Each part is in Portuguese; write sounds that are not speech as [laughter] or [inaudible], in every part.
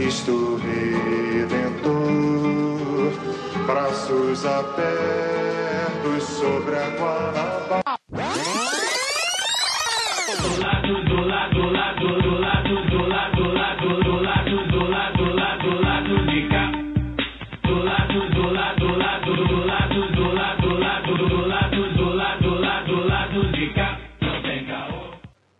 Cristo Redentor, braços abertos sobre a Guanabara. Do lado, do lado, do lado, do lado, do lado, do lado, do lado, do lado, do lado, do lado de cá. Do lado, do lado, do lado, do lado, do lado, do lado, do lado, do lado, do lado, do lado de cá.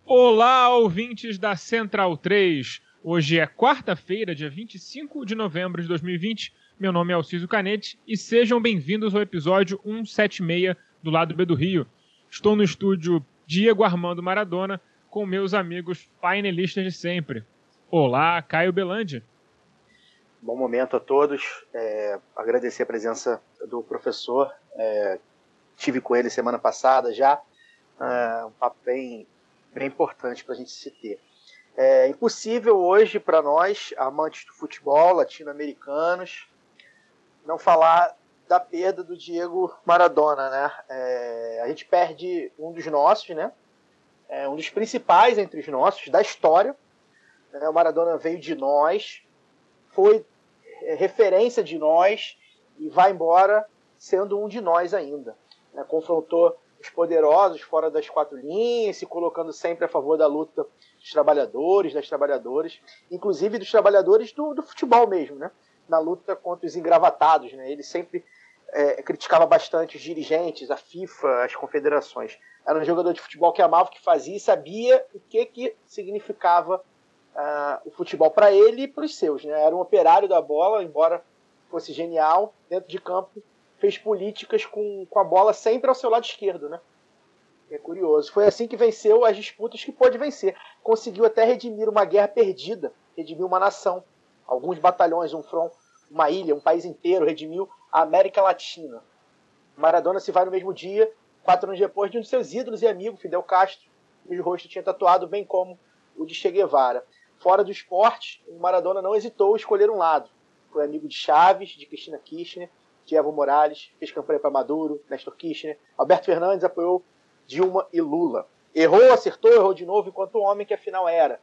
Olá, ouvintes da Central 3. Hoje é quarta-feira, dia 25 de novembro de 2020. Meu nome é Alciso Canete e sejam bem-vindos ao episódio 176 do Lado B do Rio. Estou no estúdio Diego Armando Maradona com meus amigos painelistas de sempre. Olá, Caio Belandi. Bom momento a todos. É, agradecer a presença do professor. É, tive com ele semana passada já. É, um papo bem, bem importante para a gente se ter. É impossível hoje para nós, amantes do futebol, latino-americanos, não falar da perda do Diego Maradona, né? É, a gente perde um dos nossos, né? É, um dos principais entre os nossos da história. Né? O Maradona veio de nós, foi é, referência de nós e vai embora sendo um de nós ainda. Né? Confrontou os poderosos fora das quatro linhas, se colocando sempre a favor da luta dos trabalhadores, das trabalhadoras, inclusive dos trabalhadores do, do futebol mesmo, né? na luta contra os engravatados. Né? Ele sempre é, criticava bastante os dirigentes, a FIFA, as confederações. Era um jogador de futebol que amava o que fazia e sabia o que, que significava uh, o futebol para ele e para os seus. Né? Era um operário da bola, embora fosse genial, dentro de campo fez políticas com, com a bola sempre ao seu lado esquerdo. Né? É curioso. Foi assim que venceu as disputas que pôde vencer. Conseguiu até redimir uma guerra perdida, redimiu uma nação, alguns batalhões, um front, uma ilha, um país inteiro, redimiu a América Latina. Maradona se vai no mesmo dia, quatro anos depois, de um de seus ídolos e amigos, Fidel Castro, cujo rosto tinha tatuado, bem como o de Che Guevara. Fora do esporte, Maradona não hesitou em escolher um lado. Foi amigo de Chaves, de Cristina Kirchner, de Evo Morales, fez campanha para Maduro, Néstor Kirchner. Alberto Fernandes apoiou Dilma e Lula. Errou, acertou, errou de novo, enquanto o homem que afinal era.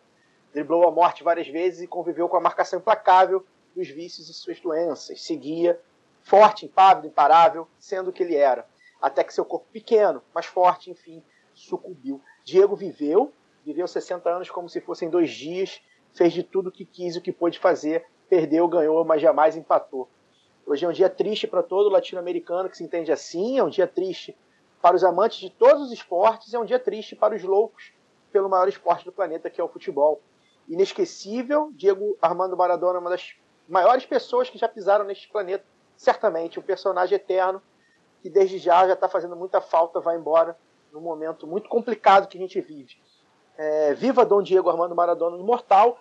Driblou a morte várias vezes e conviveu com a marcação implacável dos vícios e suas doenças. Seguia forte, impávido, imparável, sendo o que ele era. Até que seu corpo pequeno, mas forte, enfim, sucumbiu. Diego viveu, viveu 60 anos como se fossem dois dias, fez de tudo o que quis o que pôde fazer, perdeu, ganhou, mas jamais empatou. Hoje é um dia triste para todo latino-americano que se entende assim, é um dia triste para os amantes de todos os esportes, é um dia triste para os loucos pelo maior esporte do planeta, que é o futebol. Inesquecível, Diego Armando Maradona, uma das maiores pessoas que já pisaram neste planeta, certamente, um personagem eterno que desde já já está fazendo muita falta, vai embora num momento muito complicado que a gente vive. É, viva Dom Diego Armando Maradona imortal.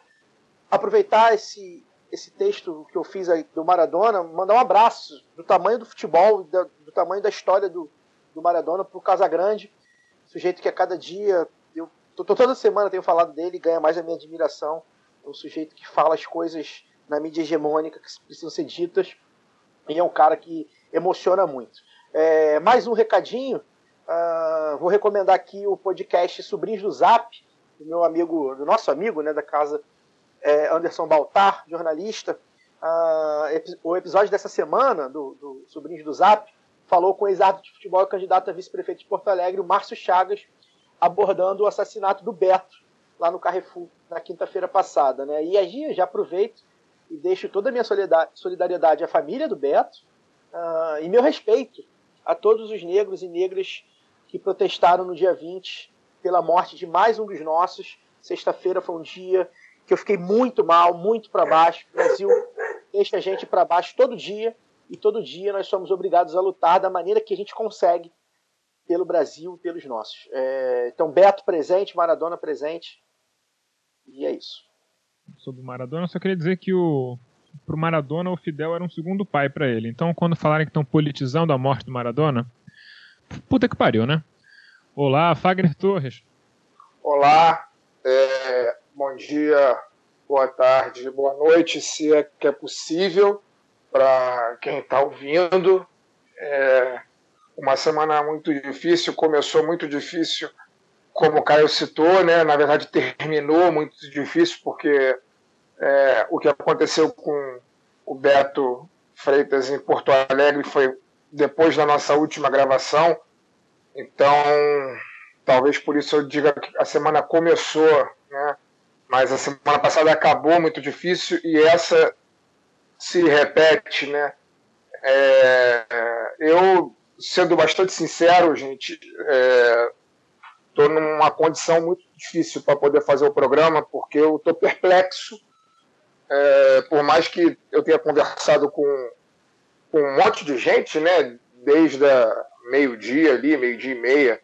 Aproveitar esse, esse texto que eu fiz aí do Maradona, mandar um abraço do tamanho do futebol, do, do tamanho da história do, do Maradona para o Casagrande, sujeito que a cada dia, eu tô, toda semana tenho falado dele, ganha mais a minha admiração. É um sujeito que fala as coisas na mídia hegemônica que precisam ser ditas e é um cara que emociona muito. É, mais um recadinho, uh, vou recomendar aqui o podcast Sobrinhos do Zap, do meu amigo, do nosso amigo, né, da casa é, Anderson Baltar, jornalista. Uh, o episódio dessa semana, do, do Sobrinhos do Zap, falou com o ex-árbitro de futebol e candidato a vice-prefeito de Porto Alegre, o Márcio Chagas, abordando o assassinato do Beto, lá no Carrefour, na quinta-feira passada. Né? E aí já aproveito e deixo toda a minha solidariedade à família do Beto uh, e meu respeito a todos os negros e negras que protestaram no dia 20 pela morte de mais um dos nossos. Sexta-feira foi um dia que eu fiquei muito mal, muito para baixo. O Brasil deixa a gente para baixo todo dia e todo dia nós somos obrigados a lutar da maneira que a gente consegue pelo Brasil e pelos nossos. É, então, Beto presente, Maradona presente, e é isso. sobre o Maradona, eu só queria dizer que o pro Maradona o Fidel era um segundo pai para ele. Então, quando falarem que estão politizando a morte do Maradona, puta que pariu, né? Olá, Fagner Torres. Olá, é, bom dia, boa tarde, boa noite, se é que é possível para quem está ouvindo. É uma semana muito difícil, começou muito difícil, como o Caio citou, né? Na verdade, terminou muito difícil porque é, o que aconteceu com o Beto Freitas em Porto Alegre foi depois da nossa última gravação. Então, talvez por isso eu diga que a semana começou, né? mas a semana passada acabou muito difícil e essa se repete, né? É, eu, sendo bastante sincero, gente, estou é, numa condição muito difícil para poder fazer o programa, porque eu estou perplexo é, por mais que eu tenha conversado com, com um monte de gente, né, desde meio-dia ali, meio-dia e meia,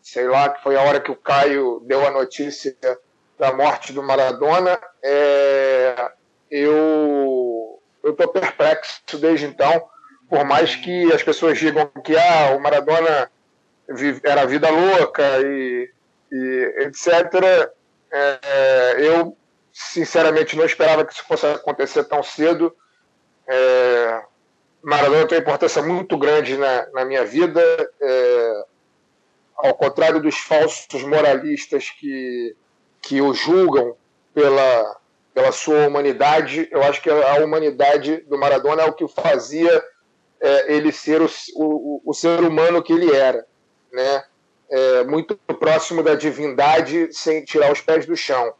sei lá, que foi a hora que o Caio deu a notícia da morte do Maradona, é, eu estou perplexo desde então, por mais que as pessoas digam que ah, o Maradona era vida louca e, e etc., é, eu sinceramente não esperava que isso fosse acontecer tão cedo. É, Maradona tem uma importância muito grande na, na minha vida, é, ao contrário dos falsos moralistas que, que o julgam pela, pela sua humanidade, eu acho que a humanidade do Maradona é o que fazia é, ele ser o, o, o, ser humano que ele era, né? É, muito próximo da divindade sem tirar os pés do chão.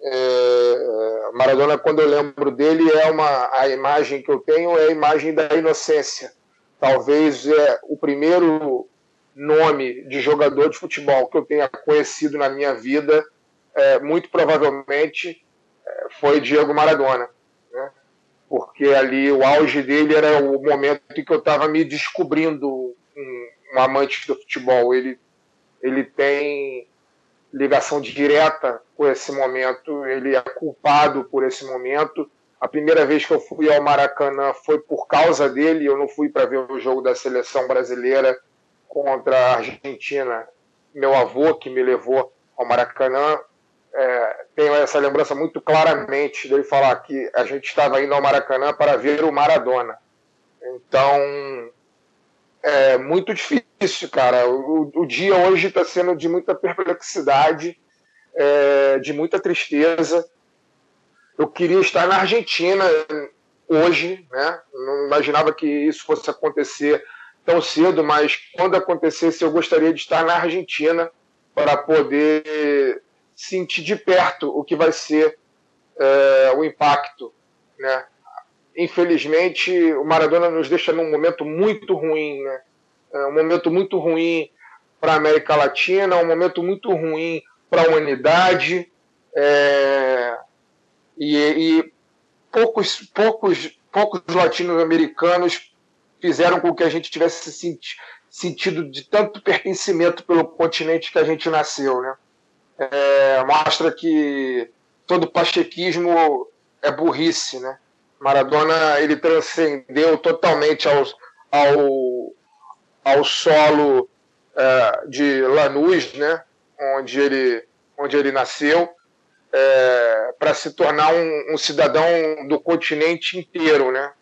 É, Maradona, quando eu lembro dele, é uma a imagem que eu tenho é a imagem da inocência. Talvez é o primeiro nome de jogador de futebol que eu tenha conhecido na minha vida, é, muito provavelmente foi Diego Maradona, né? porque ali o auge dele era o momento em que eu estava me descobrindo um, um amante do futebol. Ele ele tem ligação direta com esse momento, ele é culpado por esse momento. A primeira vez que eu fui ao Maracanã foi por causa dele, eu não fui para ver o jogo da seleção brasileira contra a Argentina. Meu avô que me levou ao Maracanã, é, tenho essa lembrança muito claramente dele falar que a gente estava indo ao Maracanã para ver o Maradona. Então, é muito difícil, cara. O, o dia hoje está sendo de muita perplexidade, é, de muita tristeza. Eu queria estar na Argentina hoje, né? Não imaginava que isso fosse acontecer tão cedo, mas quando acontecesse, eu gostaria de estar na Argentina para poder sentir de perto o que vai ser é, o impacto, né? infelizmente, o Maradona nos deixa num momento muito ruim, né? É um momento muito ruim para a América Latina, um momento muito ruim para a humanidade. É... E, e, poucos, poucos, poucos latino-americanos fizeram com que a gente tivesse senti sentido de tanto pertencimento pelo continente que a gente nasceu, né? É, mostra que todo pachequismo é burrice, né? Maradona ele transcendeu totalmente ao, ao, ao solo uh, de Lanús, né, onde ele, onde ele nasceu, é, para se tornar um, um, cidadão do continente inteiro, né?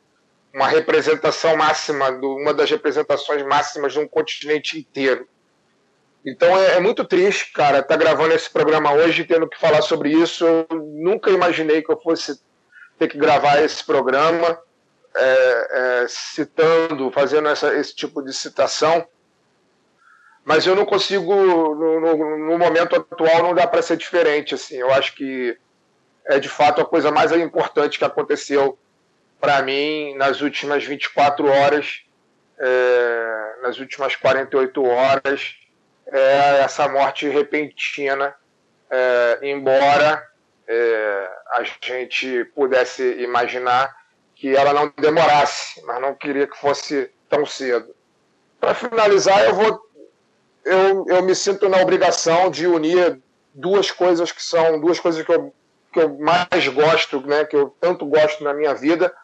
Uma representação máxima, do, uma das representações máximas de um continente inteiro. Então é, é muito triste, cara, estar tá gravando esse programa hoje, tendo que falar sobre isso. Eu nunca imaginei que eu fosse ter que gravar esse programa, é, é, citando, fazendo essa, esse tipo de citação. Mas eu não consigo, no, no, no momento atual, não dá para ser diferente. Assim. Eu acho que é de fato a coisa mais importante que aconteceu para mim nas últimas 24 horas, é, nas últimas 48 horas, é essa morte repentina, é, embora é, a gente pudesse imaginar que ela não demorasse, mas não queria que fosse tão cedo. Para finalizar, eu vou eu, eu me sinto na obrigação de unir duas coisas que são duas coisas que eu, que eu mais gosto, né, que eu tanto gosto na minha vida,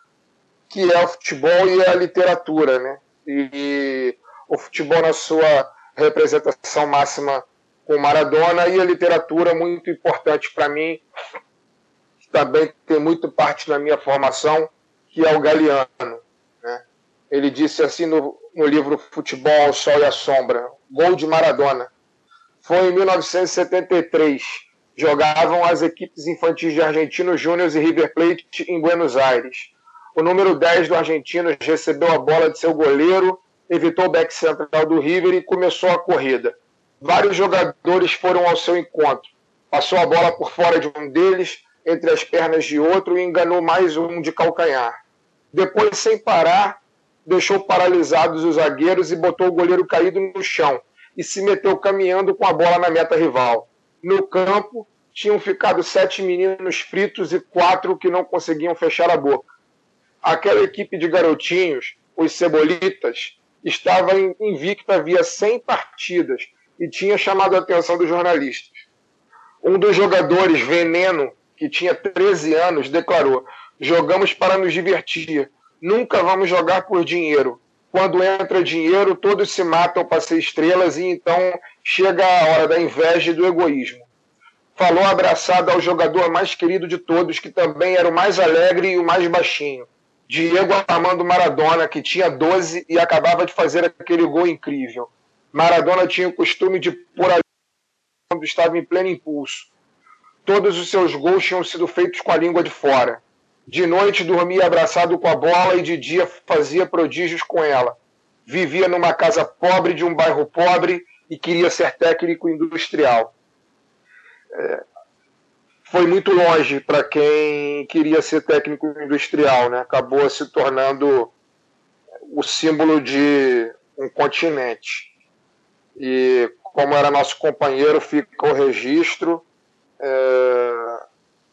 que é o futebol e a literatura, né? E, e o futebol na sua representação máxima com Maradona e a literatura muito importante para mim, também tem muito parte na minha formação, que é o Galeano. Né? Ele disse assim no, no livro Futebol ao Sol e à Sombra, gol de Maradona. Foi em 1973. Jogavam as equipes infantis de Argentinos Júnior e River Plate em Buenos Aires. O número 10 do Argentinos recebeu a bola de seu goleiro, evitou o back central do River e começou a corrida. Vários jogadores foram ao seu encontro. Passou a bola por fora de um deles, entre as pernas de outro e enganou mais um de calcanhar. Depois, sem parar, deixou paralisados os zagueiros e botou o goleiro caído no chão e se meteu caminhando com a bola na meta rival. No campo, tinham ficado sete meninos fritos e quatro que não conseguiam fechar a boca. Aquela equipe de garotinhos, os Cebolitas, estava invicta havia 100 partidas e tinha chamado a atenção dos jornalistas. Um dos jogadores, Veneno, que tinha 13 anos, declarou: Jogamos para nos divertir, nunca vamos jogar por dinheiro. Quando entra dinheiro, todos se matam para ser estrelas e então chega a hora da inveja e do egoísmo. Falou abraçado ao jogador mais querido de todos, que também era o mais alegre e o mais baixinho. Diego Armando Maradona, que tinha 12 e acabava de fazer aquele gol incrível. Maradona tinha o costume de pôr a quando estava em pleno impulso. Todos os seus gols tinham sido feitos com a língua de fora. De noite dormia abraçado com a bola e de dia fazia prodígios com ela. Vivia numa casa pobre de um bairro pobre e queria ser técnico industrial. É, foi muito longe para quem queria ser técnico industrial, né? Acabou se tornando o símbolo de um continente. E como era nosso companheiro, fica o registro. É...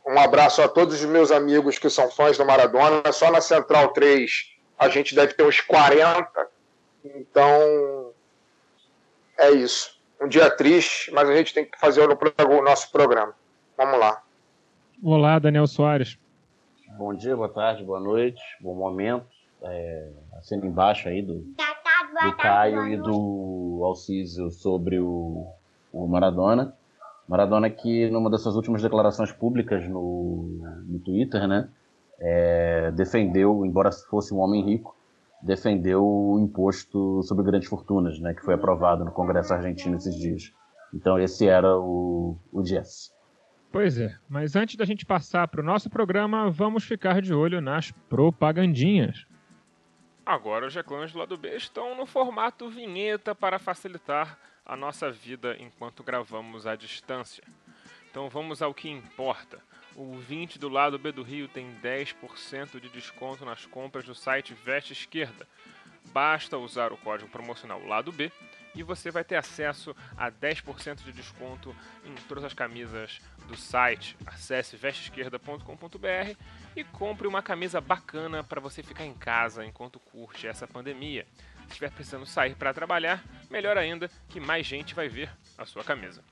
Um abraço a todos os meus amigos que são fãs do Maradona. Só na Central 3 a gente deve ter uns 40. Então é isso. Um dia triste, mas a gente tem que fazer o nosso programa. Vamos lá. Olá, Daniel Soares. Bom dia, boa tarde, boa noite, bom momento. É, assino embaixo aí do, do Caio e do Alcísio sobre o, o Maradona. Maradona que numa das suas últimas declarações públicas no, no Twitter, né, é, defendeu, embora fosse um homem rico, defendeu o imposto sobre grandes fortunas, né, que foi aprovado no Congresso argentino esses dias. Então esse era o, o Jess. Pois é, mas antes da gente passar para o nosso programa, vamos ficar de olho nas propagandinhas. Agora os reclames do lado B estão no formato vinheta para facilitar a nossa vida enquanto gravamos à distância. Então vamos ao que importa. O 20 do lado B do Rio tem 10% de desconto nas compras do site Veste Esquerda. Basta usar o código promocional lado B e você vai ter acesso a 10% de desconto em todas as camisas do site. Acesse vesteesquerda.com.br e compre uma camisa bacana para você ficar em casa enquanto curte essa pandemia. Se estiver precisando sair para trabalhar, melhor ainda que mais gente vai ver a sua camisa.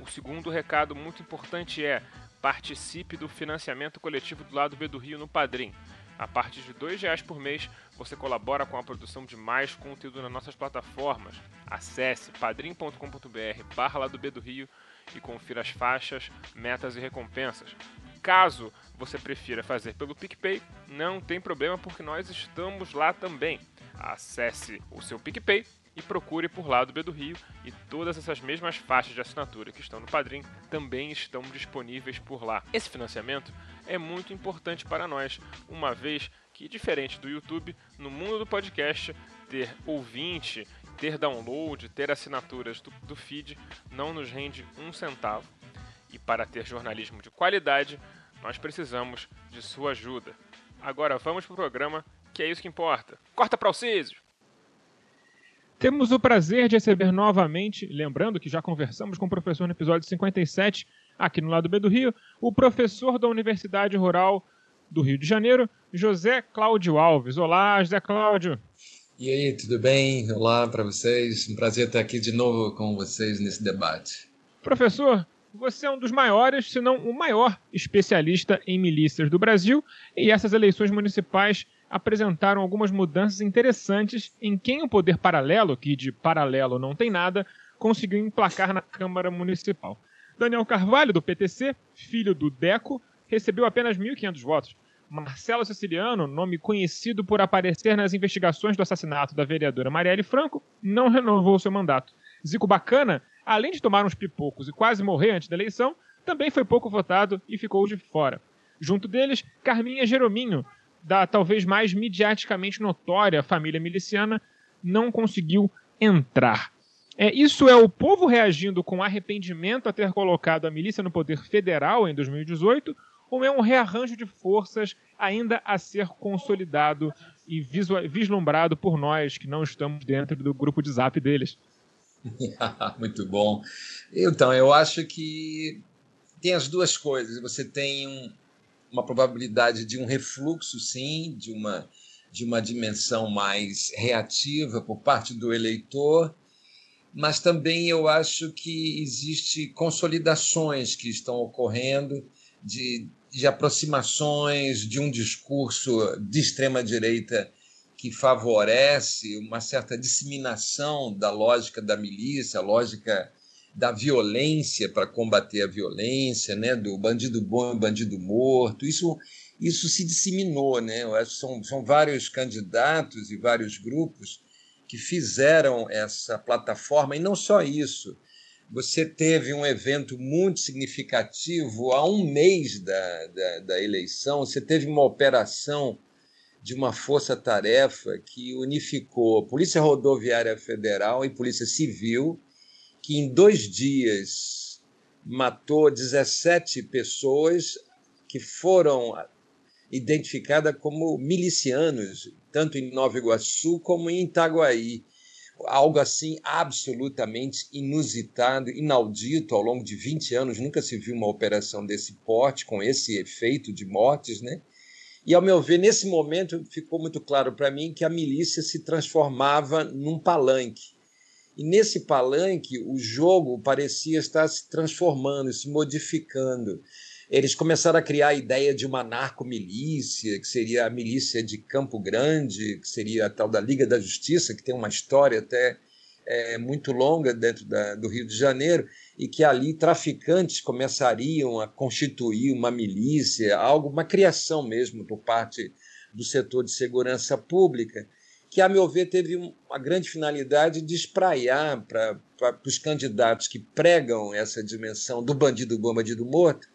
O segundo recado muito importante é participe do financiamento coletivo do lado B do Rio no Padrim. A partir de R$ reais por mês, você colabora com a produção de mais conteúdo nas nossas plataformas. Acesse padrim.com.br barra do B do Rio e confira as faixas, metas e recompensas. Caso você prefira fazer pelo PicPay, não tem problema porque nós estamos lá também. Acesse o seu PicPay e procure por lá do B do Rio e todas essas mesmas faixas de assinatura que estão no Padrim também estão disponíveis por lá. Esse financiamento é muito importante para nós, uma vez que, diferente do YouTube, no mundo do podcast, ter ouvinte, ter download, ter assinaturas do, do feed não nos rende um centavo. E para ter jornalismo de qualidade, nós precisamos de sua ajuda. Agora vamos para o programa, que é isso que importa. Corta para o Císio! Temos o prazer de receber novamente, lembrando que já conversamos com o professor no episódio 57, aqui no lado B do Rio, o professor da Universidade Rural do Rio de Janeiro, José Cláudio Alves. Olá, José Cláudio. E aí, tudo bem? Olá para vocês. Um prazer estar aqui de novo com vocês nesse debate. Professor, você é um dos maiores, se não o maior especialista em milícias do Brasil, e essas eleições municipais apresentaram algumas mudanças interessantes em quem o poder paralelo, que de paralelo não tem nada, conseguiu emplacar na Câmara Municipal. Daniel Carvalho, do PTC, filho do Deco, recebeu apenas 1.500 votos. Marcelo Siciliano, nome conhecido por aparecer nas investigações do assassinato da vereadora Marielle Franco, não renovou seu mandato. Zico Bacana, além de tomar uns pipocos e quase morrer antes da eleição, também foi pouco votado e ficou de fora. Junto deles, Carminha Jerominho, da talvez mais mediaticamente notória família miliciana, não conseguiu entrar. É, isso é o povo reagindo com arrependimento a ter colocado a milícia no poder federal em 2018, ou é um rearranjo de forças ainda a ser consolidado e vislumbrado por nós que não estamos dentro do grupo de zap deles? [laughs] Muito bom. Então, eu acho que tem as duas coisas. Você tem um, uma probabilidade de um refluxo, sim, de uma, de uma dimensão mais reativa por parte do eleitor, mas também eu acho que existe consolidações que estão ocorrendo de, de aproximações de um discurso de extrema direita que favorece uma certa disseminação da lógica da milícia, a lógica da violência para combater a violência, né, do bandido bom e bandido morto. Isso isso se disseminou, né? Eu acho que são, são vários candidatos e vários grupos que fizeram essa plataforma, e não só isso. Você teve um evento muito significativo há um mês da, da, da eleição, você teve uma operação de uma força-tarefa que unificou Polícia Rodoviária Federal e Polícia Civil, que em dois dias matou 17 pessoas que foram identificadas como milicianos, tanto em Nova Iguaçu como em Itaguaí. Algo assim absolutamente inusitado, inaudito ao longo de 20 anos. Nunca se viu uma operação desse porte, com esse efeito de mortes, né? E, ao meu ver, nesse momento ficou muito claro para mim que a milícia se transformava num palanque. E nesse palanque, o jogo parecia estar se transformando, se modificando. Eles começaram a criar a ideia de uma narcomilícia, que seria a milícia de Campo Grande, que seria a tal da Liga da Justiça, que tem uma história até é, muito longa dentro da, do Rio de Janeiro e que ali traficantes começariam a constituir uma milícia, algo, uma criação mesmo por parte do setor de segurança pública, que, a meu ver, teve uma grande finalidade de espraiar para os candidatos que pregam essa dimensão do bandido bom, bandido morto,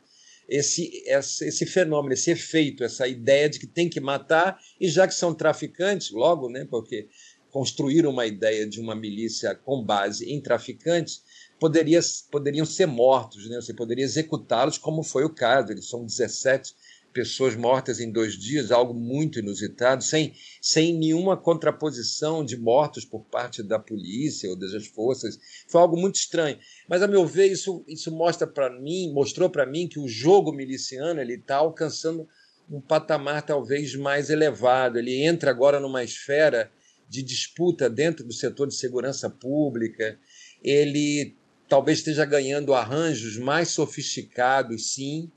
esse, esse, esse fenômeno, esse efeito, essa ideia de que tem que matar, e já que são traficantes, logo, né, porque construíram uma ideia de uma milícia com base em traficantes, poderia, poderiam ser mortos, né? você poderia executá-los, como foi o caso. Eles são 17 pessoas mortas em dois dias, algo muito inusitado, sem, sem nenhuma contraposição de mortos por parte da polícia ou das forças. Foi algo muito estranho. Mas, a meu ver, isso, isso mostra para mim, mostrou para mim que o jogo miliciano ele está alcançando um patamar talvez mais elevado. Ele entra agora numa esfera de disputa dentro do setor de segurança pública. Ele talvez esteja ganhando arranjos mais sofisticados, sim,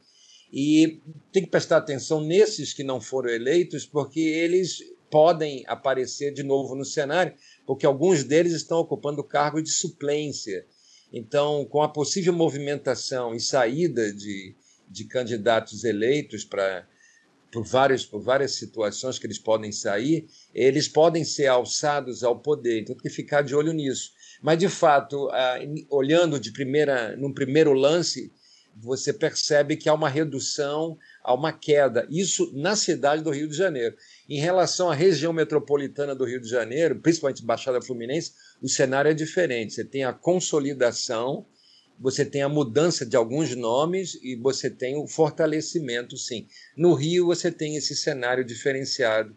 e tem que prestar atenção nesses que não foram eleitos, porque eles podem aparecer de novo no cenário, porque alguns deles estão ocupando cargo de suplência. Então, com a possível movimentação e saída de, de candidatos eleitos para por, vários, por várias situações que eles podem sair, eles podem ser alçados ao poder. Então, tem que ficar de olho nisso. Mas, de fato, olhando de primeira, num primeiro lance, você percebe que há uma redução, há uma queda. Isso na cidade do Rio de Janeiro. Em relação à região metropolitana do Rio de Janeiro, principalmente Baixada Fluminense, o cenário é diferente. Você tem a consolidação, você tem a mudança de alguns nomes e você tem o fortalecimento, sim. No Rio, você tem esse cenário diferenciado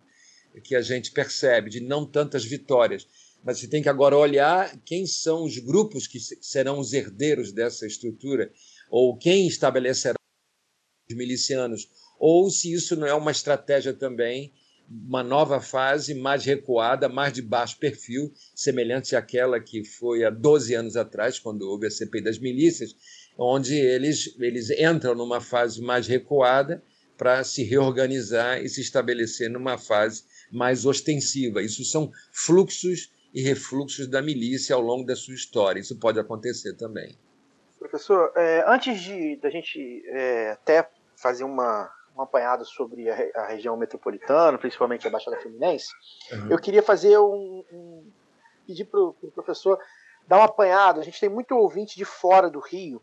que a gente percebe, de não tantas vitórias mas você tem que agora olhar quem são os grupos que serão os herdeiros dessa estrutura, ou quem estabelecerá os milicianos, ou se isso não é uma estratégia também, uma nova fase mais recuada, mais de baixo perfil, semelhante àquela que foi há 12 anos atrás, quando houve a CPI das milícias, onde eles, eles entram numa fase mais recuada para se reorganizar e se estabelecer numa fase mais ostensiva. Isso são fluxos e refluxos da milícia ao longo da sua história. Isso pode acontecer também. Professor, é, antes de da gente é, até fazer uma, um apanhado sobre a, a, região metropolitana, principalmente a Baixada Fluminense, uhum. eu queria fazer um, um pedir para o pro professor dar um apanhado. A gente tem muito ouvinte de fora do Rio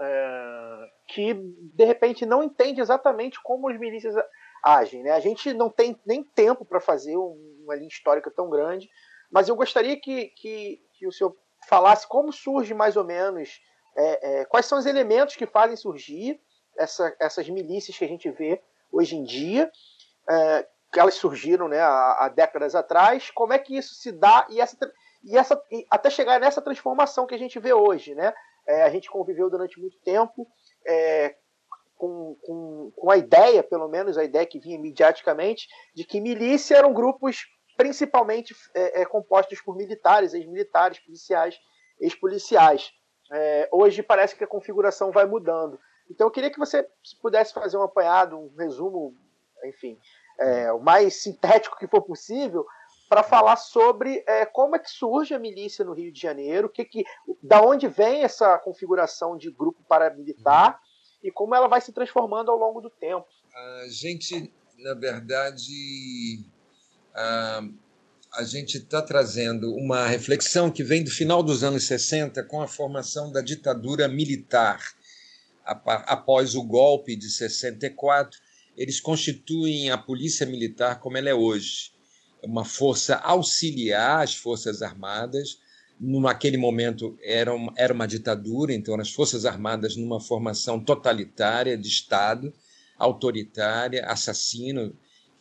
é, que de repente não entende exatamente como as milícias agem. Né? A gente não tem nem tempo para fazer uma linha histórica tão grande, mas eu gostaria que, que, que o senhor falasse como surge mais ou menos, é, é, quais são os elementos que fazem surgir essa, essas milícias que a gente vê hoje em dia, é, que elas surgiram né, há, há, décadas atrás, como é que isso se dá e, essa, e, essa, e até chegar nessa transformação que a gente vê hoje. Né? É, a gente conviveu durante muito tempo é, com, com, com a ideia, pelo menos a ideia que vinha mediaticamente, de que milícia eram grupos principalmente é, é, compostos por militares, ex-militares, policiais, ex-policiais. É, hoje parece que a configuração vai mudando. Então eu queria que você pudesse fazer um apanhado, um resumo, enfim, é, o mais sintético que for possível, para falar sobre é, como é que surge a milícia no Rio de Janeiro, que, que, da onde vem essa configuração de grupo paramilitar e como ela vai se transformando ao longo do tempo. A gente, na verdade, a, a gente está trazendo uma reflexão que vem do final dos anos 60 com a formação da ditadura militar. Após o golpe de 64, eles constituem a polícia militar como ela é hoje, uma força auxiliar às forças armadas. Naquele momento era uma, era uma ditadura, então as forças armadas numa formação totalitária de Estado, autoritária, assassino,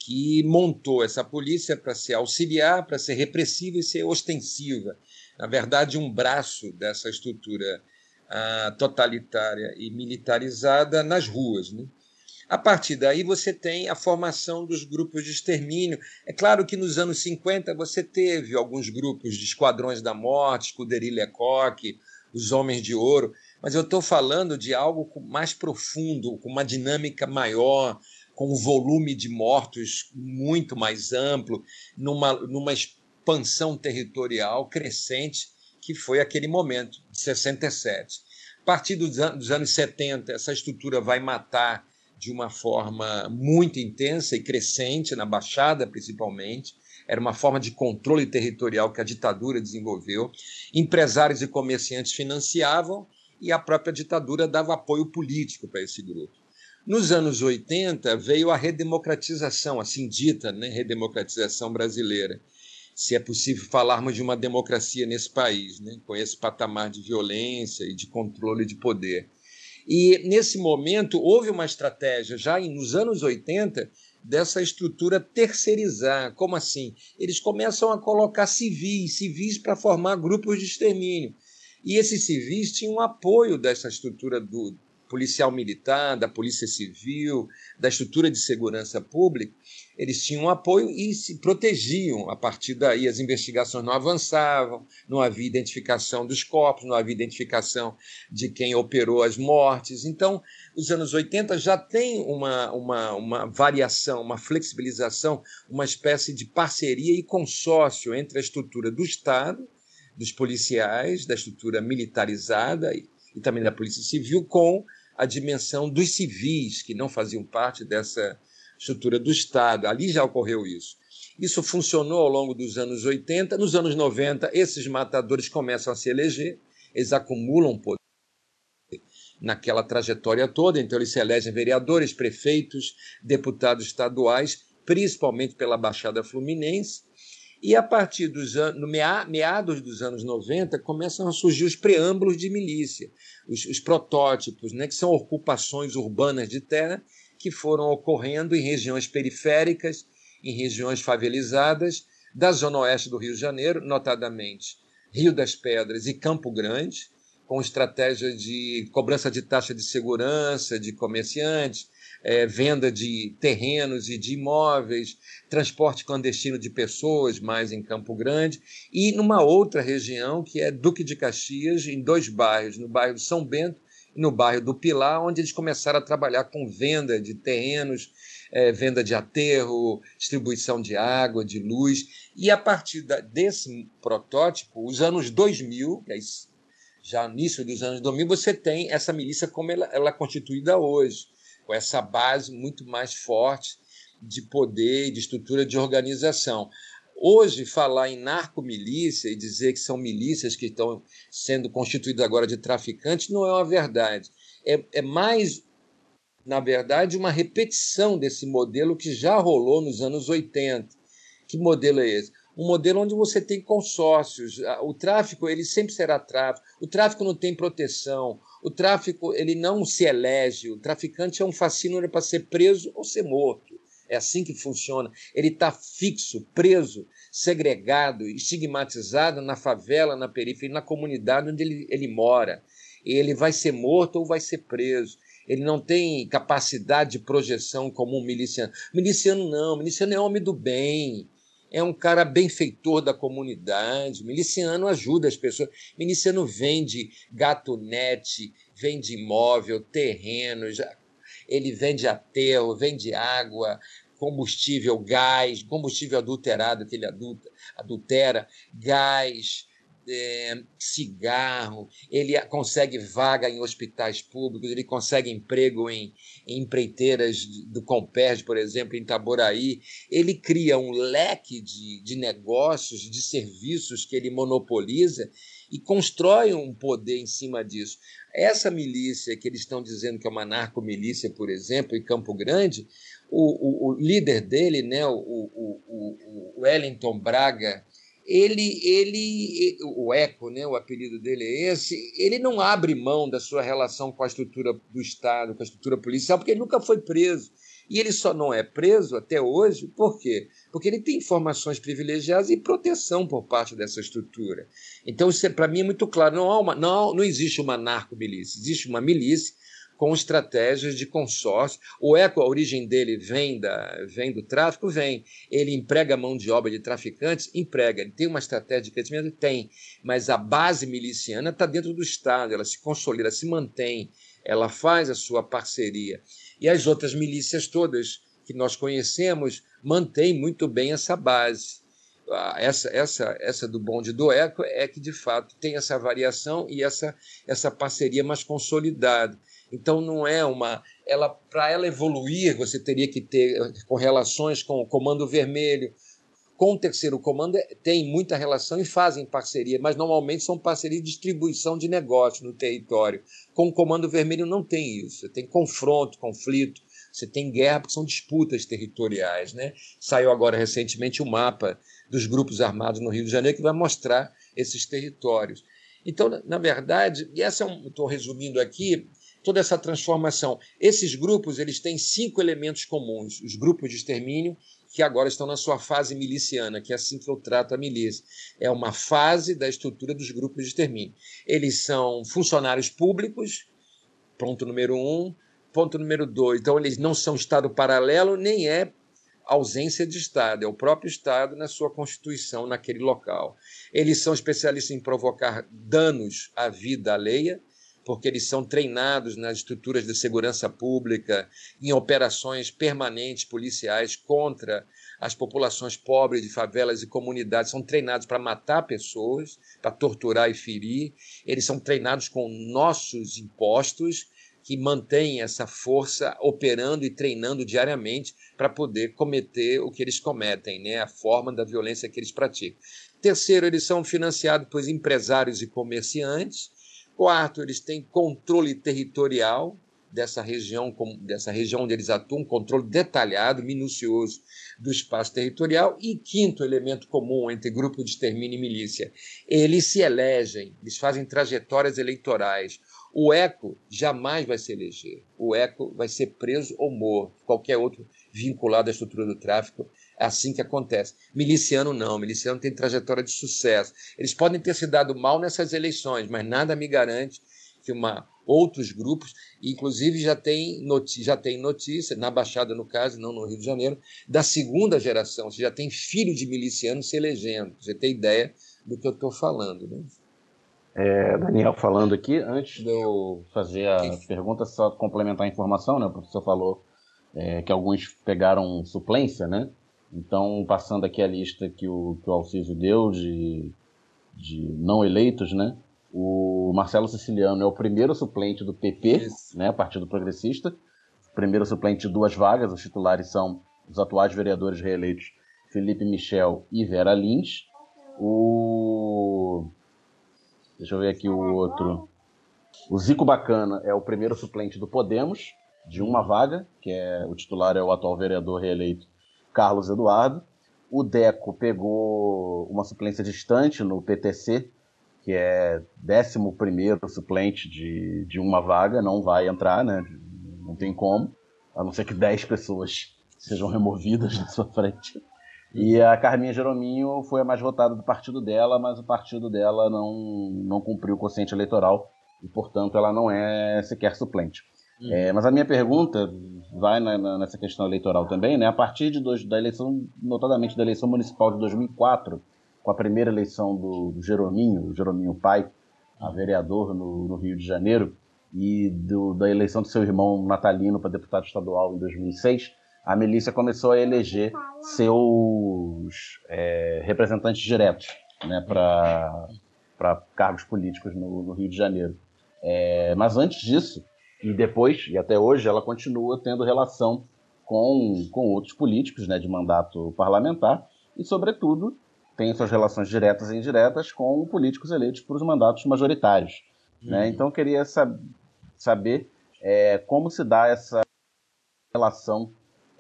que montou essa polícia para ser auxiliar, para ser repressiva e ser ostensiva. Na verdade, um braço dessa estrutura ah, totalitária e militarizada nas ruas. Né? A partir daí, você tem a formação dos grupos de extermínio. É claro que nos anos 50 você teve alguns grupos de esquadrões da morte, Escuderie Lecoq, os Homens de Ouro, mas eu estou falando de algo mais profundo, com uma dinâmica maior, com um volume de mortos muito mais amplo, numa, numa expansão territorial crescente, que foi aquele momento, de 67. A partir dos, dos anos 70, essa estrutura vai matar de uma forma muito intensa e crescente, na Baixada principalmente. Era uma forma de controle territorial que a ditadura desenvolveu. Empresários e comerciantes financiavam e a própria ditadura dava apoio político para esse grupo. Nos anos 80 veio a redemocratização, assim dita, né, redemocratização brasileira. Se é possível falarmos de uma democracia nesse país, né, com esse patamar de violência e de controle de poder. E nesse momento houve uma estratégia, já nos anos 80, dessa estrutura terceirizar. Como assim? Eles começam a colocar civis, civis para formar grupos de extermínio. E esses civis tinham apoio dessa estrutura do, policial militar, da polícia civil, da estrutura de segurança pública, eles tinham apoio e se protegiam. A partir daí, as investigações não avançavam, não havia identificação dos corpos, não havia identificação de quem operou as mortes. Então, os anos 80 já tem uma, uma, uma variação, uma flexibilização, uma espécie de parceria e consórcio entre a estrutura do Estado, dos policiais, da estrutura militarizada e, e também da Polícia Civil, com a dimensão dos civis que não faziam parte dessa estrutura do Estado. Ali já ocorreu isso. Isso funcionou ao longo dos anos 80. Nos anos 90, esses matadores começam a se eleger, eles acumulam poder naquela trajetória toda, então eles se elegem vereadores, prefeitos, deputados estaduais, principalmente pela Baixada Fluminense, e a partir dos no meados dos anos 90, começam a surgir os preâmbulos de milícia, os, os protótipos, né, que são ocupações urbanas de terra que foram ocorrendo em regiões periféricas, em regiões favelizadas da zona oeste do Rio de Janeiro, notadamente Rio das Pedras e Campo Grande, com estratégia de cobrança de taxa de segurança de comerciantes, é, venda de terrenos e de imóveis, transporte clandestino de pessoas, mais em Campo Grande, e numa outra região que é Duque de Caxias, em dois bairros, no bairro São Bento no bairro do Pilar, onde eles começaram a trabalhar com venda de terrenos, é, venda de aterro, distribuição de água, de luz. E a partir da, desse protótipo, os anos 2000, que é já no início dos anos 2000, você tem essa milícia como ela, ela é constituída hoje, com essa base muito mais forte de poder, de estrutura de organização. Hoje, falar em narcomilícia e dizer que são milícias que estão sendo constituídas agora de traficantes não é uma verdade. É, é mais, na verdade, uma repetição desse modelo que já rolou nos anos 80. Que modelo é esse? Um modelo onde você tem consórcios. O tráfico ele sempre será tráfico. O tráfico não tem proteção. O tráfico ele não se elege. O traficante é um fascínio para ser preso ou ser morto. É assim que funciona. Ele está fixo, preso, segregado, estigmatizado na favela, na periferia, na comunidade onde ele, ele mora. Ele vai ser morto ou vai ser preso. Ele não tem capacidade de projeção como um miliciano. Miliciano não, miliciano é homem do bem é um cara benfeitor da comunidade. Miliciano ajuda as pessoas. Miliciano vende gatunete, vende imóvel, terrenos, ele vende aterro, vende água, combustível, gás, combustível adulterado que ele adultera, gás, é, cigarro, ele consegue vaga em hospitais públicos, ele consegue emprego em, em empreiteiras do Comperj, por exemplo, em Itaboraí. Ele cria um leque de, de negócios, de serviços que ele monopoliza e constrói um poder em cima disso. Essa milícia que eles estão dizendo que é uma narcomilícia, por exemplo, em Campo Grande, o, o, o líder dele, né, o, o Wellington Braga, ele, ele, o Eco, né, o apelido dele é esse, ele não abre mão da sua relação com a estrutura do Estado, com a estrutura policial, porque ele nunca foi preso. E ele só não é preso até hoje, por quê? Porque ele tem informações privilegiadas e proteção por parte dessa estrutura. Então, isso é, para mim é muito claro. Não, há uma, não, não existe uma narco-milícia, existe uma milícia com estratégias de consórcio. O eco, a origem dele vem, da, vem do tráfico? Vem. Ele emprega mão de obra de traficantes? Emprega. Ele tem uma estratégia de crescimento? Tem. Mas a base miliciana está dentro do Estado, ela se consolida, se mantém, ela faz a sua parceria. E as outras milícias todas que nós conhecemos mantêm muito bem essa base. Essa, essa, essa do bonde do eco é que de fato tem essa variação e essa, essa parceria mais consolidada. Então não é uma, ela para ela evoluir você teria que ter com relações com o Comando Vermelho, com o terceiro comando é, tem muita relação e fazem parceria, mas normalmente são parcerias de distribuição de negócio no território. Com o Comando Vermelho não tem isso. Você tem confronto, conflito, você tem guerra, porque são disputas territoriais. Né? Saiu agora recentemente o um mapa dos grupos armados no Rio de Janeiro que vai mostrar esses territórios. Então, na verdade, e essa é um, estou resumindo aqui, toda essa transformação. Esses grupos eles têm cinco elementos comuns: os grupos de extermínio, que agora estão na sua fase miliciana, que é assim que eu trato a milícia. É uma fase da estrutura dos grupos de extermínio. Eles são funcionários públicos, ponto número um. Ponto número dois, então eles não são Estado paralelo, nem é ausência de Estado, é o próprio Estado na sua constituição naquele local. Eles são especialistas em provocar danos à vida alheia, porque eles são treinados nas estruturas de segurança pública, em operações permanentes policiais contra as populações pobres de favelas e comunidades, são treinados para matar pessoas, para torturar e ferir. Eles são treinados com nossos impostos, que mantêm essa força operando e treinando diariamente para poder cometer o que eles cometem, né? a forma da violência que eles praticam. Terceiro, eles são financiados por empresários e comerciantes Quarto, eles têm controle territorial dessa região, dessa região onde eles atuam, controle detalhado, minucioso do espaço territorial. E quinto elemento comum entre grupo de extermínio e milícia, eles se elegem, eles fazem trajetórias eleitorais. O ECO jamais vai se eleger. O ECO vai ser preso ou morto. Qualquer outro vinculado à estrutura do tráfico é assim que acontece. Miliciano não, miliciano tem trajetória de sucesso. Eles podem ter se dado mal nessas eleições, mas nada me garante que uma, outros grupos, inclusive já tem, notícia, já tem notícia, na Baixada no caso, não no Rio de Janeiro, da segunda geração, você já tem filho de miliciano se elegendo. Você tem ideia do que eu estou falando. Né? É, Daniel falando aqui, antes de eu fazer a pergunta, só complementar a informação, né? O professor falou é, que alguns pegaram suplência, né? Então, passando aqui a lista que o, que o Alciso deu de, de não eleitos, né? O Marcelo Siciliano é o primeiro suplente do PP, Isso. né? Partido Progressista. Primeiro suplente de duas vagas, os titulares são os atuais vereadores reeleitos Felipe Michel e Vera Lins. O Deixa eu ver aqui o outro. O Zico Bacana é o primeiro suplente do Podemos, de uma vaga, que é o titular é o atual vereador reeleito Carlos Eduardo. O Deco pegou uma suplência distante no PTC, que é 11 suplente de, de uma vaga, não vai entrar, né? Não tem como, a não ser que 10 pessoas sejam removidas da sua frente. E a Carminha Jerominho foi a mais votada do partido dela, mas o partido dela não, não cumpriu o quociente eleitoral e, portanto, ela não é sequer suplente. Hum. É, mas a minha pergunta vai na, na, nessa questão eleitoral também, né? A partir de dois, da eleição, notadamente da eleição municipal de 2004, com a primeira eleição do, do Jerominho, Jerominho pai, a vereador no, no Rio de Janeiro, e do, da eleição do seu irmão Natalino para deputado estadual em 2006, a milícia começou a eleger seus é, representantes diretos né, para cargos políticos no, no, Rio de Janeiro. É, mas antes disso, e depois, e até hoje, ela continua tendo relação com, com outros políticos né, de mandato parlamentar e, sobretudo, tem suas relações diretas e indiretas com políticos eleitos por os mandatos majoritários. Né? Uhum. Né? Então, eu queria sab saber é, como se dá essa relação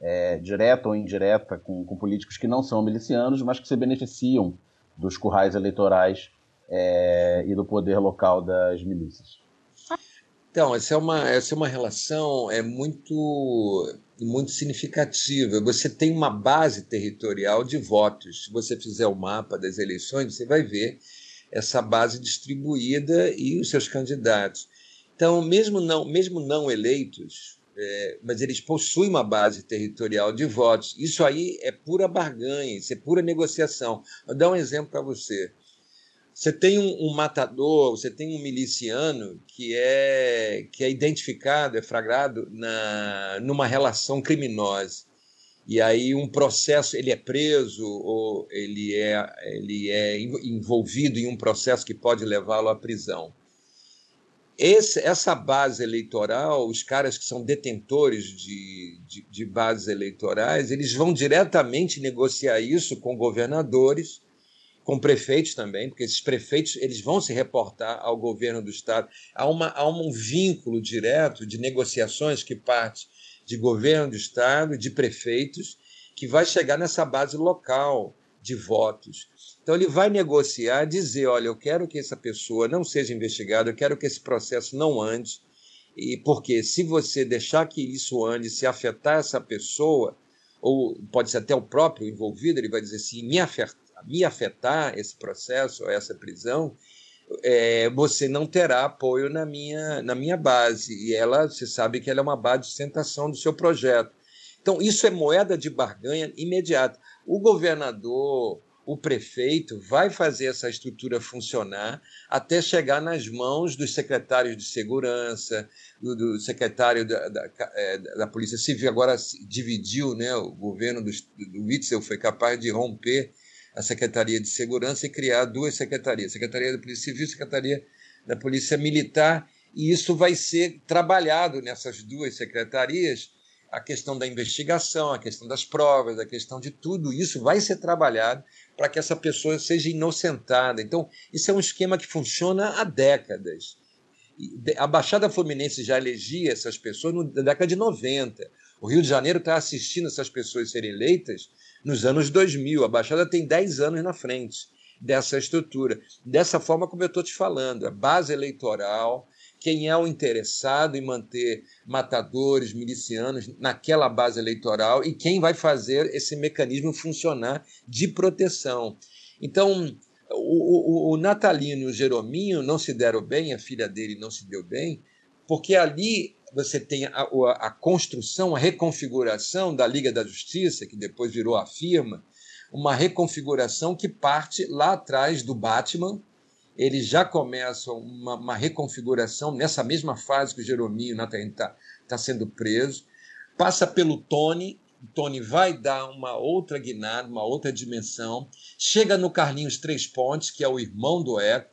é, direta ou indireta com, com, políticos que não são milicianos, mas que se beneficiam dos currais eleitorais é, e do poder local das milícias. Então, essa é uma, essa é uma relação é muito, muito significativa. Você tem uma base territorial de votos. Se você fizer o mapa das eleições, você vai ver essa base distribuída e os seus candidatos. Então, mesmo não, mesmo não eleitos, é, mas eles possuem uma base territorial de votos. Isso aí é pura barganha, isso é pura negociação. Vou dar um exemplo para você. Você tem um, um, matador, você tem um miliciano que é, que é identificado, é flagrado na, numa relação criminosa. E aí um processo, ele é preso ou ele é, ele é envolvido em um processo que pode levá-lo à prisão esse, essa base eleitoral, os caras que são detentores de, de, de, bases eleitorais, eles vão diretamente negociar isso com governadores, com prefeitos também, porque esses prefeitos eles vão se reportar ao governo do estado. Há, uma, há um vínculo direto de negociações que parte de governo do estado, de prefeitos, que vai chegar nessa base local de votos. Então ele vai negociar, dizer, olha, eu quero que essa pessoa não seja investigada, eu quero que esse processo não ande, e porque se você deixar que isso ande, se afetar essa pessoa, ou pode ser até o próprio envolvido, ele vai dizer assim, me afetar, me afetar esse processo, ou essa prisão, é, você não terá apoio na minha, na minha base. E ela, você sabe que ela é uma base de sustentação do seu projeto. Então, isso é moeda de barganha imediata. O governador, o prefeito vai fazer essa estrutura funcionar até chegar nas mãos dos secretários de segurança, do, do secretário da, da, é, da, Polícia Civil. Agora dividiu, né? o governo do, do Witzel foi capaz de romper a Secretaria de Segurança e criar duas secretarias: Secretaria da Polícia Civil e Secretaria da Polícia Militar. E isso vai ser trabalhado nessas duas secretarias a questão da investigação, a questão das provas, a questão de tudo isso vai ser trabalhado para que essa pessoa seja inocentada. Então, isso é um esquema que funciona há décadas. A Baixada Fluminense já elegia essas pessoas na década de 90. O Rio de Janeiro está assistindo essas pessoas serem eleitas nos anos 2000. A Baixada tem 10 anos na frente dessa estrutura. Dessa forma como eu estou te falando, a base eleitoral, quem é o interessado em manter matadores, milicianos naquela base eleitoral e quem vai fazer esse mecanismo funcionar de proteção. Então, o, o, o Natalino e o Jerominho não se deram bem, a filha dele não se deu bem, porque ali você tem a, a, construção, a reconfiguração da Liga da Justiça, que depois virou a firma, uma reconfiguração que parte lá atrás do Batman, eles já começam uma, uma reconfiguração nessa mesma fase que o Jerominho está tá sendo preso. Passa pelo Tony, Tony vai dar uma outra guinada, uma outra dimensão. Chega no Carlinhos Três Pontes, que é o irmão do Eco.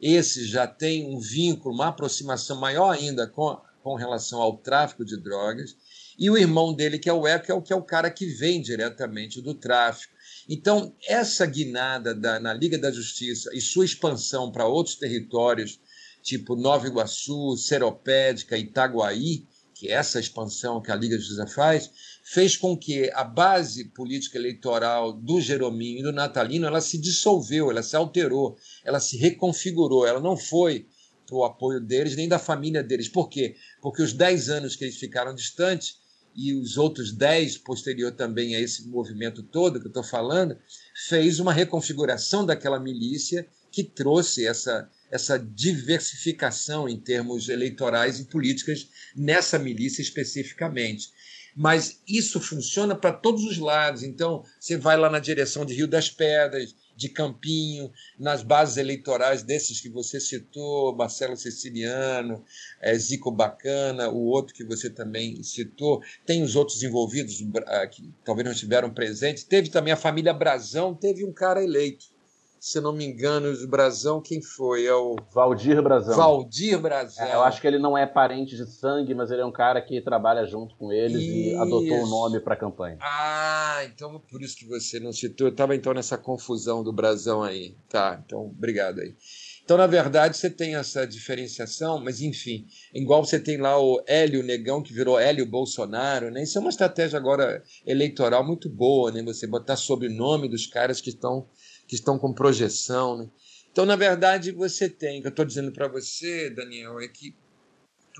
Esse já tem um vínculo, uma aproximação maior ainda com, com relação ao tráfico de drogas. E o irmão dele, que é o Eco, é o que é o cara que vem diretamente do tráfico. Então, essa guinada da, na Liga da Justiça e sua expansão para outros territórios, tipo Nova Iguaçu, Seropédica, Itaguaí, que é essa expansão que a Liga da Justiça faz, fez com que a base política eleitoral do Jerominho e do Natalino ela se dissolveu, ela se alterou, ela se reconfigurou, ela não foi o apoio deles nem da família deles. Por quê? Porque os dez anos que eles ficaram distantes e os outros dez posterior também a esse movimento todo que eu estou falando, fez uma reconfiguração daquela milícia que trouxe essa, essa diversificação em termos eleitorais e políticas nessa milícia especificamente. Mas isso funciona para todos os lados. Então, você vai lá na direção de Rio das Pedras, de Campinho, nas bases eleitorais desses que você citou, Marcelo Siciliano, é, Zico Bacana, o outro que você também citou, tem os outros envolvidos ah, que talvez não estiveram presentes, teve também a família Brazão, teve um cara eleito se não me engano, o Brazão, quem foi? É o Valdir Brazão. Valdir Brazão. É, eu acho que ele não é parente de sangue, mas ele é um cara que trabalha junto com eles isso. e adotou o nome para a campanha. Ah, então por isso que você não citou. Eu estava então nessa confusão do Brazão aí. Tá, então obrigado aí. Então, na verdade, você tem essa diferenciação, mas enfim, igual você tem lá o Hélio Negão, que virou Hélio Bolsonaro, né? Isso é uma estratégia agora eleitoral muito boa, né? Você botar sobrenome dos caras que estão que estão com projeção. Né? Então, na verdade, você tem, o que eu estou dizendo para você, Daniel, é que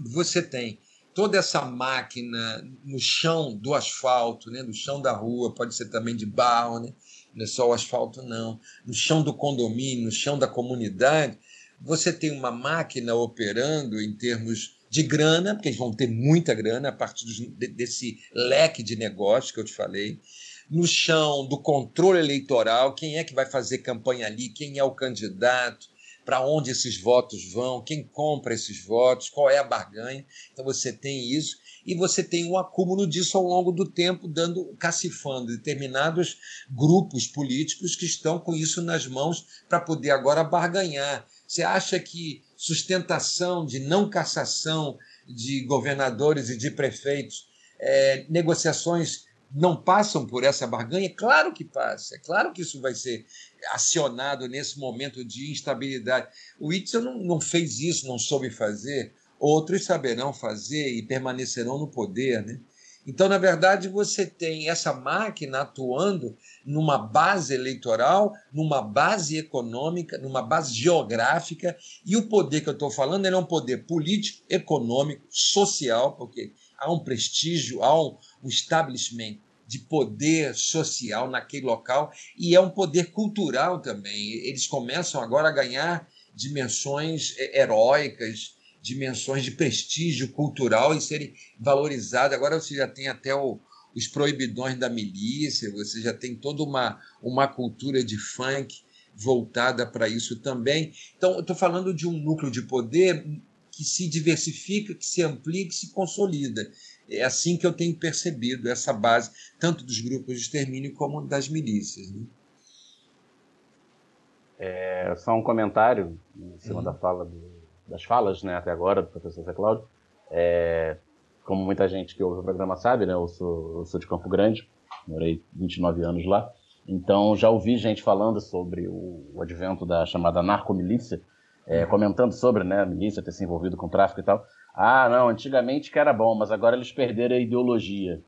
você tem toda essa máquina no chão do asfalto, né? no chão da rua, pode ser também de barro, né? não é só o asfalto, não. No chão do condomínio, no chão da comunidade, você tem uma máquina operando em termos de grana, porque eles vão ter muita grana a partir desse leque de negócio que eu te falei no chão do controle eleitoral, quem é que vai fazer campanha ali, quem é o candidato, para onde esses votos vão, quem compra esses votos, qual é a barganha. Então você tem isso e você tem um acúmulo disso ao longo do tempo, dando cacifando determinados grupos políticos que estão com isso nas mãos para poder agora barganhar. Você acha que sustentação de não cassação de governadores e de prefeitos, é, negociações não passam por essa barganha? Claro que passa, é claro que isso vai ser acionado nesse momento de instabilidade. O Itzel não, não fez isso, não soube fazer, outros saberão fazer e permanecerão no poder. Né? Então, na verdade, você tem essa máquina atuando numa base eleitoral, numa base econômica, numa base geográfica, e o poder que eu estou falando é um poder político, econômico, social, porque há um prestígio, há um, um establishment de poder social naquele local e é um poder cultural também. Eles começam agora a ganhar dimensões é, heróicas, dimensões de prestígio cultural e serem valorizados. Agora você já tem até o, os proibidões da milícia, você já tem toda uma, uma cultura de funk voltada para isso também. Então, eu estou falando de um núcleo de poder que se diversifica, que se amplia, que se consolida. É assim que eu tenho percebido essa base, tanto dos grupos de extermínio como das milícias. Né? É, só um comentário em cima uhum. da fala do, das falas né, até agora do professor Zé Cláudio. É, como muita gente que ouve o programa sabe, né, eu, sou, eu sou de Campo Grande, morei 29 anos lá, então já ouvi gente falando sobre o, o advento da chamada narcomilícia, é, comentando sobre né, a milícia ter se envolvido com tráfico e tal. Ah, não, antigamente que era bom, mas agora eles perderam a ideologia.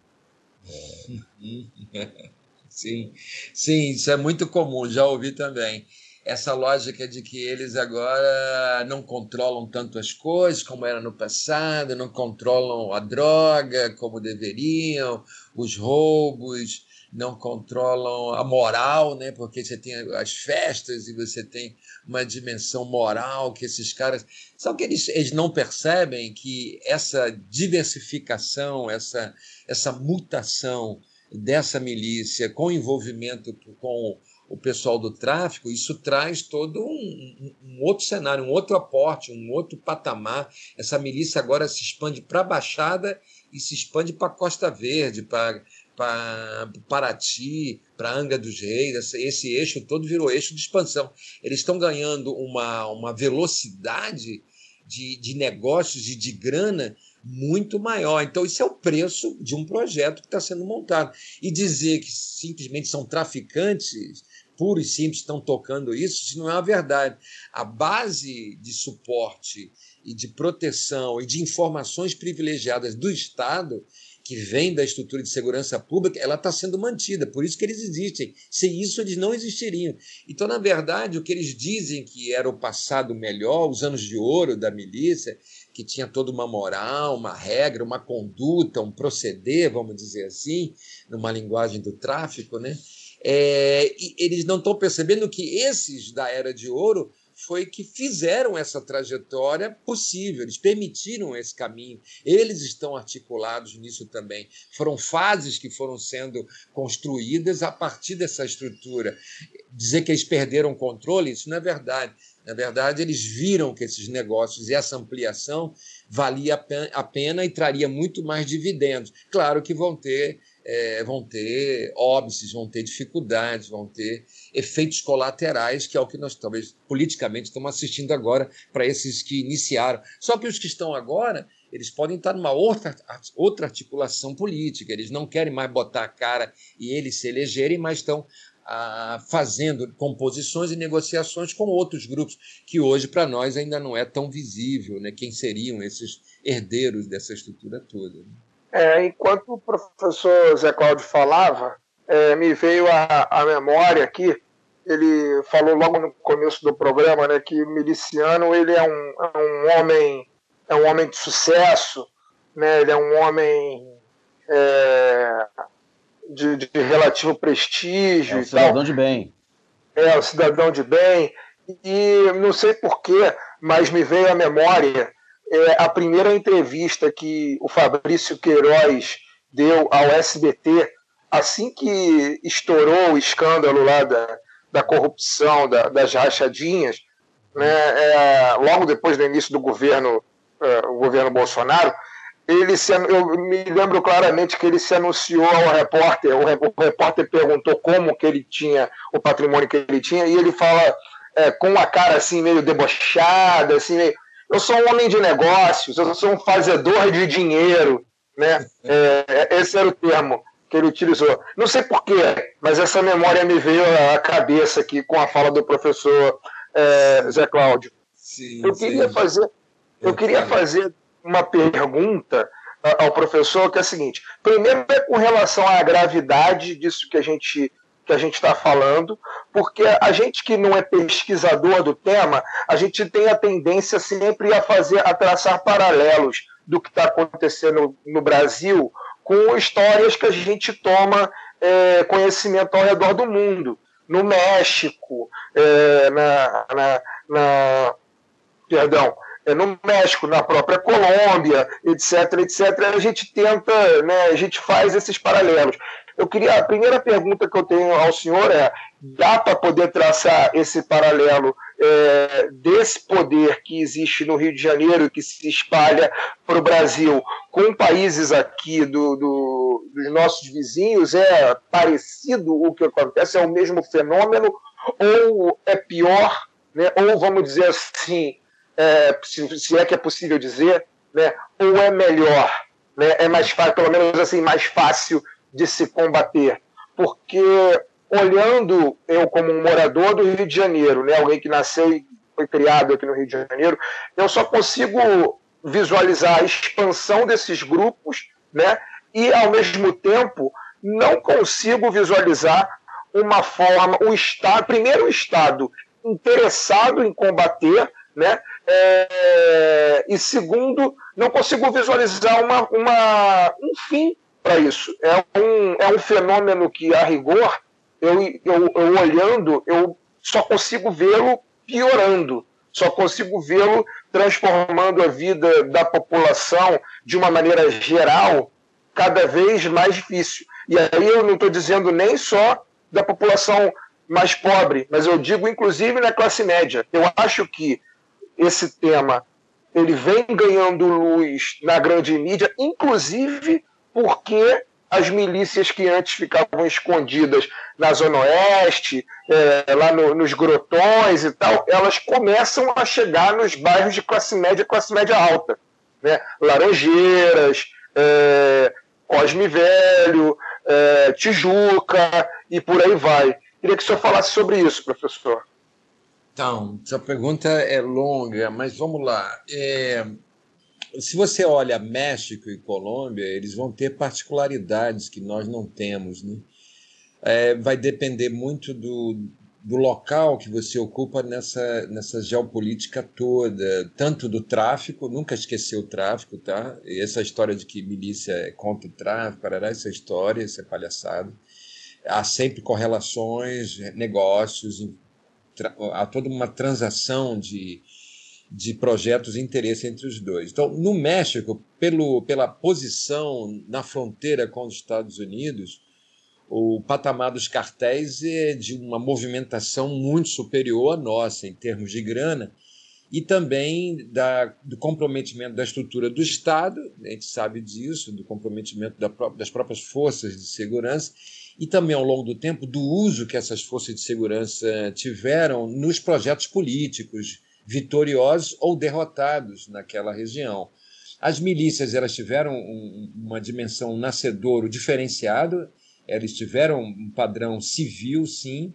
É... [laughs] Sim, sim, isso é muito comum, já ouvi também. Essa lógica de que eles agora não controlam tanto as coisas como era no passado, não controlam a droga como deveriam, os roubos, não controlam a moral, né? Porque você tem as festas e você tem uma dimensão moral que esses caras. Só que eles, eles não percebem que essa diversificação, essa, essa mutação dessa milícia com envolvimento com o pessoal do tráfico, isso traz todo um, um, outro cenário, um outro aporte, um outro patamar. Essa milícia agora se expande para a Baixada e se expande para a Costa Verde, para para Paraty, para Angra dos Reis, esse eixo todo virou eixo de expansão. Eles estão ganhando uma, uma velocidade de, de negócios e de grana muito maior. Então, isso é o preço de um projeto que está sendo montado. E dizer que simplesmente são traficantes puro e simples estão tocando isso, isso não é a verdade. A base de suporte e de proteção e de informações privilegiadas do Estado que vem da estrutura de segurança pública, ela está sendo mantida, por isso que eles existem. Sem isso, eles não existiriam. Então, na verdade, o que eles dizem que era o passado melhor, os anos de ouro da milícia, que tinha toda uma moral, uma regra, uma conduta, um proceder, vamos dizer assim, numa linguagem do tráfico, né? É, eles não estão percebendo que esses da Era de Ouro foi que fizeram essa trajetória possível, eles permitiram esse caminho, eles estão articulados nisso também. Foram fases que foram sendo construídas a partir dessa estrutura. Dizer que eles perderam o controle, isso não é verdade. Na verdade, eles viram que esses negócios e essa ampliação valia a pena e traria muito mais dividendos. Claro que vão ter é, vão ter óbices, vão ter dificuldades, vão ter efeitos colaterais, que é o que nós talvez politicamente estamos assistindo agora para esses que iniciaram. Só que os que estão agora, eles podem estar numa outra, outra articulação política, eles não querem mais botar a cara e eles se elegerem, mas estão ah, fazendo composições e negociações com outros grupos, que hoje para nós ainda não é tão visível, né? quem seriam esses herdeiros dessa estrutura toda. Né? É, enquanto o professor Zé Cláudio falava, é, me veio à memória aqui, ele falou logo no começo do programa né, que o miliciano ele é um, é um homem é um homem de sucesso, né, ele é um homem é, de, de, relativo prestígio. É um cidadão tal. de bem. É, um cidadão de bem. E não sei porquê, mas me veio à memória é, a primeira entrevista que o Fabrício Queiroz deu ao SBT, assim que estourou o escândalo lá da, da corrupção, da, das rachadinhas, né, é, logo depois do início do governo, é, o governo Bolsonaro, ele se, eu me lembro claramente que ele se anunciou ao repórter, o, repórter perguntou como que ele tinha o patrimônio que ele tinha, e ele fala é, com uma cara assim meio debochada, assim meio, eu sou um homem de negócios, eu sou um fazedor de dinheiro, né? É, esse era o termo que ele utilizou. Não sei porquê, mas essa memória me veio à cabeça aqui com a fala do professor é, Zé Cláudio. Sim, eu queria sim. fazer, eu queria fazer uma pergunta ao professor que é a seguinte: primeiro é com relação à gravidade disso que a gente que a gente está falando, porque a gente que não é pesquisador do tema, a gente tem a tendência sempre a fazer, a traçar paralelos do que está acontecendo no Brasil com histórias que a gente toma é, conhecimento ao redor do mundo. No México, é, na, na, na, perdão, é, no México, na própria Colômbia, etc, etc, a gente tenta, né, a gente faz esses paralelos. Eu queria, a primeira pergunta que eu tenho ao senhor é: dá para poder traçar esse paralelo é, desse poder que existe no Rio de Janeiro que se espalha para o Brasil com países aqui do, do, dos nossos vizinhos? É parecido o que acontece? É o mesmo fenômeno? Ou é pior? Né? Ou vamos dizer assim, é, se, se é que é possível dizer, né? ou é melhor? Né? É mais fácil, pelo menos assim, mais fácil de se combater. Porque, olhando eu como um morador do Rio de Janeiro, né, alguém que nasceu e foi criado aqui no Rio de Janeiro, eu só consigo visualizar a expansão desses grupos, né, e ao mesmo tempo não consigo visualizar uma forma, o Estado, primeiro o Estado interessado em combater, né, é, e segundo, não consigo visualizar uma, uma, um fim para isso. É um, é um fenômeno que, a rigor, eu, eu, eu olhando, eu só consigo vê-lo piorando, só consigo vê-lo transformando a vida da população de uma maneira geral cada vez mais difícil. E aí eu não estou dizendo nem só da população mais pobre, mas eu digo inclusive na classe média. Eu acho que esse tema ele vem ganhando luz na grande mídia, inclusive porque as milícias que antes ficavam escondidas na Zona Oeste, é, lá no, nos grotões e tal, elas começam a chegar nos bairros de classe média classe média alta. Né? Laranjeiras, é, Cosme Velho, é, Tijuca e por aí vai. Queria que o senhor falasse sobre isso, professor. Então, essa pergunta é longa, mas vamos lá. É, se você olha México e Colômbia, eles vão ter particularidades que nós não temos. Né? É, vai depender muito do, do local que você ocupa nessa, nessa geopolítica toda, tanto do tráfico, nunca esqueceu o tráfico, tá? E essa história de que milícia é contra o tráfico, parará, essa história, essa palhaçada. Há sempre correlações, negócios, há toda uma transação de, de projetos e interesse entre os dois. Então, no México, pelo, pela posição na fronteira com os Estados Unidos, o patamar dos cartéis é de uma movimentação muito superior à nossa, em termos de grana, e também da, do comprometimento da estrutura do Estado, a gente sabe disso, do comprometimento da, das próprias forças de segurança, e também ao longo do tempo do uso que essas forças de segurança tiveram nos projetos políticos, vitoriosos ou derrotados naquela região. As milícias elas tiveram um, uma dimensão nascedouro diferenciado, eles tiveram um padrão civil, sim,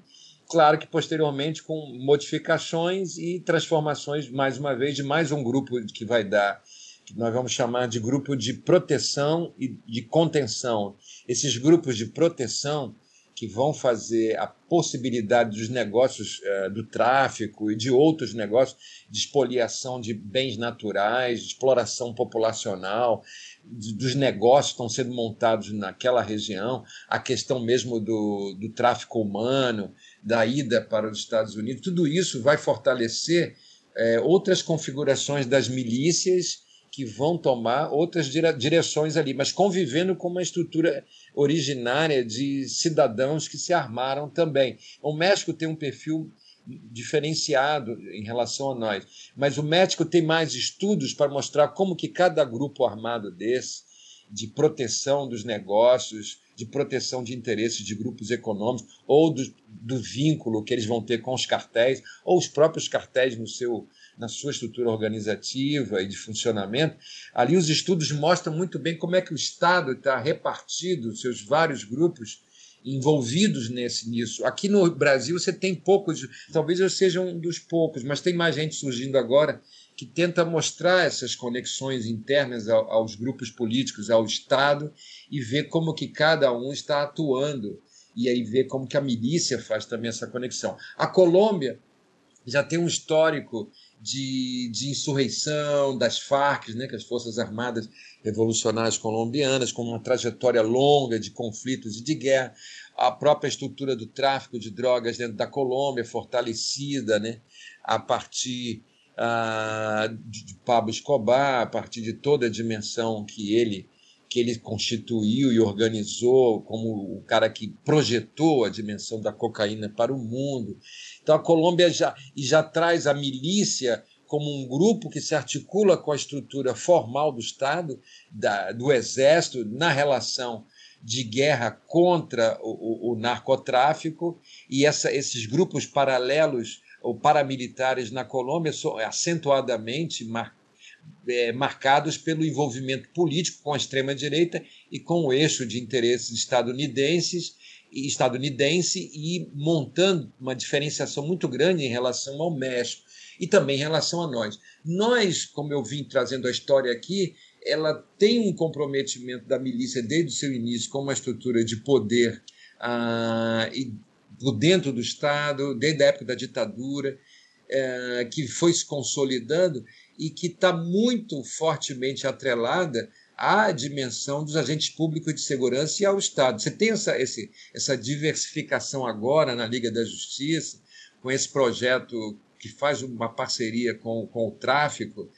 claro que posteriormente com modificações e transformações, mais uma vez, de mais um grupo que vai dar, que nós vamos chamar de grupo de proteção e de contenção. Esses grupos de proteção que vão fazer a possibilidade dos negócios uh, do tráfico e de outros negócios de expoliação de bens naturais, de exploração populacional, dos negócios que estão sendo montados naquela região, a questão mesmo do, do tráfico humano, da ida para os Estados Unidos, tudo isso vai fortalecer é, outras configurações das milícias que vão tomar outras direções ali, mas convivendo com uma estrutura originária de cidadãos que se armaram também. O México tem um perfil diferenciado em relação a nós, mas o México tem mais estudos para mostrar como que cada grupo armado desse, de proteção dos negócios, de proteção de interesses de grupos econômicos, ou do, do vínculo que eles vão ter com os cartéis, ou os próprios cartéis no seu na sua estrutura organizativa e de funcionamento, ali os estudos mostram muito bem como é que o Estado está repartido, seus vários grupos envolvidos nesse nisso. Aqui no Brasil você tem poucos, talvez eu seja um dos poucos, mas tem mais gente surgindo agora que tenta mostrar essas conexões internas aos grupos políticos, ao Estado e ver como que cada um está atuando e aí ver como que a milícia faz também essa conexão. A Colômbia já tem um histórico de, de insurreição das Farc, né, que as Forças Armadas Revolucionárias Colombianas, com uma trajetória longa de conflitos e de guerra, a própria estrutura do tráfico de drogas dentro da Colômbia, fortalecida né, a partir ah, de Pablo Escobar, a partir de toda a dimensão que ele que ele constituiu e organizou como o cara que projetou a dimensão da cocaína para o mundo. Então a Colômbia já, e já traz a milícia como um grupo que se articula com a estrutura formal do Estado, da, do Exército, na relação de guerra contra o, o, o narcotráfico, e essa, esses grupos paralelos ou paramilitares na Colômbia são acentuadamente mar, é, marcados pelo envolvimento político com a extrema-direita e com o eixo de interesses estadunidenses estadunidense e montando uma diferenciação muito grande em relação ao México e também em relação a nós. Nós, como eu vim trazendo a história aqui, ela tem um comprometimento da milícia desde o seu início com uma estrutura de poder ah, e por dentro do Estado, desde a época da ditadura, eh, que foi se consolidando e que está muito fortemente atrelada à dimensão dos agentes públicos de segurança e ao Estado. Você tem essa, esse, essa diversificação agora na Liga da Justiça, com esse projeto que faz uma parceria com, com o tráfico,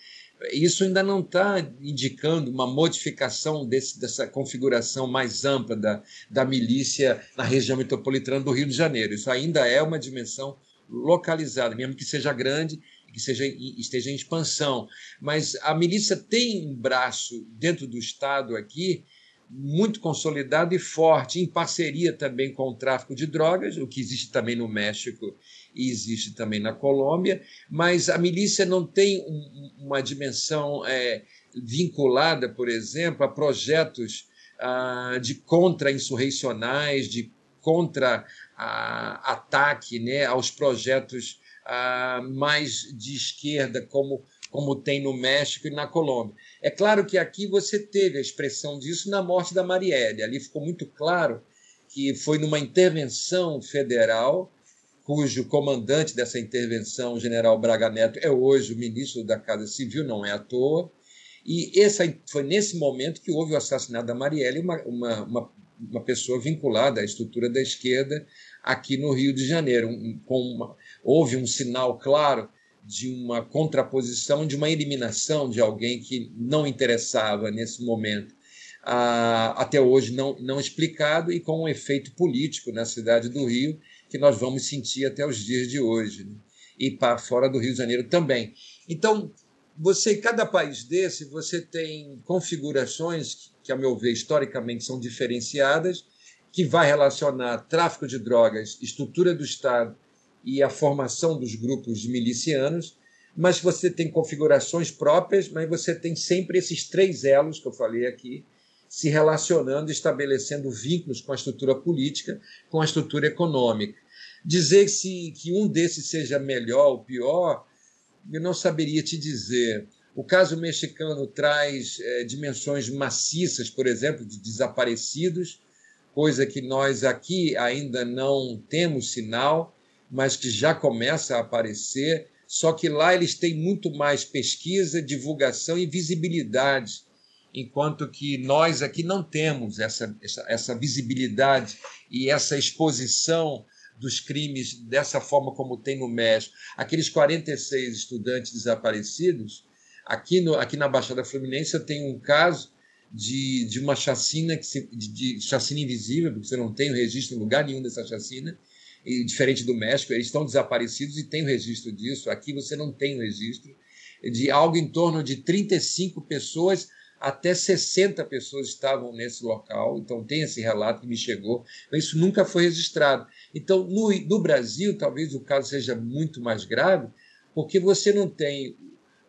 isso ainda não está indicando uma modificação desse, dessa configuração mais ampla da, da milícia na região metropolitana do Rio de Janeiro. Isso ainda é uma dimensão localizada, mesmo que seja grande, que seja, esteja em expansão. Mas a milícia tem um braço dentro do Estado aqui muito consolidado e forte, em parceria também com o tráfico de drogas, o que existe também no México e existe também na Colômbia, mas a milícia não tem um, uma dimensão é, vinculada, por exemplo, a projetos ah, de contra-insurreicionais, de contra-ataque né, aos projetos mais de esquerda, como como tem no México e na Colômbia. É claro que aqui você teve a expressão disso na morte da Marielle. Ali ficou muito claro que foi numa intervenção federal, cujo comandante dessa intervenção, o general Braga Neto, é hoje o ministro da Casa Civil, não é à toa. E essa, foi nesse momento que houve o assassinato da Marielle, uma, uma, uma, uma pessoa vinculada à estrutura da esquerda aqui no Rio de Janeiro. Um, uma, houve um sinal claro de uma contraposição, de uma eliminação de alguém que não interessava nesse momento, ah, até hoje não, não explicado e com um efeito político na cidade do Rio, que nós vamos sentir até os dias de hoje, né? e para fora do Rio de Janeiro também. Então, você, cada país desse, você tem configurações que, a meu ver, historicamente são diferenciadas, que vai relacionar tráfico de drogas, estrutura do Estado e a formação dos grupos milicianos, mas você tem configurações próprias, mas você tem sempre esses três elos que eu falei aqui, se relacionando, estabelecendo vínculos com a estrutura política, com a estrutura econômica. Dizer se, que um desses seja melhor ou pior, eu não saberia te dizer. O caso mexicano traz é, dimensões maciças, por exemplo, de desaparecidos, coisa que nós aqui ainda não temos sinal mas que já começa a aparecer. Só que lá eles têm muito mais pesquisa, divulgação e visibilidade, enquanto que nós aqui não temos essa, essa, essa visibilidade e essa exposição dos crimes dessa forma como tem no México. Aqueles 46 estudantes desaparecidos, aqui, no, aqui na Baixada Fluminense eu tenho um caso de, de uma chacina, que se, de, de chacina invisível, porque você não tem registro em lugar nenhum dessa chacina, e diferente do México, eles estão desaparecidos e tem o registro disso. Aqui você não tem o registro de algo em torno de 35 pessoas até 60 pessoas estavam nesse local, então tem esse relato que me chegou, mas isso nunca foi registrado. Então, no, no Brasil, talvez o caso seja muito mais grave, porque você não tem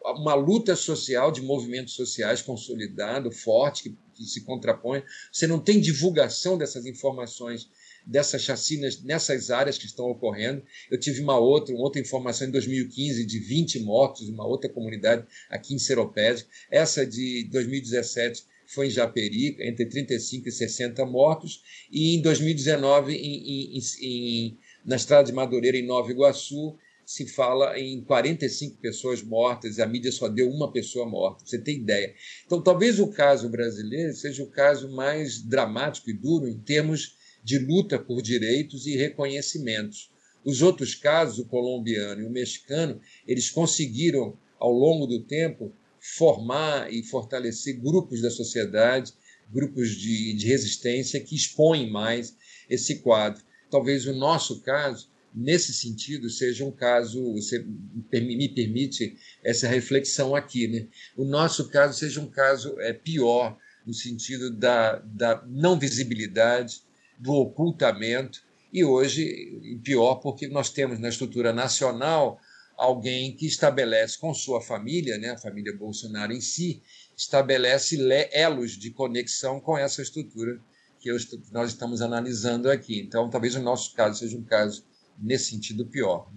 uma luta social de movimentos sociais consolidado, forte, que, que se contrapõe, você não tem divulgação dessas informações dessas chacinas nessas áreas que estão ocorrendo. Eu tive uma outra, uma outra informação em 2015 de 20 mortos, uma outra comunidade aqui em Seropédica. Essa de 2017 foi em Japeri, entre 35 e 60 mortos, e em 2019, em, em, em, na estrada de Madureira, em Nova Iguaçu, se fala em 45 pessoas mortas, a mídia só deu uma pessoa morta, você tem ideia. Então, talvez o caso brasileiro seja o caso mais dramático e duro em termos de luta por direitos e reconhecimentos. Os outros casos, o colombiano e o mexicano, eles conseguiram, ao longo do tempo, formar e fortalecer grupos da sociedade, grupos de, de resistência que expõem mais esse quadro. Talvez o nosso caso, nesse sentido, seja um caso, você me permite essa reflexão aqui, né? o nosso caso seja um caso é, pior, no sentido da, da não visibilidade, do ocultamento, e hoje, pior, porque nós temos na estrutura nacional alguém que estabelece com sua família, né, a família Bolsonaro em si, estabelece elos de conexão com essa estrutura que nós estamos analisando aqui. Então, talvez o nosso caso seja um caso, nesse sentido, pior.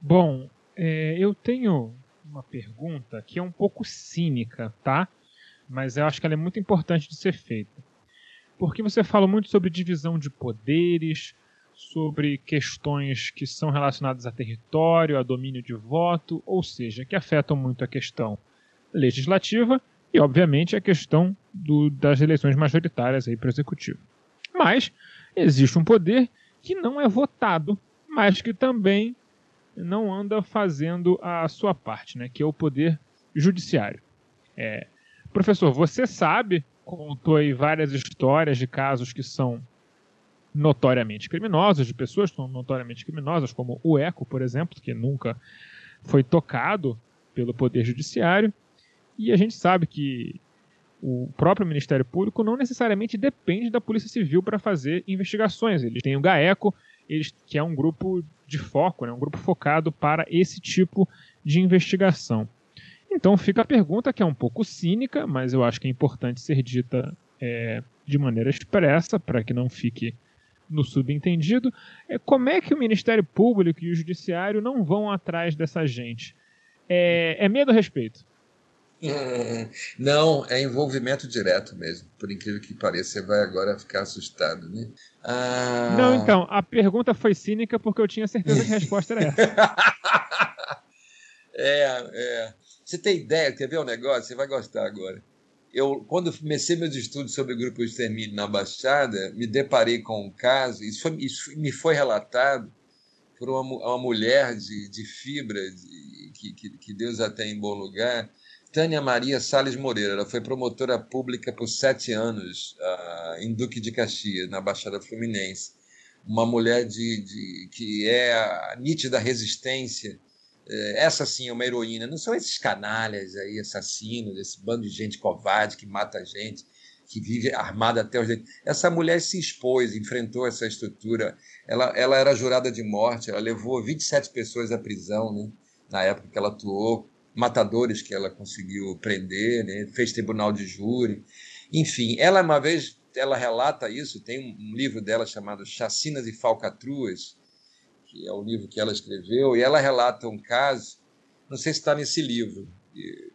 Bom, é, eu tenho uma pergunta que é um pouco cínica, tá? Mas eu acho que ela é muito importante de ser feita porque você fala muito sobre divisão de poderes, sobre questões que são relacionadas a território, a domínio de voto, ou seja, que afetam muito a questão legislativa e, obviamente, a questão do, das eleições majoritárias para o executivo. Mas existe um poder que não é votado, mas que também não anda fazendo a sua parte, né? que é o poder Judiciário. É, professor, você sabe, contou aí várias histórias de casos que são notoriamente criminosos, de pessoas que são notoriamente criminosas, como o Eco, por exemplo, que nunca foi tocado pelo Poder Judiciário. E a gente sabe que o próprio Ministério Público não necessariamente depende da Polícia Civil para fazer investigações. Eles têm o GAECO, eles, que é um grupo de foco, né, um grupo focado para esse tipo de investigação. Então fica a pergunta que é um pouco cínica, mas eu acho que é importante ser dita é, de maneira expressa para que não fique no subentendido. É, como é que o Ministério Público e o Judiciário não vão atrás dessa gente? É, é medo ou respeito? Hum, não, é envolvimento direto mesmo. Por incrível que pareça, você vai agora ficar assustado, né? Ah... Não, então, a pergunta foi cínica porque eu tinha certeza que a resposta era essa. [laughs] é, é. Você tem ideia, quer ver um negócio? Você vai gostar agora. Eu, quando comecei meus estudos sobre o grupo extermínio na Baixada, me deparei com um caso, isso, foi, isso me foi relatado por uma, uma mulher de, de fibra, de, que, que, que Deus a tem em bom lugar, Tânia Maria Sales Moreira. Ela foi promotora pública por sete anos uh, em Duque de Caxias, na Baixada Fluminense. Uma mulher de, de que é a nítida resistência. É, essa sim é uma heroína. Não são esses canalhas aí, assassinos, esse bando de gente covarde que mata gente, que vive armada até os dentes. Essa mulher se expôs, enfrentou essa estrutura. Ela, ela era jurada de morte, ela levou 27 pessoas à prisão, né? na época que ela atuou matadores que ela conseguiu prender, né? fez tribunal de júri. Enfim, ela uma vez ela relata isso, tem um livro dela chamado Chacinas e Falcatruas, que é o livro que ela escreveu, e ela relata um caso, não sei se está nesse livro,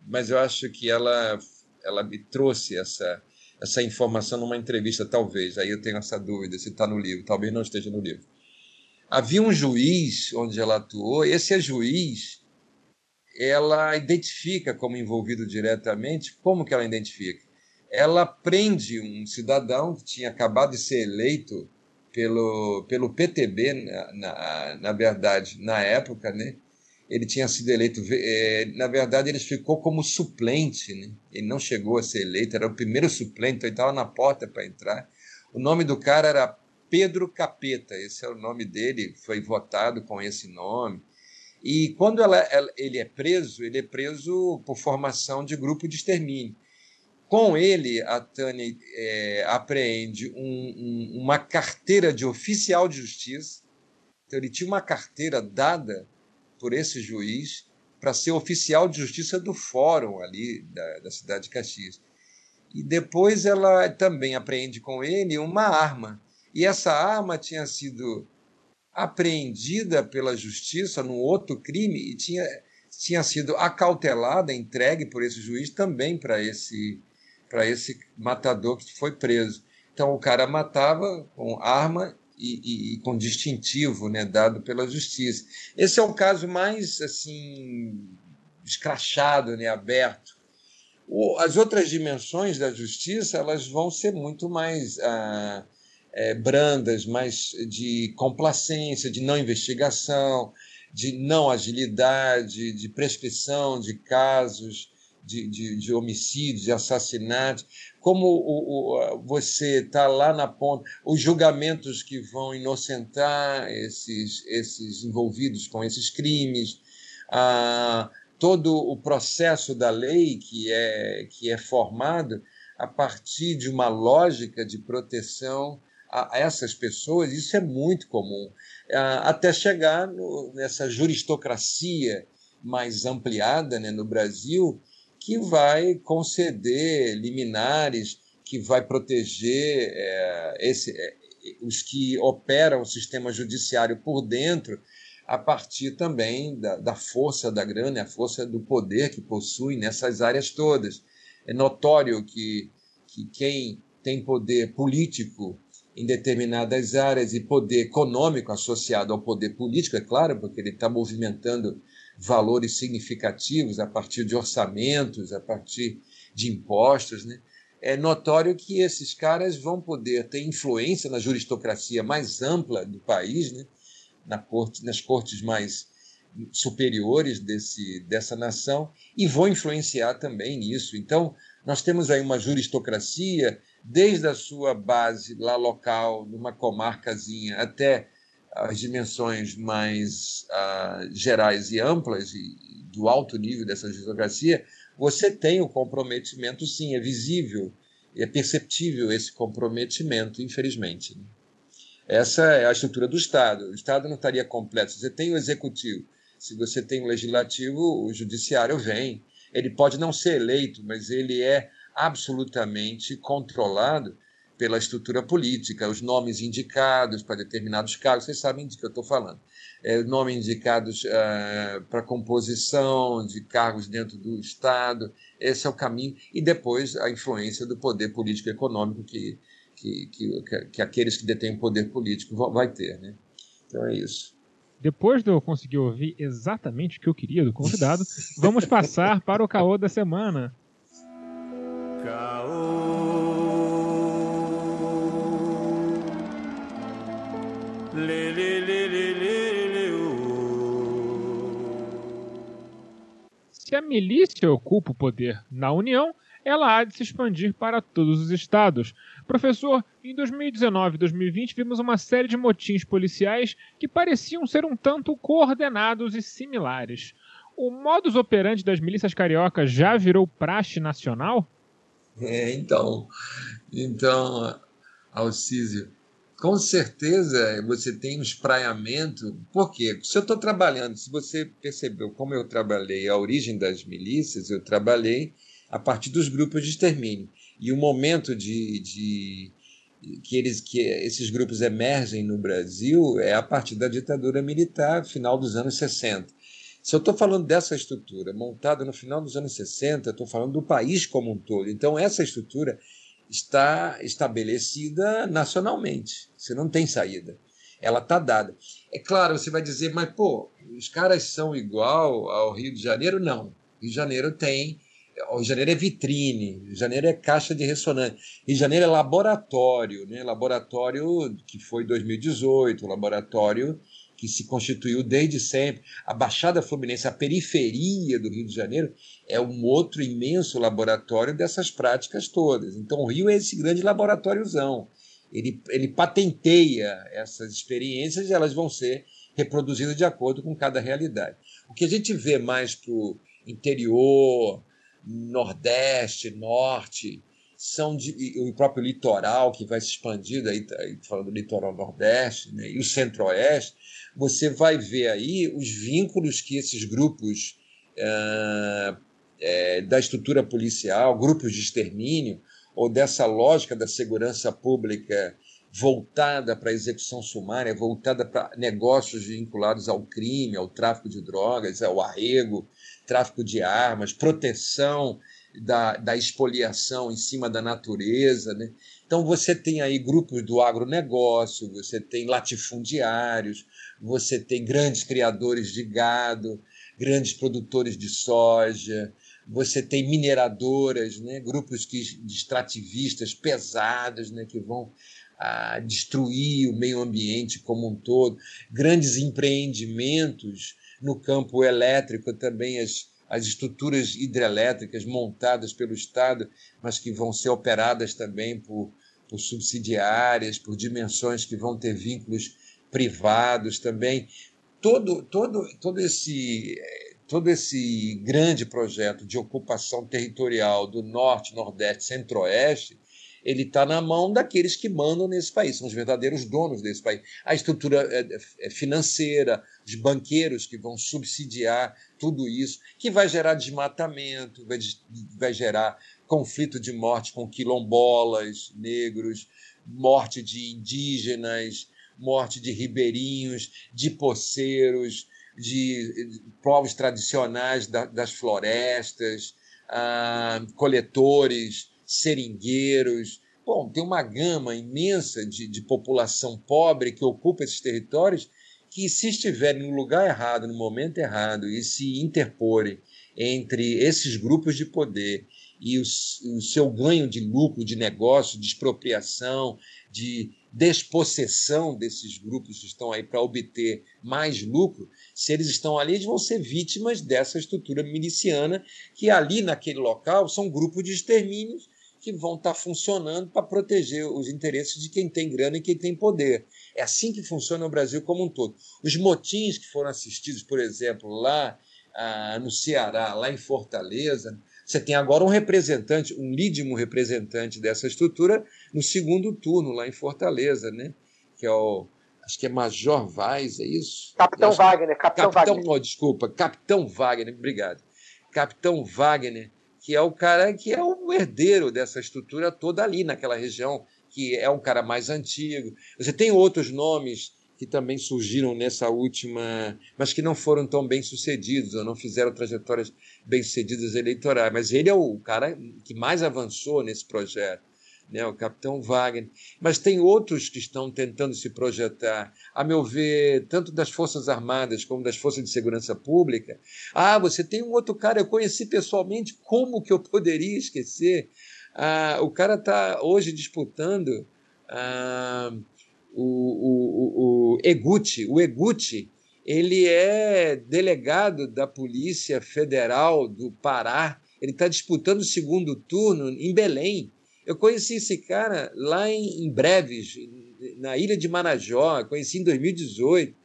mas eu acho que ela, ela me trouxe essa, essa informação numa entrevista, talvez, aí eu tenho essa dúvida se está no livro, talvez não esteja no livro. Havia um juiz onde ela atuou, esse é juiz ela identifica como envolvido diretamente. Como que ela identifica? Ela prende um cidadão que tinha acabado de ser eleito pelo, pelo PTB, na, na, na verdade, na época, né? Ele tinha sido eleito, é, na verdade, ele ficou como suplente, né? Ele não chegou a ser eleito, era o primeiro suplente, então ele estava na porta para entrar. O nome do cara era Pedro Capeta, esse é o nome dele, foi votado com esse nome. E quando ela, ela, ele é preso, ele é preso por formação de grupo de extermínio. Com ele, a Tânia é, apreende um, um, uma carteira de oficial de justiça. Então, ele tinha uma carteira dada por esse juiz para ser oficial de justiça do fórum ali da, da cidade de Caxias. E depois ela também apreende com ele uma arma. E essa arma tinha sido apreendida pela justiça num outro crime e tinha, tinha sido acautelada, entregue por esse juiz também para esse, para esse matador que foi preso. Então o cara matava com arma e, e, e, com distintivo né, dado pela justiça. Esse é o caso mais assim escrachado, né, aberto. O, as outras dimensões da justiça elas vão ser muito mais ah, é, brandas, mais de complacência, de não investigação, de não agilidade, de prescrição de casos de, de, de homicídios, de assassinatos. Como o, o, você está lá na ponta, os julgamentos que vão inocentar esses, esses envolvidos com esses crimes, ah, todo o processo da lei que é, que é formado a partir de uma lógica de proteção a, essas pessoas, isso é muito comum, até chegar no, nessa juristocracia mais ampliada né, no Brasil, que vai conceder liminares, que vai proteger é, esse, é, os que operam o sistema judiciário por dentro, a partir também da, da força da grana, a força do poder que possui nessas áreas todas. É notório que, que quem tem poder político em determinadas áreas e poder econômico associado ao poder político, é claro, porque ele está movimentando valores significativos a partir de orçamentos, a partir de impostos, né? É notório que esses caras vão poder ter influência na juristocracia mais ampla do país, né? Na corte, nas cortes mais superiores desse, dessa nação e vão influenciar também nisso. Então, nós temos aí uma juristocracia, desde a sua base lá local, numa comarcazinha, até as dimensões mais uh, gerais e amplas e do alto nível dessa juristocracia, você tem o comprometimento, sim, é visível, é perceptível esse comprometimento, infelizmente. Essa é a estrutura do Estado. O Estado não estaria completo. Você tem o executivo, se você tem o legislativo, o judiciário vem. Ele pode não ser eleito, mas ele é absolutamente controlado pela estrutura política, os nomes indicados para determinados cargos, vocês sabem de que eu estou falando. É, nomes indicados uh, para composição de cargos dentro do Estado, esse é o caminho, e depois a influência do poder político e econômico que, que, que, que aqueles que detêm poder político vão, vai ter. Né? Então é isso. Depois de eu conseguir ouvir exatamente o que eu queria do convidado, vamos passar para o caô da semana. Lê, lê, lê, lê, lê, lê, Se a milícia ocupa o poder na União, ela há de se expandir para todos os estados. Professor, em 2019 e 2020 vimos uma série de motins policiais que pareciam ser um tanto coordenados e similares. O modus operandi das milícias cariocas já virou praxe nacional? É, então, então, Alcísio, com certeza você tem um espraiamento. Por quê? Se eu estou trabalhando, se você percebeu como eu trabalhei a origem das milícias, eu trabalhei a partir dos grupos de extermínio. E o momento de, de que, eles, que esses grupos emergem no Brasil é a partir da ditadura militar, final dos anos 60. Se eu estou falando dessa estrutura montada no final dos anos 60, estou falando do país como um todo. Então, essa estrutura está estabelecida nacionalmente. Você não tem saída. Ela está dada. É claro, você vai dizer, mas pô, os caras são igual ao Rio de Janeiro? Não. Rio de Janeiro tem Rio de Janeiro é vitrine, Rio de Janeiro é caixa de ressonância, Rio de Janeiro é laboratório, né? laboratório que foi 2018, laboratório que se constituiu desde sempre. A Baixada Fluminense, a periferia do Rio de Janeiro, é um outro imenso laboratório dessas práticas todas. Então, o Rio é esse grande laboratóriozão. Ele, ele patenteia essas experiências e elas vão ser reproduzidas de acordo com cada realidade. O que a gente vê mais para o interior, Nordeste, Norte, são de, o próprio litoral que vai se expandir, daí tá, falando do litoral Nordeste né, e o Centro-Oeste, você vai ver aí os vínculos que esses grupos é, da estrutura policial, grupos de extermínio, ou dessa lógica da segurança pública voltada para a execução sumária, voltada para negócios vinculados ao crime, ao tráfico de drogas, ao arrego, tráfico de armas, proteção da, da expoliação em cima da natureza. Né? Então, você tem aí grupos do agronegócio, você tem latifundiários, você tem grandes criadores de gado, grandes produtores de soja, você tem mineradoras, né? grupos que, extrativistas pesados né? que vão a destruir o meio ambiente como um todo, grandes empreendimentos no campo elétrico também as, as estruturas hidrelétricas montadas pelo Estado, mas que vão ser operadas também por, por subsidiárias, por dimensões que vão ter vínculos privados também. Todo, todo, todo, esse, todo esse grande projeto de ocupação territorial do Norte, Nordeste, Centro-Oeste ele está na mão daqueles que mandam nesse país, são os verdadeiros donos desse país. A estrutura é, é, financeira, os banqueiros que vão subsidiar tudo isso, que vai gerar desmatamento, vai, vai gerar conflito de morte com quilombolas, negros, morte de indígenas, morte de ribeirinhos, de poceiros, de povos tradicionais das florestas, ah, coletores seringueiros. Bom, tem uma gama imensa de, de população pobre que ocupa esses territórios que, se estiverem no lugar errado, no momento errado, e se interporem entre esses grupos de poder e o, o seu ganho de lucro, de negócio, de expropriação, de despossessão desses grupos que estão aí para obter mais lucro, se eles estão ali, eles vão ser vítimas dessa estrutura miliciana, que ali naquele local são grupos de extermínios que vão estar funcionando para proteger os interesses de quem tem grana e quem tem poder. É assim que funciona o Brasil como um todo. Os motins que foram assistidos, por exemplo, lá ah, no Ceará, lá em Fortaleza, você tem agora um representante, um lídimo representante dessa estrutura no segundo turno, lá em Fortaleza, né? que é o. Acho que é Major Vaz, é isso? Capitão Wagner, Capitão, Capitão Wagner. Oh, desculpa, Capitão Wagner, obrigado. Capitão Wagner, que é o cara que é o herdeiro dessa estrutura toda ali naquela região, que é um cara mais antigo. Você tem outros nomes que também surgiram nessa última, mas que não foram tão bem sucedidos, ou não fizeram trajetórias bem sucedidas eleitorais. Mas ele é o cara que mais avançou nesse projeto, né? o capitão Wagner. Mas tem outros que estão tentando se projetar, a meu ver, tanto das Forças Armadas como das Forças de Segurança Pública. Ah, você tem um outro cara, eu conheci pessoalmente, como que eu poderia esquecer? Ah, o cara está hoje disputando. Ah, o, o, o, Eguchi. O Eguchi ele é delegado da Polícia Federal do Pará. Ele está disputando o segundo turno em Belém. Eu conheci esse cara lá em, em Breves, na ilha de Marajó, conheci em 2018.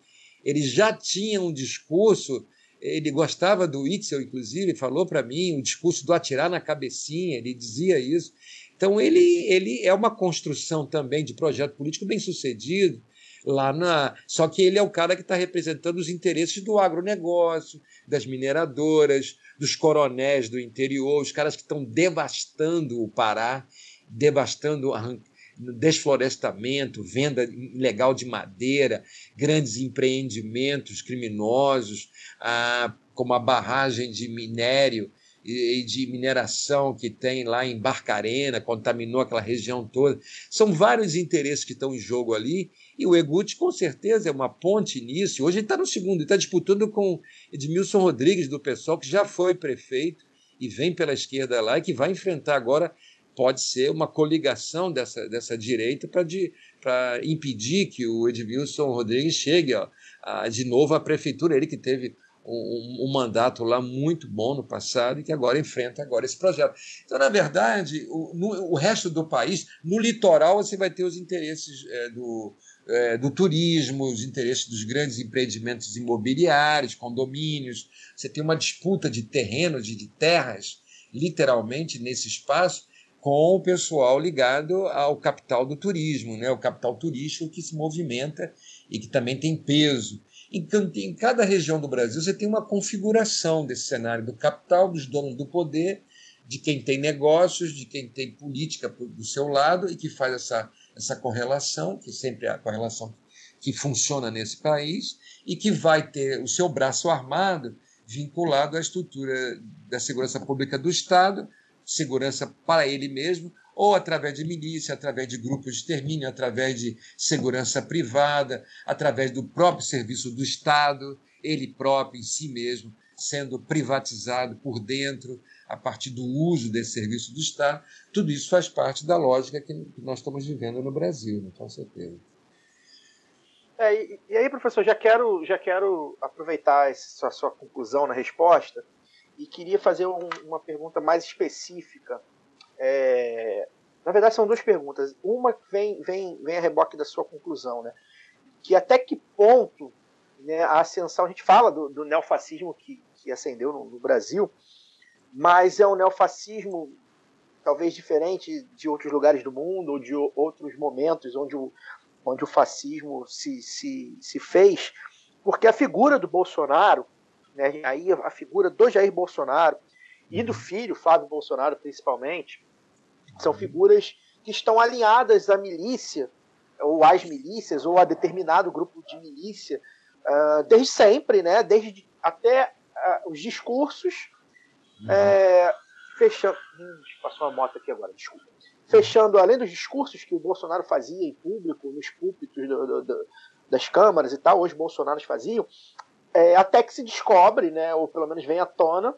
Ele já tinha um discurso, ele gostava do Itzel, inclusive, falou para mim, o discurso do atirar na cabecinha, ele dizia isso. Então, ele, ele é uma construção também de projeto político bem sucedido, lá na. Só que ele é o cara que está representando os interesses do agronegócio, das mineradoras, dos coronéis do interior, os caras que estão devastando o Pará, devastando, desflorestamento, venda ilegal de madeira, grandes empreendimentos criminosos, ah, como a barragem de minério e de mineração que tem lá em Barcarena, contaminou aquela região toda. São vários interesses que estão em jogo ali, e o Eguti, com certeza, é uma ponte nisso. Hoje ele está no segundo, está disputando com Edmilson Rodrigues, do PSOL, que já foi prefeito e vem pela esquerda lá, e que vai enfrentar agora, pode ser, uma coligação dessa, dessa direita para de, impedir que o Edmilson Rodrigues chegue ó, a, de novo à prefeitura. Ele que teve um, um, mandato lá muito bom no passado e que agora enfrenta agora esse projeto. Então, na verdade, o, no, o resto do país, no litoral, você vai ter os interesses é, do, é, do turismo, os interesses dos grandes empreendimentos imobiliários, condomínios. Você tem uma disputa de terrenos, de, de terras, literalmente, nesse espaço, com o pessoal ligado ao capital do turismo, né? o capital turístico que se movimenta e que também tem peso. Então, em cada região do Brasil, você tem uma configuração desse cenário do capital, dos donos do poder, de quem tem negócios, de quem tem política do seu lado e que faz essa, essa correlação, que sempre é a correlação que funciona nesse país, e que vai ter o seu braço armado vinculado à estrutura da segurança pública do Estado, segurança para ele mesmo, ou através de milícia, através de grupos de extermínio, através de segurança privada, através do próprio serviço do Estado, ele próprio, em si mesmo, sendo privatizado por dentro, a partir do uso desse serviço do Estado. Tudo isso faz parte da lógica que nós estamos vivendo no Brasil, né? com certeza. É, e, aí, professor, já quero, já quero aproveitar essa sua conclusão na resposta e queria fazer um, uma pergunta mais específica é, na verdade, são duas perguntas. Uma vem, vem, vem a reboque da sua conclusão, né? Que até que ponto né, a ascensão, a gente fala do, do neofascismo que, que ascendeu no, no, Brasil, mas é um neofascismo talvez diferente de outros lugares do mundo ou de outros momentos onde o, onde o fascismo se, se, se fez, porque a figura do Bolsonaro, né, aí a figura do Jair Bolsonaro e do filho, Flávio Bolsonaro principalmente, são figuras que estão alinhadas à milícia, ou às milícias, ou a determinado grupo de milícia, uh, desde sempre, né? desde até uh, os discursos. Uhum. É, fechando. Hum, passou uma moto aqui agora, desculpa. Fechando, além dos discursos que o Bolsonaro fazia em público, nos púlpitos do, do, do, das câmaras e tal, hoje Bolsonaros faziam, é, até que se descobre, né, ou pelo menos vem à tona,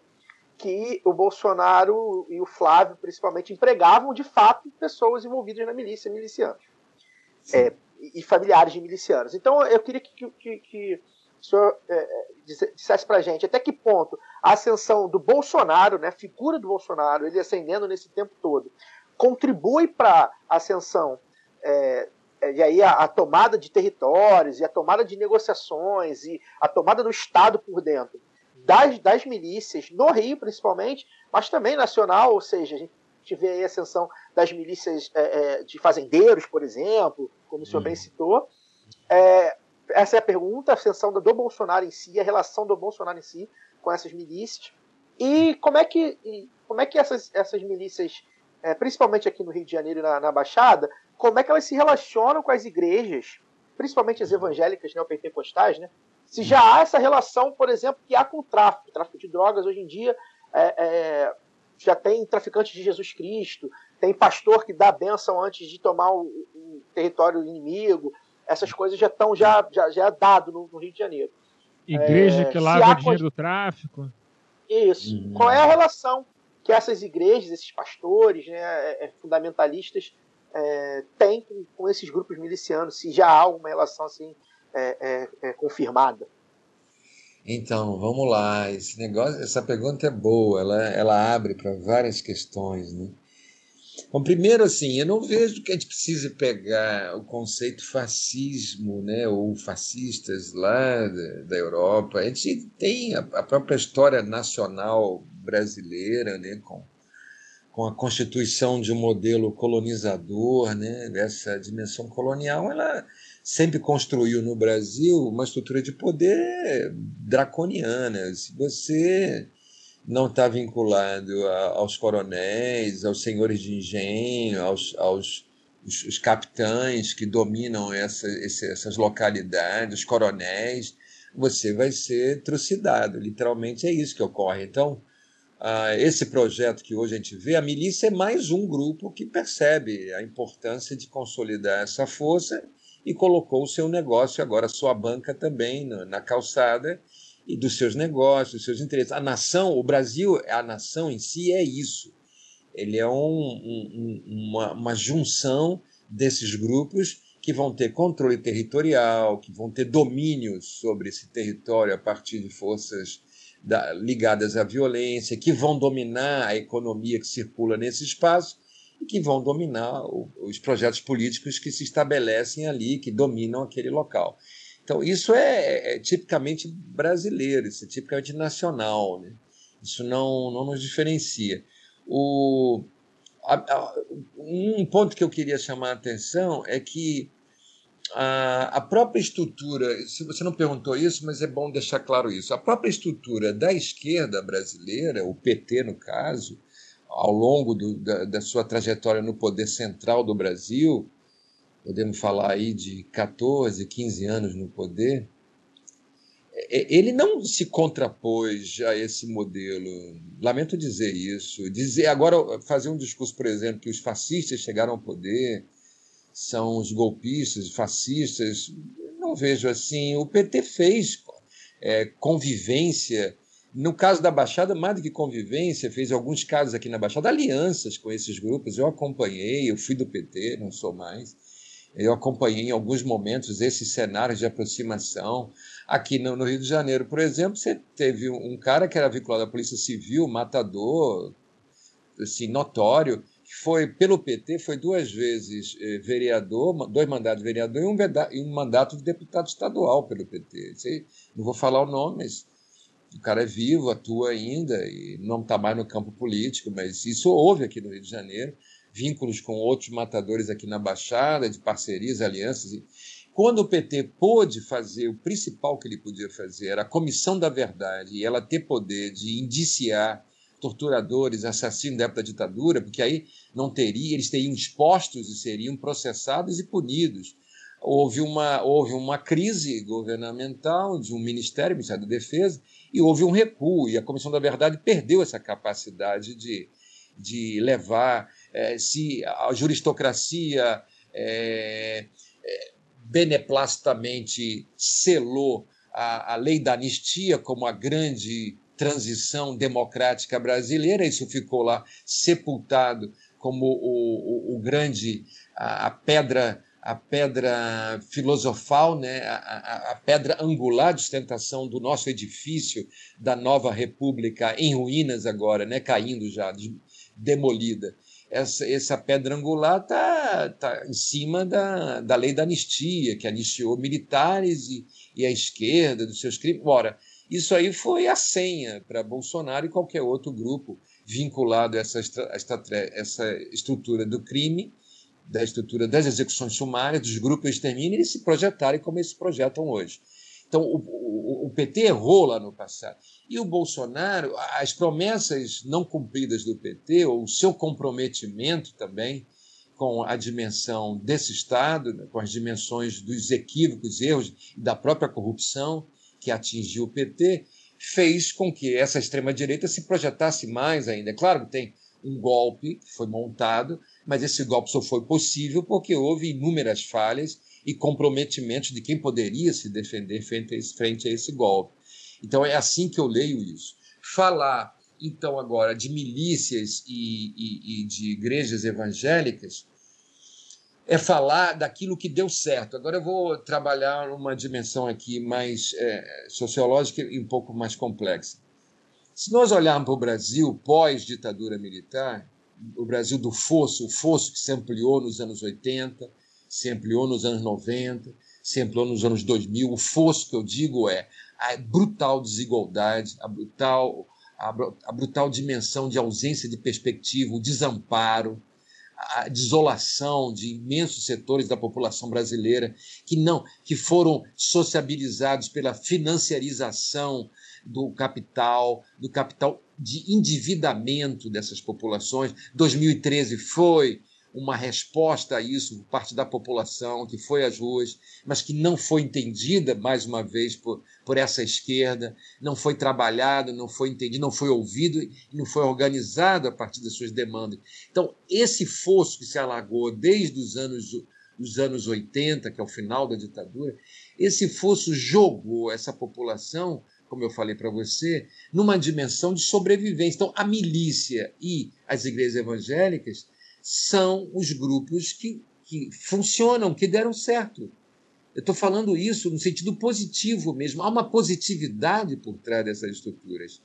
que o Bolsonaro e o Flávio, principalmente, empregavam de fato pessoas envolvidas na milícia, milicianos. É, e familiares de milicianos. Então, eu queria que, que, que o senhor é, dissesse para a gente até que ponto a ascensão do Bolsonaro, né, a figura do Bolsonaro, ele ascendendo nesse tempo todo, contribui para a ascensão é, é, e aí a, a, tomada de territórios e a tomada de negociações e a tomada do Estado por dentro das, das milícias, no Rio principalmente, mas também nacional, ou seja, a gente vê a ascensão das milícias é, é, de fazendeiros, por exemplo, como o senhor bem uhum. citou. É, essa é a pergunta, a ascensão do Bolsonaro em si, a relação do Bolsonaro em si com essas milícias. E como é que, como é que essas, essas milícias, é, principalmente aqui no Rio de Janeiro e na, na, Baixada, como é que elas se relacionam com as igrejas, principalmente as evangélicas neopentecostais, né? Se já há essa relação, por exemplo, que há com o tráfico, tráfico de drogas hoje em dia, é, é, já tem traficantes de Jesus Cristo, tem pastor que dá bênção antes de tomar o, o território inimigo, essas coisas já estão já, já, já é dado no, no Rio de Janeiro. Igreja é, que lava dinheiro do tráfico. Isso. Uhum. Qual é a relação que essas igrejas, esses pastores, né, é, é, fundamentalistas, é, têm com, com, esses grupos milicianos? Se já há alguma relação assim é, é, confirmada? Então, vamos lá. Esse negócio, essa pergunta é boa. Ela, ela abre para várias questões, né? Bom, primeiro, assim, eu não vejo que a gente precise pegar o conceito fascismo, né, ou fascistas lá da, da Europa. A gente tem a, a, própria história nacional brasileira, né, com, com a constituição de um modelo colonizador, né, dessa dimensão colonial, ela sempre construiu no Brasil uma estrutura de poder draconiana. Se você não está vinculado a, aos coronéis, aos senhores de engenho, aos, aos os, os capitães que dominam essa, esse, essas localidades, os coronéis, você vai ser trucidado. Literalmente é isso que ocorre. Então, esse projeto que hoje a gente vê, a milícia é mais um grupo que percebe a importância de consolidar essa força e colocou o seu negócio, agora sua banca também na, na calçada, e dos seus negócios, dos seus interesses. A nação, o Brasil, a nação em si é isso. Ele é um, um, uma, uma junção desses grupos que vão ter controle territorial, que vão ter domínio sobre esse território a partir de forças da, ligadas à violência, que vão dominar a economia que circula nesse espaço que vão dominar os projetos políticos que se estabelecem ali, que dominam aquele local. Então, isso é, é, tipicamente brasileiro, isso é tipicamente nacional. Né? Isso não, não nos diferencia. O, a, a, um ponto que eu queria chamar a atenção é que a, a própria estrutura, se você não perguntou isso, mas é bom deixar claro isso, a própria estrutura da esquerda brasileira, o PT no caso, ao longo do, da, da sua trajetória no poder central do Brasil, podemos falar aí de 14, 15 anos no poder, é, ele não se contrapôs a esse modelo. Lamento dizer isso. Dizer agora fazer um discurso, por exemplo, que os fascistas chegaram ao poder, são os golpistas, fascistas, não vejo assim. O PT fez é, convivência. No caso da Baixada, mais do que convivência, fez alguns casos aqui na Baixada, alianças com esses grupos. Eu acompanhei, eu fui do PT, não sou mais. Eu acompanhei em alguns momentos esses cenários de aproximação. Aqui no, Rio de Janeiro, por exemplo, você teve um cara que era vinculado à Polícia Civil, matador, assim, notório, que foi pelo PT, foi duas vezes eh, vereador, dois mandatos de vereador e um, mandato de deputado estadual pelo PT. Não vou falar o nome, mas o cara é vivo, atua ainda e não está mais no campo político, mas isso houve aqui no Rio de Janeiro vínculos com outros matadores aqui na Baixada, de parcerias, alianças. Quando o PT pôde fazer, o principal que ele podia fazer era a comissão da verdade e ela ter poder de indiciar torturadores, assassinos da época da ditadura, porque aí não teria, eles teriam expostos e seriam processados e punidos. Houve uma, houve uma crise governamental de um ministério, o Ministério da Defesa, e houve um recuo, e a Comissão da Verdade perdeu essa capacidade de, de levar é, se a juristocracia é, é, beneplastamente selou a, a lei da anistia como a grande transição democrática brasileira. Isso ficou lá sepultado como o, o, o grande, a, a, pedra a pedra filosofal, né? a, a, a pedra angular de sustentação do nosso edifício da nova república em ruínas agora, né? caindo já, demolida essa, essa pedra angular está tá em cima da, da lei da anistia, que anistiou militares e, e a esquerda dos seus crimes. Ora, isso aí foi a senha para Bolsonaro e qualquer outro grupo vinculado a essa, essa, essa estrutura do crime, da estrutura das execuções sumárias, dos grupos de extermínio, eles se projetarem como eles se projetam hoje. Então, o, o, o, PT errou lá no passado. E o Bolsonaro, as promessas não cumpridas do PT, ou o seu comprometimento também com a dimensão desse Estado, né, com as dimensões dos equívocos, erros e da própria corrupção que atingiu o PT, fez com que essa extrema-direita se projetasse mais ainda. É claro que tem um golpe que foi montado, mas esse golpe só foi possível porque houve inúmeras falhas e comprometimentos de quem poderia se defender frente a esse, frente a esse golpe. Então é assim que eu leio isso. Falar, então, agora de milícias e, e, e de igrejas evangélicas é falar daquilo que deu certo. Agora eu vou trabalhar uma dimensão aqui mais é, sociológica e um pouco mais complexa. Se nós olharmos para o Brasil pós-ditadura militar, o Brasil do fosso, o fosso que se ampliou nos anos 80, se ampliou nos anos 90, se ampliou nos anos 2000. O fosso que eu digo é a brutal desigualdade, a brutal, a, brutal dimensão de ausência de perspectiva, o desamparo, a desolação de imensos setores da população brasileira que não que foram sociabilizados pela financiarização do capital, do capital de endividamento dessas populações. 2013 foi uma resposta a isso por parte da população que foi às ruas, mas que não foi entendida, mais uma vez, por, por essa esquerda, não foi trabalhado, não foi entendido, não foi ouvido e não foi organizado a partir das suas demandas. Então, esse fosso que se alagou desde os anos, os anos 80, que é o final da ditadura, esse fosso jogou essa população como eu falei para você, numa dimensão de sobrevivência. Então, a milícia e as igrejas evangélicas são os grupos que, que funcionam, que deram certo. Eu estou falando isso no sentido positivo mesmo. Há uma positividade por trás dessas estruturas.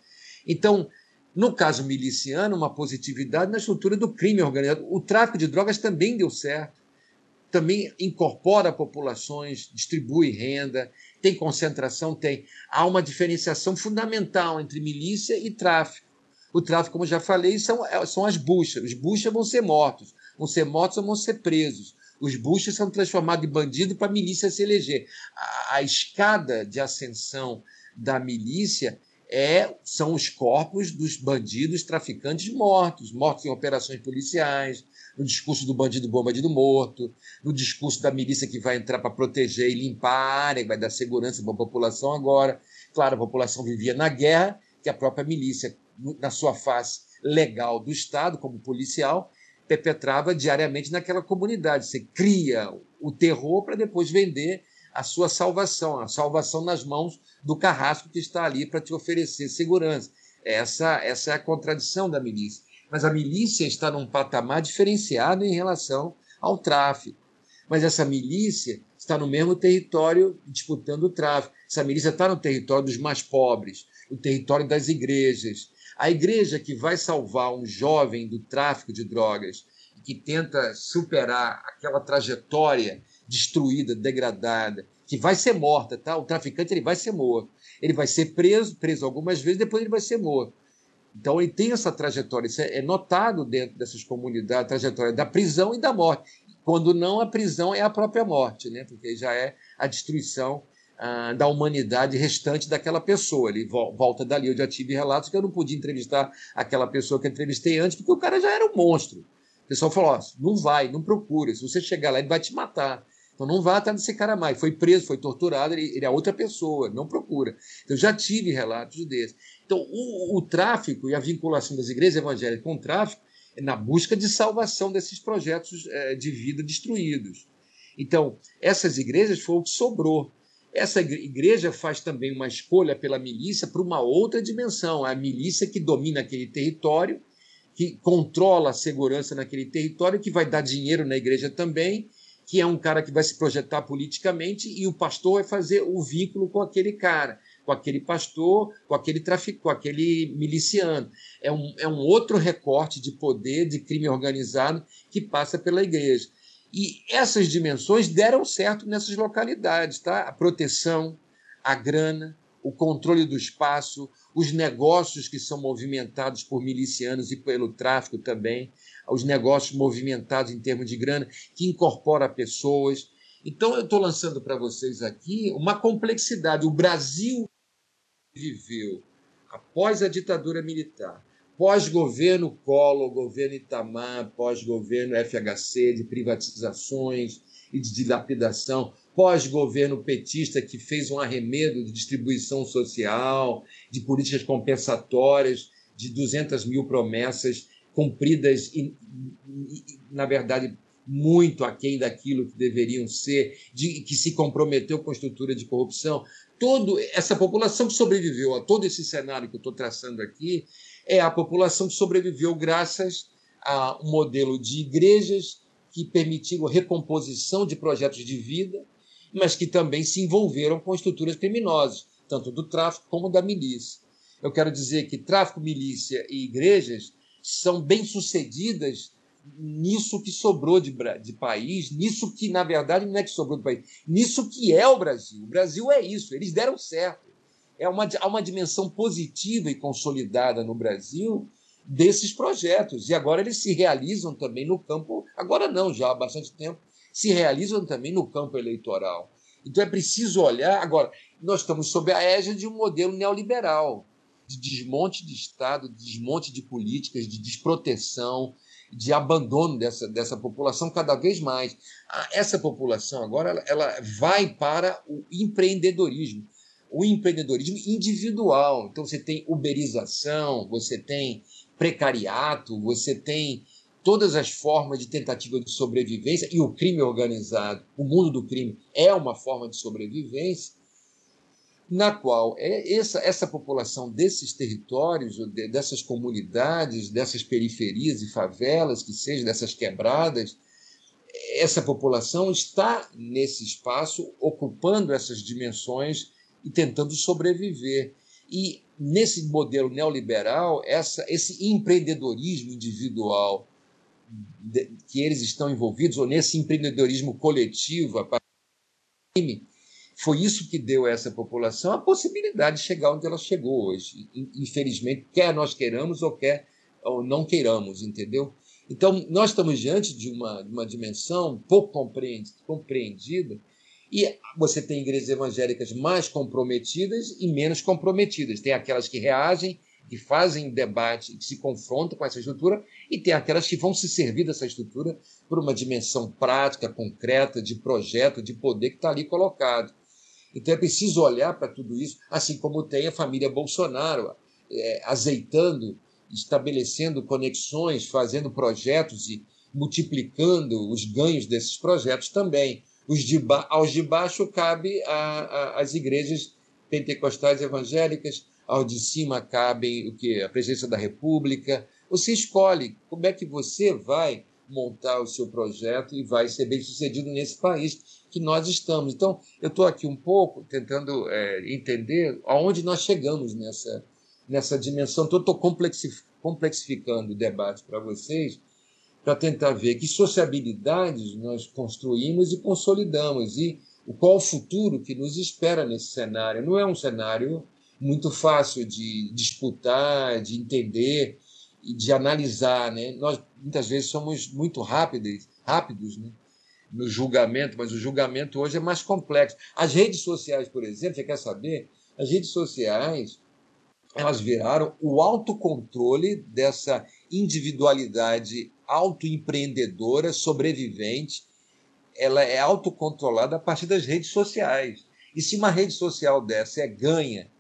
Então, no caso miliciano, uma positividade na estrutura do crime organizado. O tráfico de drogas também deu certo. Também incorpora populações, distribui renda, tem concentração, tem. Há uma diferenciação fundamental entre milícia e tráfico. O tráfico, como já falei, são, é, são as buchas. Os buchas vão ser mortos. Vão ser mortos ou vão ser presos. Os buchas são transformados em bandido para a milícia se eleger. A, a escada de ascensão da milícia é, são os corpos dos bandidos traficantes mortos, mortos em operações policiais, no discurso do bandido bom, bandido morto, no discurso da milícia que vai entrar para proteger e limpar a área, vai dar segurança para a população agora. Claro, a população vivia na guerra, que a própria milícia na sua face legal do Estado, como policial, perpetrava diariamente naquela comunidade. Você cria o terror para depois vender a sua salvação, a salvação nas mãos do carrasco que está ali para te oferecer segurança. Essa, essa é a contradição da milícia. Mas a milícia está num patamar diferenciado em relação ao tráfico. Mas essa milícia está no mesmo território disputando o tráfico. Essa milícia está no território dos mais pobres, no território das igrejas, a igreja que vai salvar um jovem do tráfico de drogas, que tenta superar aquela trajetória destruída, degradada, que vai ser morta, tá? O traficante ele vai ser morto. Ele vai ser preso, preso algumas vezes, depois ele vai ser morto. Então ele tem essa trajetória, isso é, é notado dentro dessas comunidades, a trajetória da prisão e da morte. Quando não, a prisão é a própria morte, né? Porque já é a destruição ah, da humanidade restante daquela pessoa. Ele volta dali. Eu já tive relatos que eu não podia entrevistar aquela pessoa que eu entrevistei antes, porque o cara já era um monstro. O pessoal falou: não vai, não procura. Se você chegar lá, ele vai te matar. Então não vá atrás desse cara mais. Foi preso, foi torturado, ele, ele é outra pessoa, não procura. Eu já tive relatos desses. Então, o, o tráfico e a vinculação das igrejas evangélicas com o tráfico é na busca de salvação desses projetos é, de vida destruídos. Então, essas igrejas foi o que sobrou. essa igreja faz também uma escolha pela milícia para uma outra dimensão, a milícia que domina aquele território, que controla a segurança naquele território, que vai dar dinheiro na igreja também, que é um cara que vai se projetar politicamente e o pastor vai fazer o vínculo com aquele cara, com aquele pastor, com aquele trafic, com aquele miliciano. É um, é um outro recorte de poder, de crime organizado que passa pela igreja. E essas dimensões deram certo nessas localidades, tá? A proteção, a grana, o controle do espaço, os negócios que são movimentados por milicianos e pelo tráfico também, os negócios movimentados em termos de grana, que incorpora pessoas. Então, eu estou lançando para vocês aqui uma complexidade. O Brasil viveu após a ditadura militar, pós-governo Collor, governo Itamar, pós-governo FHC, de privatizações e de dilapidação, pós-governo petista que fez um arremedo de distribuição social, de políticas compensatórias, de 200 mil promessas cumpridas na verdade, muito aquém daquilo que deveriam ser, de, que se comprometeu com a estrutura de corrupção. Toda essa população que sobreviveu a todo esse cenário que eu estou traçando aqui é a população que sobreviveu graças a um modelo de igrejas que permitiram recomposição de projetos de vida, mas que também se envolveram com estruturas criminosas, tanto do tráfico como da milícia. Eu quero dizer que tráfico, milícia e igrejas são bem-sucedidas nisso que sobrou de, de, país, nisso que, na verdade, não é que sobrou do país, nisso que é o Brasil. O Brasil é isso, eles deram certo. É uma, há uma dimensão positiva e consolidada no Brasil desses projetos. E agora eles se realizam também no campo, agora não, já há bastante tempo, se realizam também no campo eleitoral. Então é preciso olhar. Agora, nós estamos sob a égide de um modelo neoliberal, de desmonte de Estado, de desmonte de políticas, de desproteção, de abandono dessa, dessa população cada vez mais. Essa população agora ela, vai para o empreendedorismo. O empreendedorismo individual. Então você tem uberização, você tem precariato, você tem todas as formas de tentativa de sobrevivência e o crime organizado, o mundo do crime é uma forma de sobrevivência, na qual é essa, essa população desses territórios, dessas comunidades, dessas periferias e favelas, que sejam dessas quebradas, essa população está nesse espaço, ocupando essas dimensões e tentando sobreviver. E nesse modelo neoliberal, essa, esse empreendedorismo individual, que eles estão envolvidos, ou nesse empreendedorismo coletivo, a partir do crime, foi isso que deu a essa população a possibilidade de chegar onde ela chegou hoje. Infelizmente, quer nós queiramos ou quer ou não queiramos, entendeu? Então, nós estamos diante de uma, de uma dimensão pouco compreendida e você tem igrejas evangélicas mais comprometidas e menos comprometidas. Tem aquelas que reagem que fazem debate, que se confrontam com essa estrutura, e tem aquelas que vão se servir dessa estrutura por uma dimensão prática, concreta, de projeto, de poder que está ali colocado. Então é preciso olhar para tudo isso, assim como tem a família Bolsonaro é, azeitando, estabelecendo conexões, fazendo projetos e multiplicando os ganhos desses projetos também. De aos de baixo cabe às igrejas pentecostais evangélicas, ao de cima cabem o que a presença da República. Você escolhe como é que você vai montar o seu projeto e vai ser bem sucedido nesse país que nós estamos. Então, eu estou aqui um pouco tentando é, entender aonde nós chegamos nessa, nessa dimensão. Então, estou complexificando o debate para vocês para tentar ver que sociabilidades nós construímos e consolidamos e qual o futuro que nos espera nesse cenário. Não é um cenário muito fácil de disputar, de entender de analisar, né? Nós muitas vezes somos muito rápidos, rápidos, né? no julgamento, mas o julgamento hoje é mais complexo. As redes sociais, por exemplo, você quer saber? As redes sociais elas viraram o autocontrole dessa individualidade autoempreendedora, sobrevivente. Ela é autocontrolada a partir das redes sociais. E se uma rede social dessa é ganha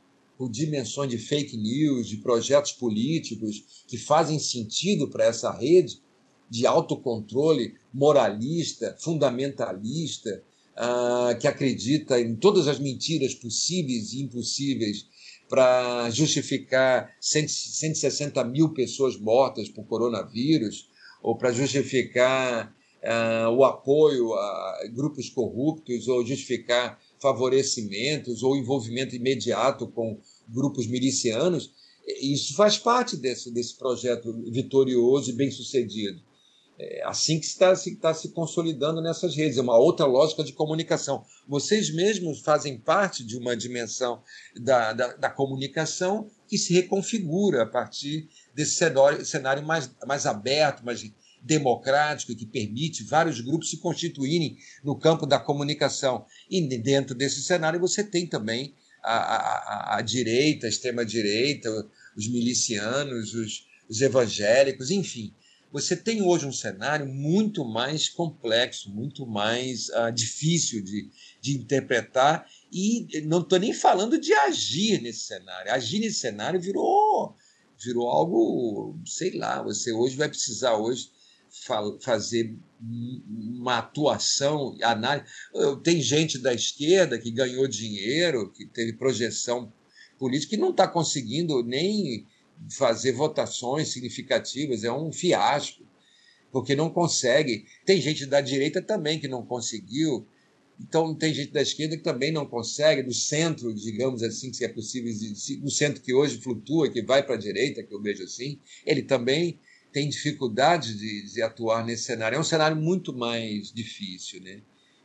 por dimensões de fake news, de projetos políticos que fazem sentido para essa rede de autocontrole moralista, fundamentalista, uh, que acredita em todas as mentiras possíveis e impossíveis para justificar 160 mil pessoas mortas por coronavírus, ou para justificar uh, o apoio a grupos corruptos, ou justificar favorecimentos ou envolvimento imediato com grupos milicianos, isso faz parte desse, desse projeto vitorioso e bem-sucedido. É assim que está se, está se consolidando nessas redes, é uma outra lógica de comunicação. Vocês mesmos fazem parte de uma dimensão da, da, da comunicação que se reconfigura a partir desse cenário, cenário mais, mais aberto, mais democrático, que permite vários grupos se constituírem no campo da comunicação. E dentro desse cenário você tem também a, a, a direita, a extrema-direita, os milicianos, os, os evangélicos, enfim você tem hoje um cenário muito mais complexo, muito mais uh, difícil de, de interpretar, e não estou nem falando de agir nesse cenário. Agir nesse cenário virou, virou algo, sei lá, você hoje vai precisar hoje fa fazer uma atuação, análise. Tem gente da esquerda que ganhou dinheiro, que teve projeção política, que não está conseguindo nem fazer votações significativas, é um fiasco, porque não consegue. Tem gente da direita também que não conseguiu, então tem gente da esquerda que também não consegue, do centro, digamos assim, se é possível, do centro que hoje flutua, que vai para a direita, que eu vejo assim, ele também tem dificuldade de, de, atuar nesse cenário. É um cenário muito mais difícil, né?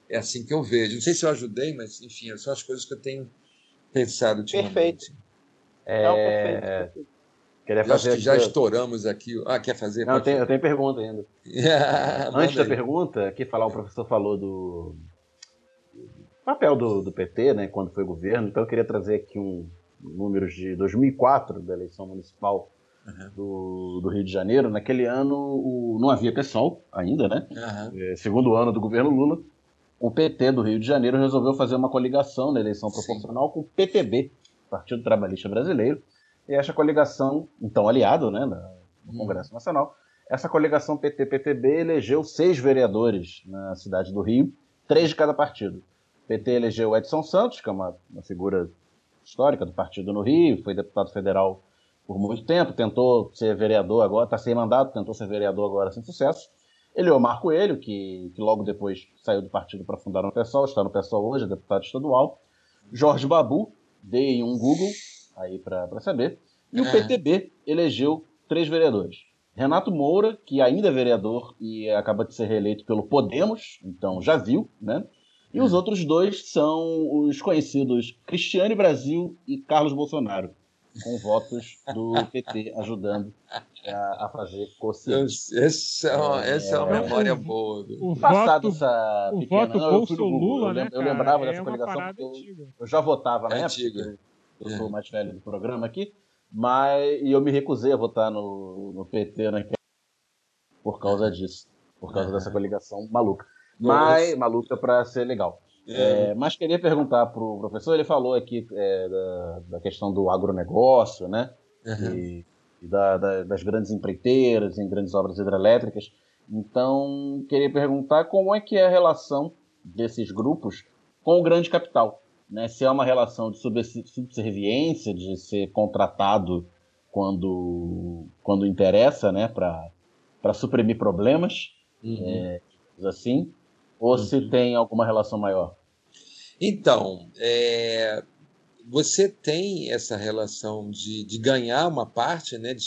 É assim que eu vejo. Não sei se eu ajudei, mas enfim, são as coisas que eu tenho pensado ultimamente. Perfeito. É... Não, perfeito, perfeito. Queria fazer já estouramos aqui. Ah, quer fazer? Não, eu tenho, eu tenho pergunta ainda. [laughs] Antes da pergunta, aqui falar, o professor falou do papel do, do PT, né, quando foi governo. Então eu queria trazer aqui um número de 2004 da eleição municipal uhum. do, do, Rio de Janeiro. Naquele ano o, não havia PSOL ainda, né? Uhum. segundo ano do governo Lula. O PT do Rio de Janeiro resolveu fazer uma coligação na eleição proporcional Sim. com o PTB, Partido Trabalhista Brasileiro e essa coligação, então aliado né, no uhum. Congresso Nacional, essa coligação PT-PTB elegeu seis vereadores na cidade do Rio, três de cada partido. O PT elegeu Edson Santos, que é uma, uma figura histórica do partido no Rio, foi deputado federal por muito tempo, tentou ser vereador agora, está sem mandato, tentou ser vereador agora sem sucesso. Ele é o Marco Coelho, que, que logo depois saiu do partido para fundar o PSOL, está no PSOL hoje, é deputado estadual. Jorge Babu, dei um Google, aí para saber. E o é. PTB elegeu três vereadores. Renato Moura, que ainda é vereador e acaba de ser reeleito pelo Podemos, então já viu, né? E os é. outros dois são os conhecidos Cristiane Brasil e Carlos Bolsonaro, com votos do PT ajudando a, a fazer cociente. Essa, é, essa é uma é. memória boa. O, voto, essa o pequena, voto Bolso-Lula, né, Eu lembrava dessa é coligação porque eu, eu, já votava na é época. Antiga. Eu sou o mais velho do programa aqui, mas e eu me recusei a votar no, no PT né, por causa disso, por causa dessa coligação maluca. Mas maluca para ser legal. É. É, mas queria perguntar para o professor, ele falou aqui é, da, da, questão do agronegócio, né? Uhum. E, e da, da, das grandes empreiteiras em grandes obras hidrelétricas. Então, queria perguntar como é que é a relação desses grupos com o grande capital né, se é uma relação de subserviência, de ser contratado quando, quando interessa, né, para suprimir problemas, uhum. é, assim, ou uhum. se tem alguma relação maior? Então, é, você tem essa relação de, de ganhar uma parte, né, de,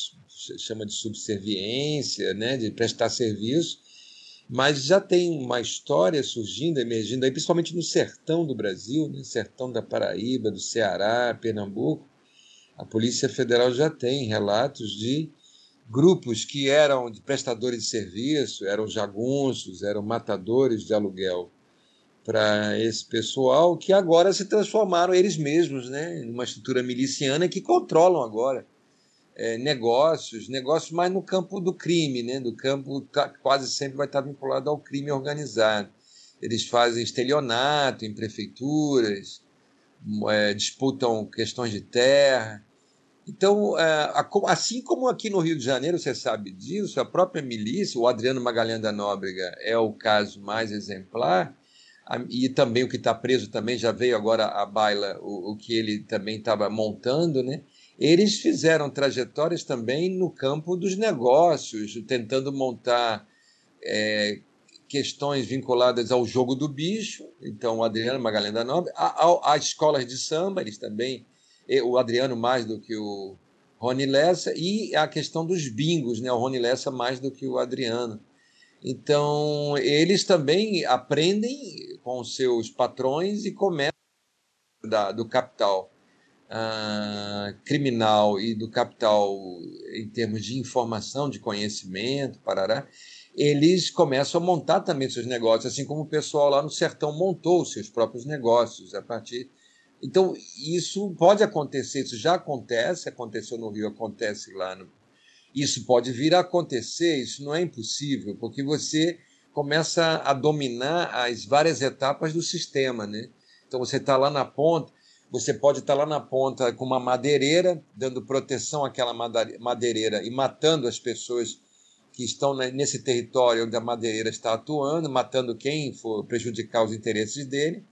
chama de subserviência, né, de prestar serviço, mas já tem uma história surgindo, emergindo aí, principalmente no sertão do Brasil, né? sertão da Paraíba, do Ceará, Pernambuco. A Polícia Federal já tem relatos de grupos que eram prestadores de serviço, eram jagunços, eram matadores de aluguel para esse pessoal, que agora se transformaram eles mesmos né, numa estrutura miliciana que controlam agora é, negócios, negócios mais no campo do crime, né? do campo quase sempre vai estar vinculado ao crime organizado. Eles fazem estelionato em prefeituras, é, disputam questões de terra. Então, é, assim como aqui no Rio de Janeiro, você sabe disso, a própria milícia, o Adriano Magalhães da Nóbrega é o caso mais exemplar, e também o que está preso também já veio agora à baila o, o que ele também estava montando, né? Eles fizeram trajetórias também no campo dos negócios, tentando montar é, questões vinculadas ao jogo do bicho. Então, o Adriano Magalhães da Nobre, a, a, a escolas de samba, eles também, o Adriano mais do que o Rony Lessa, e a questão dos bingos, né? o Rony Lessa mais do que o Adriano. Então, eles também aprendem com seus patrões e começam da, do capital uh, criminal e do capital em termos de informação, de conhecimento, parará, eles começam a montar também seus negócios, assim como o pessoal lá no sertão montou seus próprios negócios a partir. Então, isso pode acontecer, isso já acontece, aconteceu no Rio, acontece lá no, isso pode vir a acontecer, isso não é impossível, porque você começa a dominar as várias etapas do sistema, né? Então você está lá na ponta, você pode estar tá lá na ponta com uma madeireira, dando proteção àquela madeireira e matando as pessoas que estão nesse território onde a madeireira está atuando, matando quem for prejudicar os interesses dele.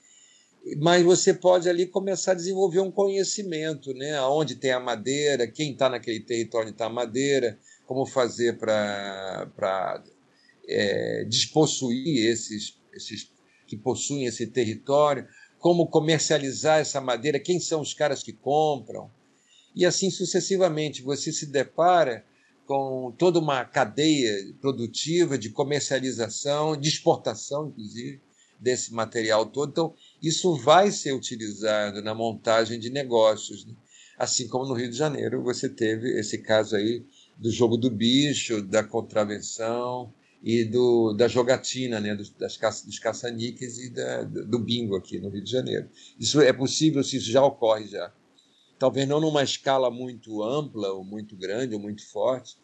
Mas você pode ali começar a desenvolver um conhecimento, né? Aonde tem a madeira, quem está naquele território está a madeira, como fazer para é, despossuir esses, esses que possuem esse território, como comercializar essa madeira, quem são os caras que compram. E assim sucessivamente, você se depara com toda uma cadeia produtiva de comercialização, de exportação, inclusive, desse material todo. Então, isso vai ser utilizado na montagem de negócios. Né? Assim como no Rio de Janeiro você teve esse caso aí do jogo do bicho, da contravenção e do, da jogatina, né, dos, das caça, dos caça-níqueis e da, do bingo aqui no Rio de Janeiro. Isso é possível se isso já ocorre já. Talvez não numa escala muito ampla, ou muito grande, ou muito forte,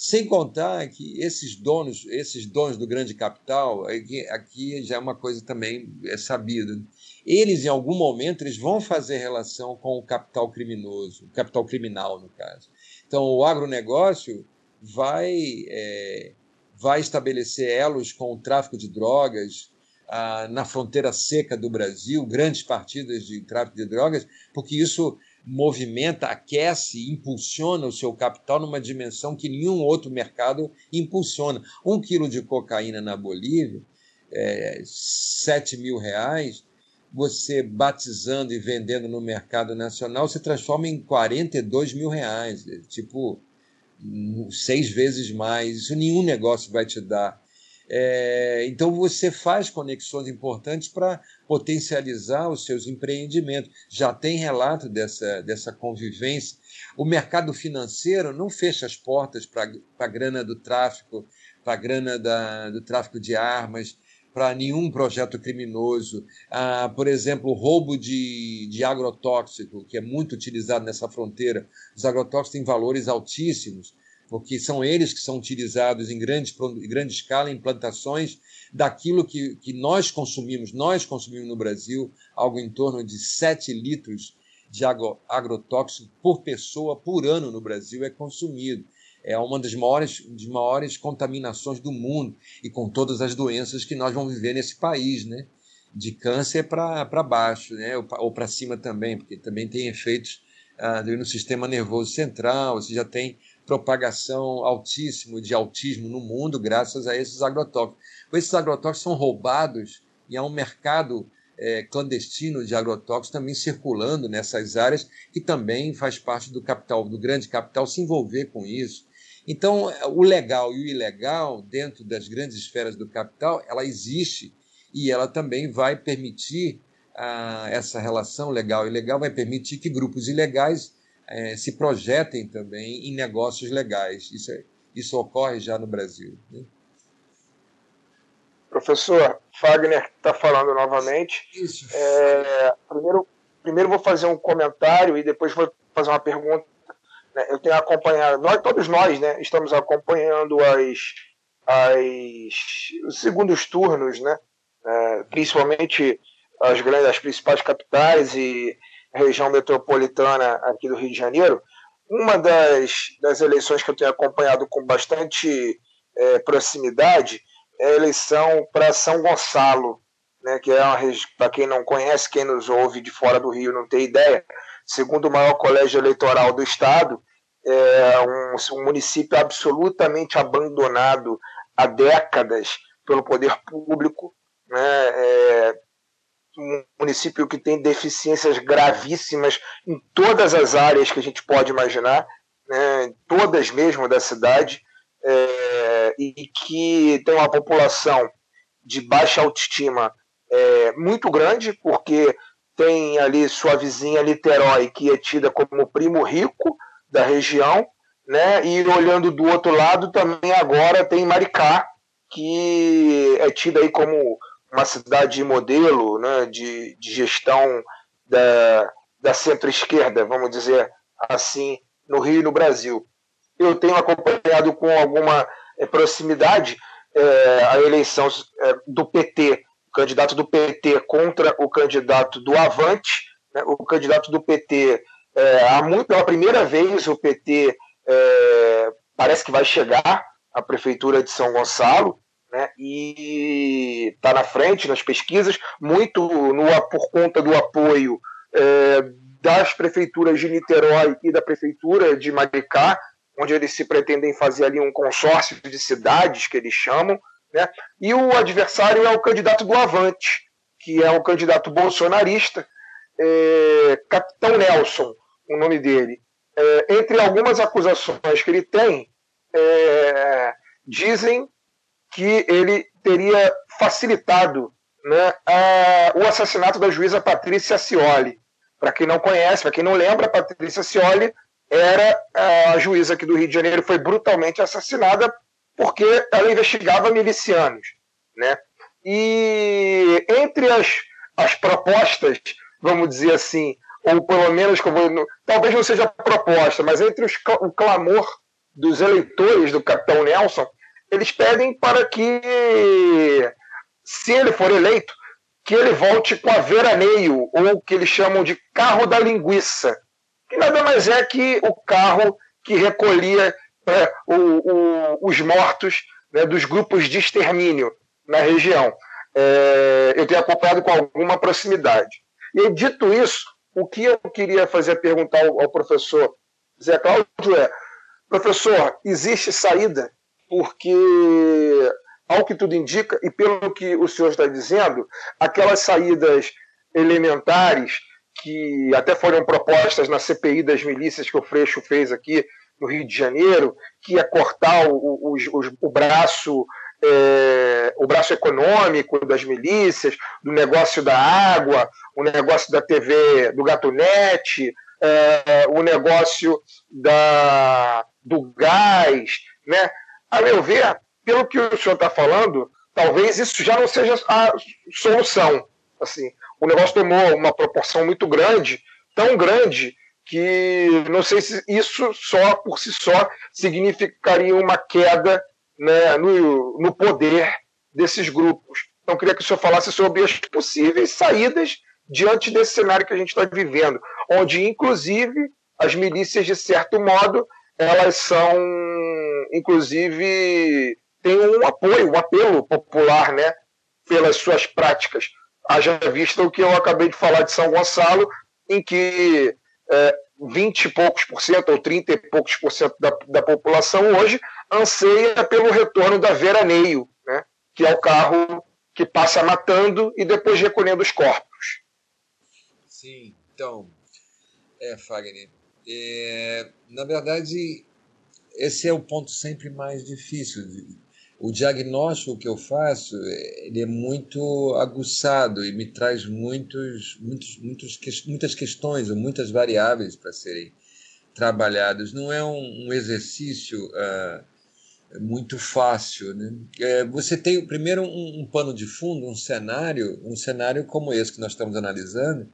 sem contar que esses donos, esses donos do grande capital, aqui, aqui já é uma coisa também é sabido. Eles, em algum momento, eles vão fazer relação com o capital criminoso, o capital criminal, no caso. Então, o agronegócio vai, é, vai estabelecer elos com o tráfico de drogas ah, na fronteira seca do Brasil, grandes partidas de tráfico de drogas, porque isso movimenta, aquece, impulsiona o seu capital numa dimensão que nenhum outro mercado impulsiona. Um quilo de cocaína na Bolívia, é, 7 mil reais, você batizando e vendendo no mercado nacional, se transforma em 42 mil reais, tipo seis vezes mais. Isso nenhum negócio vai te dar. É, então você faz conexões importantes para potencializar os seus empreendimentos. Já tem relato dessa, dessa convivência. O mercado financeiro não fecha as portas para a grana do tráfico, para a grana da, do tráfico de armas, para nenhum projeto criminoso. Ah, por exemplo, o roubo de, de agrotóxico, que é muito utilizado nessa fronteira. Os agrotóxicos têm valores altíssimos, porque são eles que são utilizados em grande, em grande escala em plantações daquilo que, que nós consumimos. Nós consumimos no Brasil algo em torno de 7 litros de agrotóxico por pessoa por ano no Brasil é consumido é uma das maiores, das maiores contaminações do mundo e com todas as doenças que nós vamos viver nesse país, né? De câncer para baixo, né? Ou para cima também, porque também tem efeitos ah, no sistema nervoso central, você já tem propagação altíssima de autismo no mundo graças a esses agrotóxicos. Esses agrotóxicos são roubados e há um mercado é, clandestino de agrotóxicos também circulando nessas áreas que também faz parte do capital, do grande capital se envolver com isso. Então, o legal e o ilegal, dentro das grandes esferas do capital, ela existe e ela também vai permitir ah, essa relação legal e ilegal, vai permitir que grupos ilegais eh, se projetem também em negócios legais. Isso, é, isso ocorre já no Brasil. Né? Professor, Fagner está falando novamente. Isso. É, primeiro, primeiro vou fazer um comentário e depois vou fazer uma pergunta né? Eu tenho acompanhado, nós, todos nós, né, estamos acompanhando as, as, os segundos turnos, né, é, principalmente as grandes, as principais capitais e região metropolitana aqui do Rio de Janeiro. Uma das, das eleições que eu tenho acompanhado com bastante é, proximidade é eleição para São Gonçalo, né, que é para quem não conhece, quem nos ouve de fora do Rio não tem ideia, segundo o maior colégio eleitoral do estado, é um, um município absolutamente abandonado há décadas pelo poder público, né, é um município que tem deficiências gravíssimas em todas as áreas que a gente pode imaginar, né, todas mesmo da cidade, é, e que tem uma população de baixa autoestima é, muito grande, porque tem ali sua vizinha Niterói, que é tida como primo rico da região, né? E olhando do outro lado também agora tem Maricá, que é tida aí como uma cidade modelo, né? De, de gestão da, da centro-esquerda, vamos dizer assim, no Rio e no Brasil. Eu tenho acompanhado com alguma é, proximidade é, a eleição é, do PT o candidato do PT contra o candidato do Avante. Né? O candidato do PT, é, há muito, pela primeira vez, o PT é, parece que vai chegar à prefeitura de São Gonçalo. Né, e está na frente nas pesquisas, muito no, por conta do apoio é, das prefeituras de Niterói e da prefeitura de Maricá, onde eles se pretendem fazer ali um consórcio de cidades que eles chamam, né? E o adversário é o candidato do Avante, que é um candidato bolsonarista, é, Capitão Nelson, o nome dele. É, entre algumas acusações que ele tem, é, dizem que ele teria facilitado né, a, o assassinato da juíza Patrícia Cioli. Para quem não conhece, para quem não lembra, Patrícia Cioli era a juíza aqui do Rio de Janeiro, foi brutalmente assassinada porque ela investigava milicianos. Né? E entre as, as propostas, vamos dizer assim, ou pelo menos, como, talvez não seja proposta, mas entre os, o clamor dos eleitores do capitão Nelson, eles pedem para que, se ele for eleito, que ele volte com a veraneio, ou o que eles chamam de carro da linguiça, que nada mais é que o carro que recolhia é, o, o, os mortos né, dos grupos de extermínio na região. É, eu tenho acompanhado com alguma proximidade. E dito isso, o que eu queria fazer perguntar ao, ao professor Zé Cláudio é: professor, existe saída? Porque, ao que tudo indica, e pelo que o senhor está dizendo, aquelas saídas elementares que até foram propostas na CPI das milícias que o Freixo fez aqui no Rio de Janeiro, que ia cortar o, o, o, o braço é, o braço econômico das milícias, do negócio da água, o negócio da TV, do Gatunete, é, o negócio da, do gás. Né? A meu ver, pelo que o senhor está falando, talvez isso já não seja a solução. Assim, o negócio tomou uma proporção muito grande, tão grande, que não sei se isso só por si só significaria uma queda né, no, no poder desses grupos. Então, queria que o senhor falasse sobre as possíveis saídas diante desse cenário que a gente está vivendo, onde, inclusive, as milícias, de certo modo, elas são, inclusive, têm um apoio, um apelo popular, né, pelas suas práticas. Haja vista o que eu acabei de falar de São Gonçalo, em que é, 20 e poucos por cento ou 30 e poucos por cento da, da população hoje anseia pelo retorno da veraneio, né? que é o carro que passa matando e depois recolhendo os corpos. Sim, então, é, Fagner, é, na verdade, esse é o ponto sempre mais difícil o diagnóstico que eu faço ele é muito aguçado e me traz muitos, muitos, muitos muitas questões ou muitas variáveis para serem trabalhadas. Não é um, um exercício uh, muito fácil. Né? É, você tem primeiro um, um, pano de fundo, um cenário, um cenário como esse que nós estamos analisando,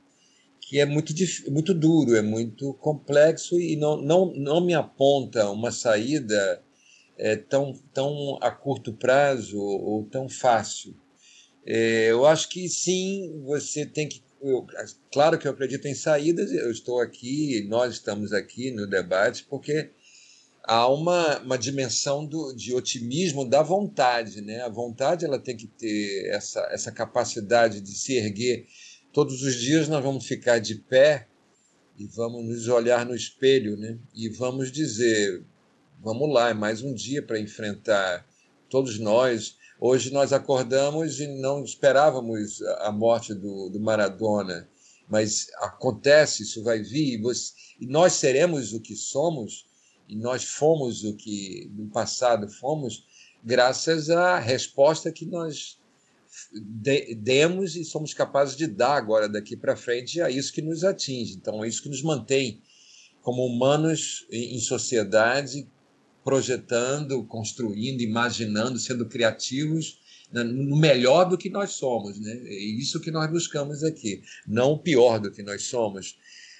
que é muito, muito duro, é muito complexo e não, não, não me aponta uma saída é, tão, tão a curto prazo ou, tão fácil. É, eu acho que sim, você tem que. Eu, claro que eu acredito em saídas, eu estou aqui, nós estamos aqui no debate, porque há uma, uma dimensão do, de otimismo da vontade. Né? A vontade ela tem que ter essa, essa capacidade de se erguer. Todos os dias nós vamos ficar de pé e vamos nos olhar no espelho né? e vamos dizer: vamos lá, é mais um dia para enfrentar todos nós. Hoje nós acordamos e não esperávamos a morte do, do Maradona, mas acontece, isso vai vir, e, você, e nós seremos o que somos e nós fomos o que no passado fomos, graças à resposta que nós demos e somos capazes de dar agora daqui para frente a isso que nos atinge. Então, é isso que nos mantém como humanos em sociedade, projetando, construindo, imaginando, sendo criativos no melhor do que nós somos. Né? É isso que nós buscamos aqui, não o pior do que nós somos.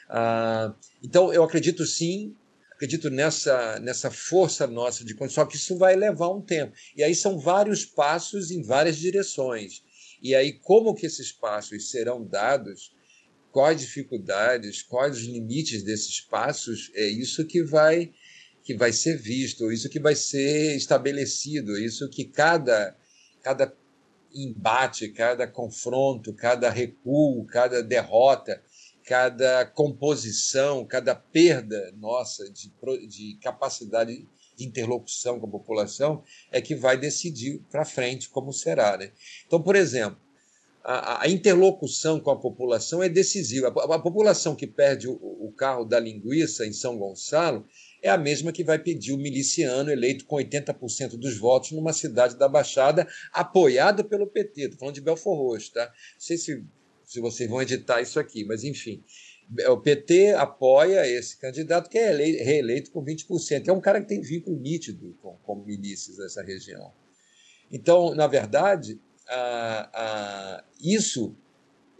Ah, então, eu acredito sim acredito nessa, nessa força nossa de só que isso vai levar um tempo. E aí são vários passos em várias direções. E aí como que esses passos serão dados, quais dificuldades, quais os limites desses passos, é isso que vai que vai ser visto, isso que vai ser estabelecido, isso que cada cada embate, cada confronto, cada recuo, cada derrota cada composição, cada perda nossa de, de capacidade de interlocução com a população é que vai decidir para frente como será. Né? Então, por exemplo, a, a, interlocução com a população é decisiva. A, a população que perde o, o, carro da linguiça em São Gonçalo é a mesma que vai pedir o miliciano eleito com 80% dos votos numa cidade da Baixada, apoiado pelo PT. Estou falando de Belfor Roxo, tá? Não sei se se vocês vão editar isso aqui, mas enfim. O PT apoia esse candidato que é reeleito com 20%. É um cara que tem vínculo nítido com, com milícias dessa região. Então, na verdade, a, a, isso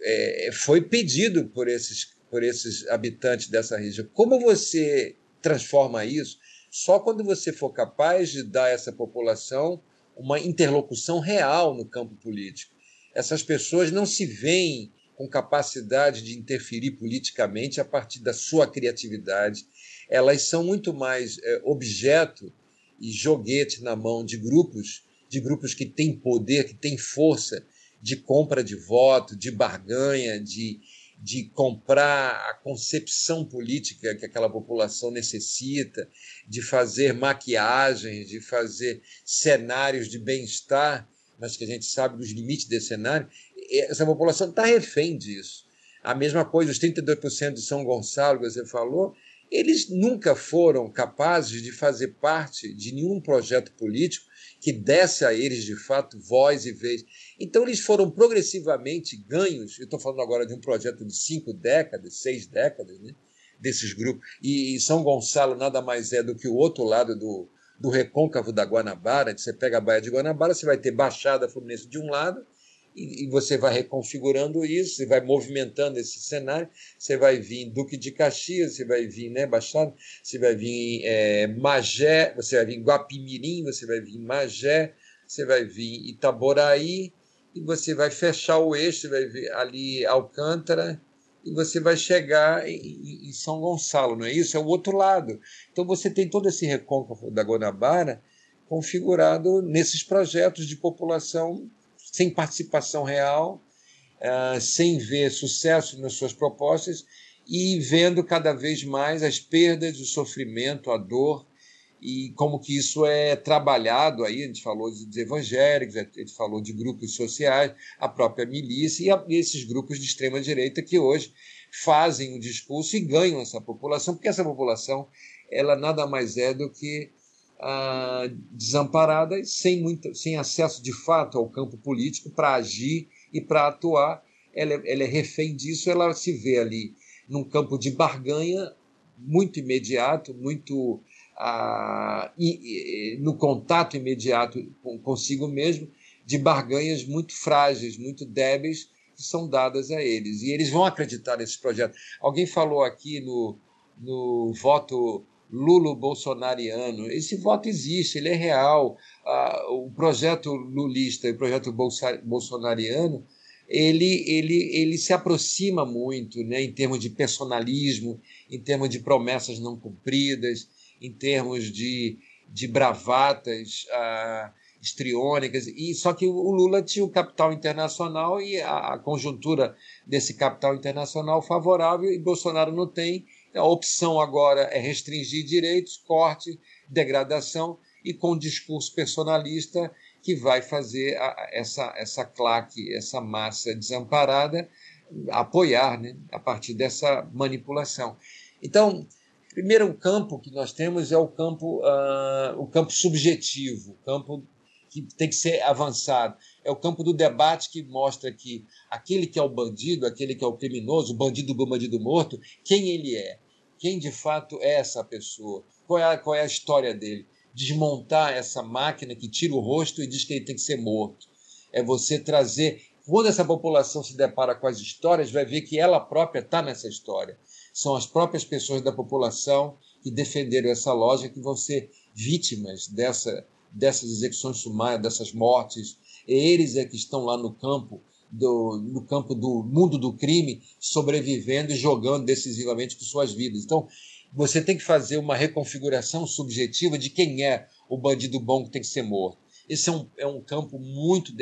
é, foi pedido por esses, por esses habitantes dessa região. Como você transforma isso? Só quando você for capaz de dar a essa população uma interlocução real no campo político. Essas pessoas não se veem com capacidade de interferir politicamente a partir da sua criatividade. Elas são muito mais é, objeto e joguete na mão de grupos, de grupos que têm poder, que têm força de compra de voto, de barganha, de, de comprar a concepção política que aquela população necessita, de fazer maquiagens, de fazer cenários de bem-estar, mas que a gente sabe dos limites desse cenário, essa população está refém disso. A mesma coisa, os 32% de São Gonçalo, que você falou, eles nunca foram capazes de fazer parte de nenhum projeto político que desse a eles, de fato, voz e vez. Então, eles foram progressivamente ganhos. Eu estou falando agora de um projeto de cinco décadas, seis décadas, né, desses grupos. E São Gonçalo nada mais é do que o outro lado do, do recôncavo da Guanabara. Você pega a Baía de Guanabara, você vai ter Baixada Fluminense de um lado e, você vai reconfigurando isso, você vai movimentando esse cenário, você vai vir Duque de Caxias, você vai vir né, Baixada, você vai vir é, Magé, você vai vir Guapimirim, você vai vir Magé, você vai vir Itaboraí, e você vai fechar o eixo, você vai vir ali Alcântara, e você vai chegar em, em São Gonçalo, não é isso? É o outro lado. Então você tem todo esse recôncavo da Guanabara configurado nesses projetos de população sem participação real, uh, sem ver sucesso nas suas propostas e vendo cada vez mais as perdas, o sofrimento, a dor e como que isso é trabalhado aí, a gente falou dos evangélicos, a gente falou de grupos sociais, a própria milícia e, e esses grupos de extrema direita que hoje fazem o discurso e ganham essa população, porque essa população ela nada mais é do que ah, desamparadas, sem, muito, sem acesso de fato ao campo político para agir e para atuar. Ela, é, ela é refém disso, ela se vê ali num campo de barganha muito imediato, muito ah, e, e, no contato imediato consigo mesmo, de barganhas muito frágeis, muito débeis, que são dadas a eles. E eles vão acreditar nesse projeto. Alguém falou aqui no, no voto lulo-bolsonariano. Esse voto existe, ele é real. Ah, o projeto lulista e o projeto bolsonariano, ele, ele, ele se aproxima muito né, em termos de personalismo, em termos de promessas não cumpridas, em termos de, de bravatas ah, histriônicas. E só que o Lula tinha o capital internacional e a, a conjuntura desse capital internacional favorável e Bolsonaro não tem. A opção agora é restringir direitos, corte, degradação e com discurso personalista que vai fazer a, essa, essa claque, essa massa desamparada apoiar né, a partir dessa manipulação. Então, primeiro campo que nós temos é o campo, uh, o campo subjetivo, o campo que tem que ser avançado. É o campo do debate que mostra que aquele que é o bandido, aquele que é o criminoso, o bandido do bandido morto, quem ele é, quem de fato é essa pessoa, qual é a, qual é a história dele. Desmontar essa máquina que tira o rosto e diz que ele tem que ser morto. É você trazer quando essa população se depara com as histórias, vai ver que ela própria está nessa história. São as próprias pessoas da população que defenderam essa lógica que vão ser vítimas dessa, dessas execuções sumárias, dessas mortes. Eles é que estão lá no campo do, no campo do mundo do crime, sobrevivendo e jogando decisivamente com suas vidas. Então, você tem que fazer uma reconfiguração subjetiva de quem é o bandido bom que tem que ser morto. Esse é um, é um campo muito,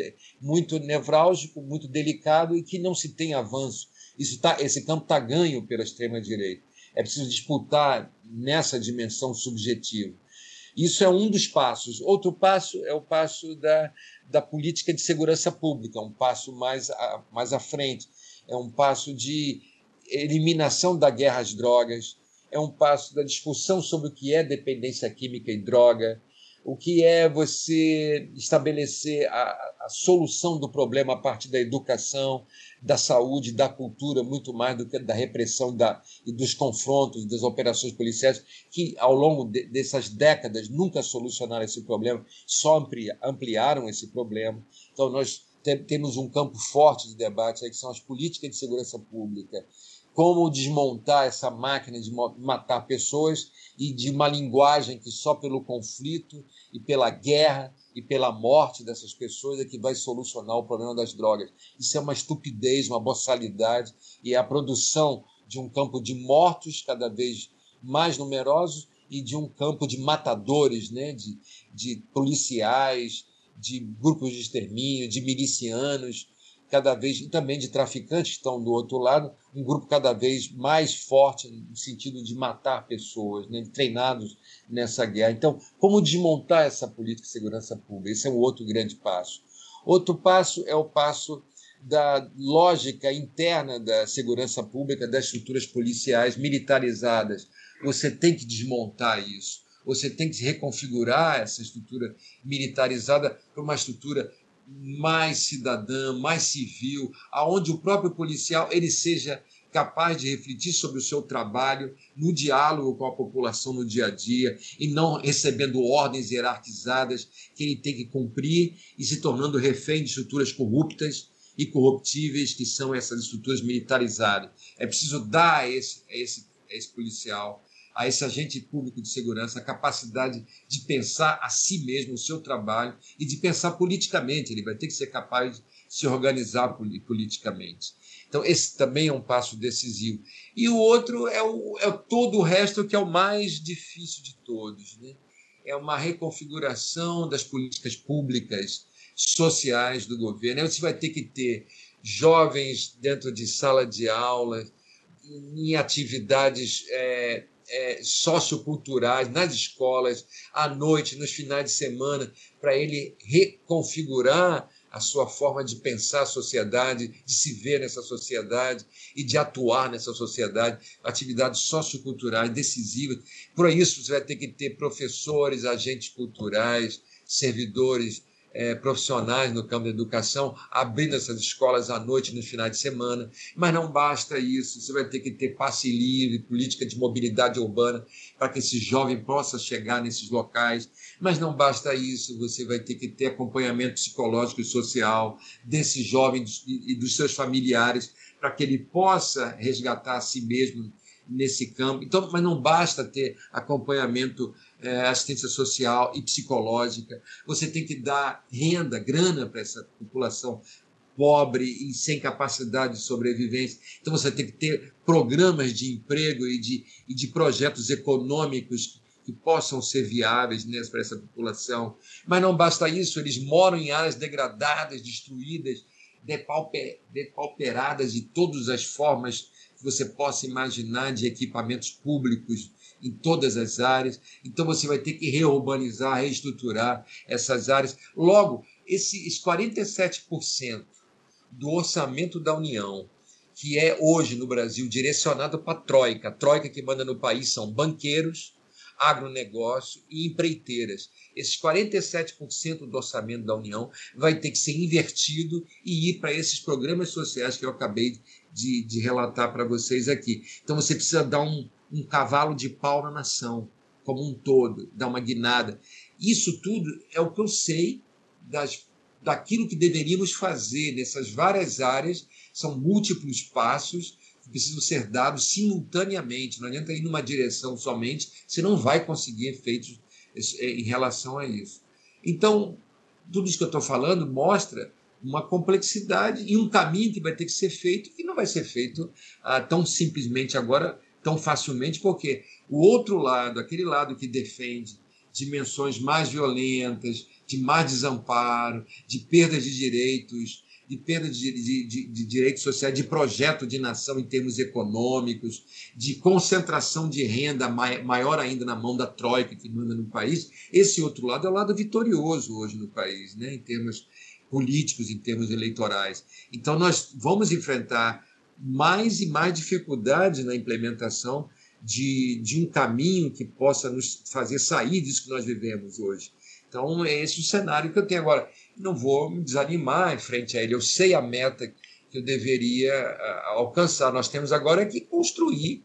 muito nevrálgico, muito delicado e que não se tem avanço. Isso tá, esse campo está ganho pela extrema-direita. É preciso disputar nessa dimensão subjetiva. Isso é um dos passos. Outro passo é o passo da, da política de segurança pública, um passo mais, mais à frente. É um passo de eliminação da guerra às drogas, é um passo da discussão sobre o que é dependência química e droga, o que é você estabelecer a, a, solução do problema a partir da educação, da saúde, da cultura, muito mais do que da repressão da, e dos confrontos, das operações policiais, que ao longo de, dessas décadas nunca solucionaram esse problema, só amplia, ampliaram esse problema. Então, nós te, temos um campo forte de debate aí, que são as políticas de segurança pública como desmontar essa máquina de matar pessoas e de uma linguagem que só pelo conflito e pela guerra e pela morte dessas pessoas é que vai solucionar o problema das drogas. Isso é uma estupidez, uma boçalidade e é a produção de um campo de mortos cada vez mais numerosos e de um campo de matadores, né? de, de policiais, de grupos de extermínio, de milicianos, cada vez, e também de traficantes que estão do outro lado, um grupo cada vez mais forte no sentido de matar pessoas, né, treinados nessa guerra. Então, como desmontar essa política de segurança pública? Esse é um outro grande passo. Outro passo é o passo da lógica interna da segurança pública, das estruturas policiais militarizadas. Você tem que desmontar isso. Você tem que reconfigurar essa estrutura militarizada para uma estrutura mais cidadã, mais civil, aonde o próprio policial ele seja capaz de refletir sobre o seu trabalho no diálogo com a população no dia a dia e não recebendo ordens hierarquizadas que ele tem que cumprir e se tornando refém de estruturas corruptas e corruptíveis que são essas estruturas militarizadas. É preciso dar a esse, a esse, a esse policial a esse agente público de segurança a capacidade de pensar a si mesmo o seu trabalho e de pensar politicamente. Ele vai ter que ser capaz de se organizar politicamente. Então, esse também é um passo decisivo. E o outro é, o, é todo o resto que é o mais difícil de todos. Né? É uma reconfiguração das políticas públicas, sociais do governo. Você vai ter que ter jovens dentro de sala de aula, em atividades é, é, socioculturais nas escolas, à noite, nos finais de semana, para ele reconfigurar a sua forma de pensar a sociedade, de se ver nessa sociedade e de atuar nessa sociedade, atividades socioculturais decisivas. Por isso, você vai ter que ter professores, agentes culturais, servidores é, profissionais no campo da educação, abrindo essas escolas à noite nos finais de semana. Mas não basta isso, você vai ter que ter passe livre, política de mobilidade urbana, para que esse jovem possa chegar nesses locais. Mas não basta isso, você vai ter que ter acompanhamento psicológico e social desse jovem e dos seus familiares, para que ele possa resgatar a si mesmo nesse campo. Então, mas não basta ter acompanhamento é, assistência social e psicológica. Você tem que dar renda, grana para essa população pobre e sem capacidade de sobrevivência. Então você tem que ter programas de emprego e de, e de projetos econômicos que possam ser viáveis né, para essa população. Mas não basta isso, eles moram em áreas degradadas, destruídas, depauper, depauperadas de todas as formas você possa imaginar de equipamentos públicos em todas as áreas. Então você vai ter que reurbanizar, reestruturar essas áreas. Logo, esses 47% do orçamento da União, que é hoje no Brasil direcionado para a Troika, a Troika que manda no país são banqueiros, agronegócio e empreiteiras. Esses 47% do orçamento da União vai ter que ser invertido e ir para esses programas sociais que eu acabei de, de relatar para vocês aqui. Então você precisa dar um, um cavalo de pau na nação, como um todo, dar uma guinada. Isso tudo é o que eu sei das, daquilo que deveríamos fazer nessas várias áreas. São múltiplos passos precisam ser dados simultaneamente. Não adianta ir numa direção somente, você não vai conseguir efeitos é, em relação a isso. Então, tudo isso que eu estou falando mostra uma complexidade e um caminho que vai ter que ser feito e não vai ser feito ah, tão simplesmente agora, tão facilmente, porque o outro lado, aquele lado que defende dimensões mais violentas, de mais desamparo, de perda de direitos, de perda de, de, de, de, direitos sociais, de projeto de nação em termos econômicos, de concentração de renda maior ainda na mão da Troika que manda no país. Esse outro lado é o lado vitorioso hoje no país, né, em termos políticos, em termos eleitorais. Então, nós vamos enfrentar mais e mais dificuldades na implementação de, de um caminho que possa nos fazer sair disso que nós vivemos hoje. Então, é esse o cenário que eu tenho agora. Não vou me desanimar em frente a ele. Eu sei a meta que eu deveria ah, alcançar. Nós temos agora que construir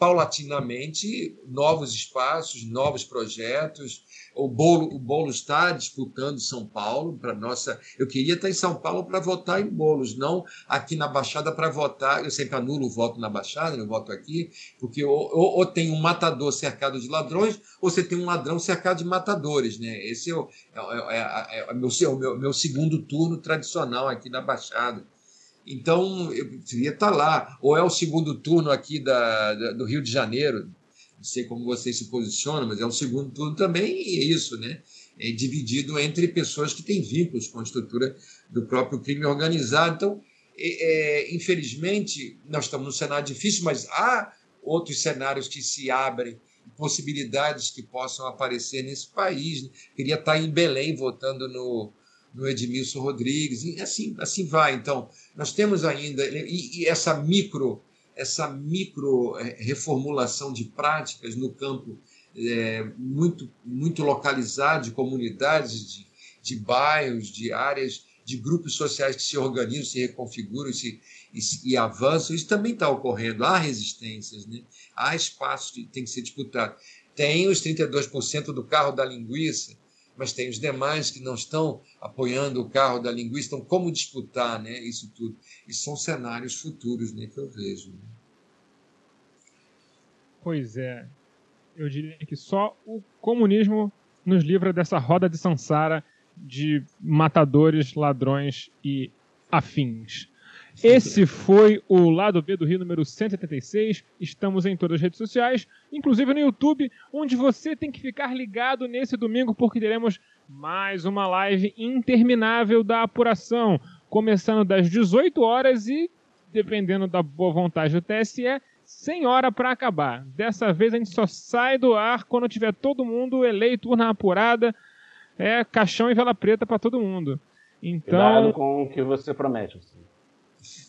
paulatinamente novos espaços, novos projetos, o Bolo, o Bolo está disputando São Paulo para nossa. Eu queria estar em São Paulo para votar em Bolos, não aqui na Baixada para votar. Eu sempre anulo o voto na Baixada, eu voto aqui, porque ou, ou, ou, tem um matador cercado de ladrões, ou você tem um ladrão cercado de matadores, né? Esse é o, é, é, é, é meu, é meu, meu segundo turno tradicional aqui na Baixada. Então, eu queria estar lá. Ou é o segundo turno aqui da, da do Rio de Janeiro, não sei como vocês se posicionam, mas é um segundo turno também, e é isso, né? É dividido entre pessoas que têm vínculos com a estrutura do próprio crime organizado. Então, é, é, infelizmente, nós estamos num cenário difícil, mas há outros cenários que se abrem, possibilidades que possam aparecer nesse país. Né? Queria estar em Belém votando no, no Edmilson Rodrigues, e assim, assim vai. Então, nós temos ainda, e, e essa micro essa micro é, reformulação de práticas no campo é, muito, muito localizado, de comunidades, de, de bairros, de áreas, de grupos sociais que se organizam, se reconfiguram se, e, e avançam. Isso também está ocorrendo. Há resistências, né? há espaços que tem que ser disputado. Tem os 32% do carro da linguiça, mas tem os demais que não estão apoiando o carro da linguiça. Então, como disputar né, isso tudo? E são cenários futuros né, que eu vejo. Né? Pois é. Eu diria que só o comunismo nos livra dessa roda de Sansara de matadores, ladrões e afins. Esse foi o lado B do Rio número 176. Estamos em todas as redes sociais, inclusive no YouTube, onde você tem que ficar ligado nesse domingo porque teremos mais uma live interminável da apuração, começando das 18 horas e dependendo da boa vontade do TSE, sem hora para acabar. Dessa vez a gente só sai do ar quando tiver todo mundo eleito, urna apurada, é caixão e vela preta para todo mundo. Então, Cuidado com o que você promete. Assim.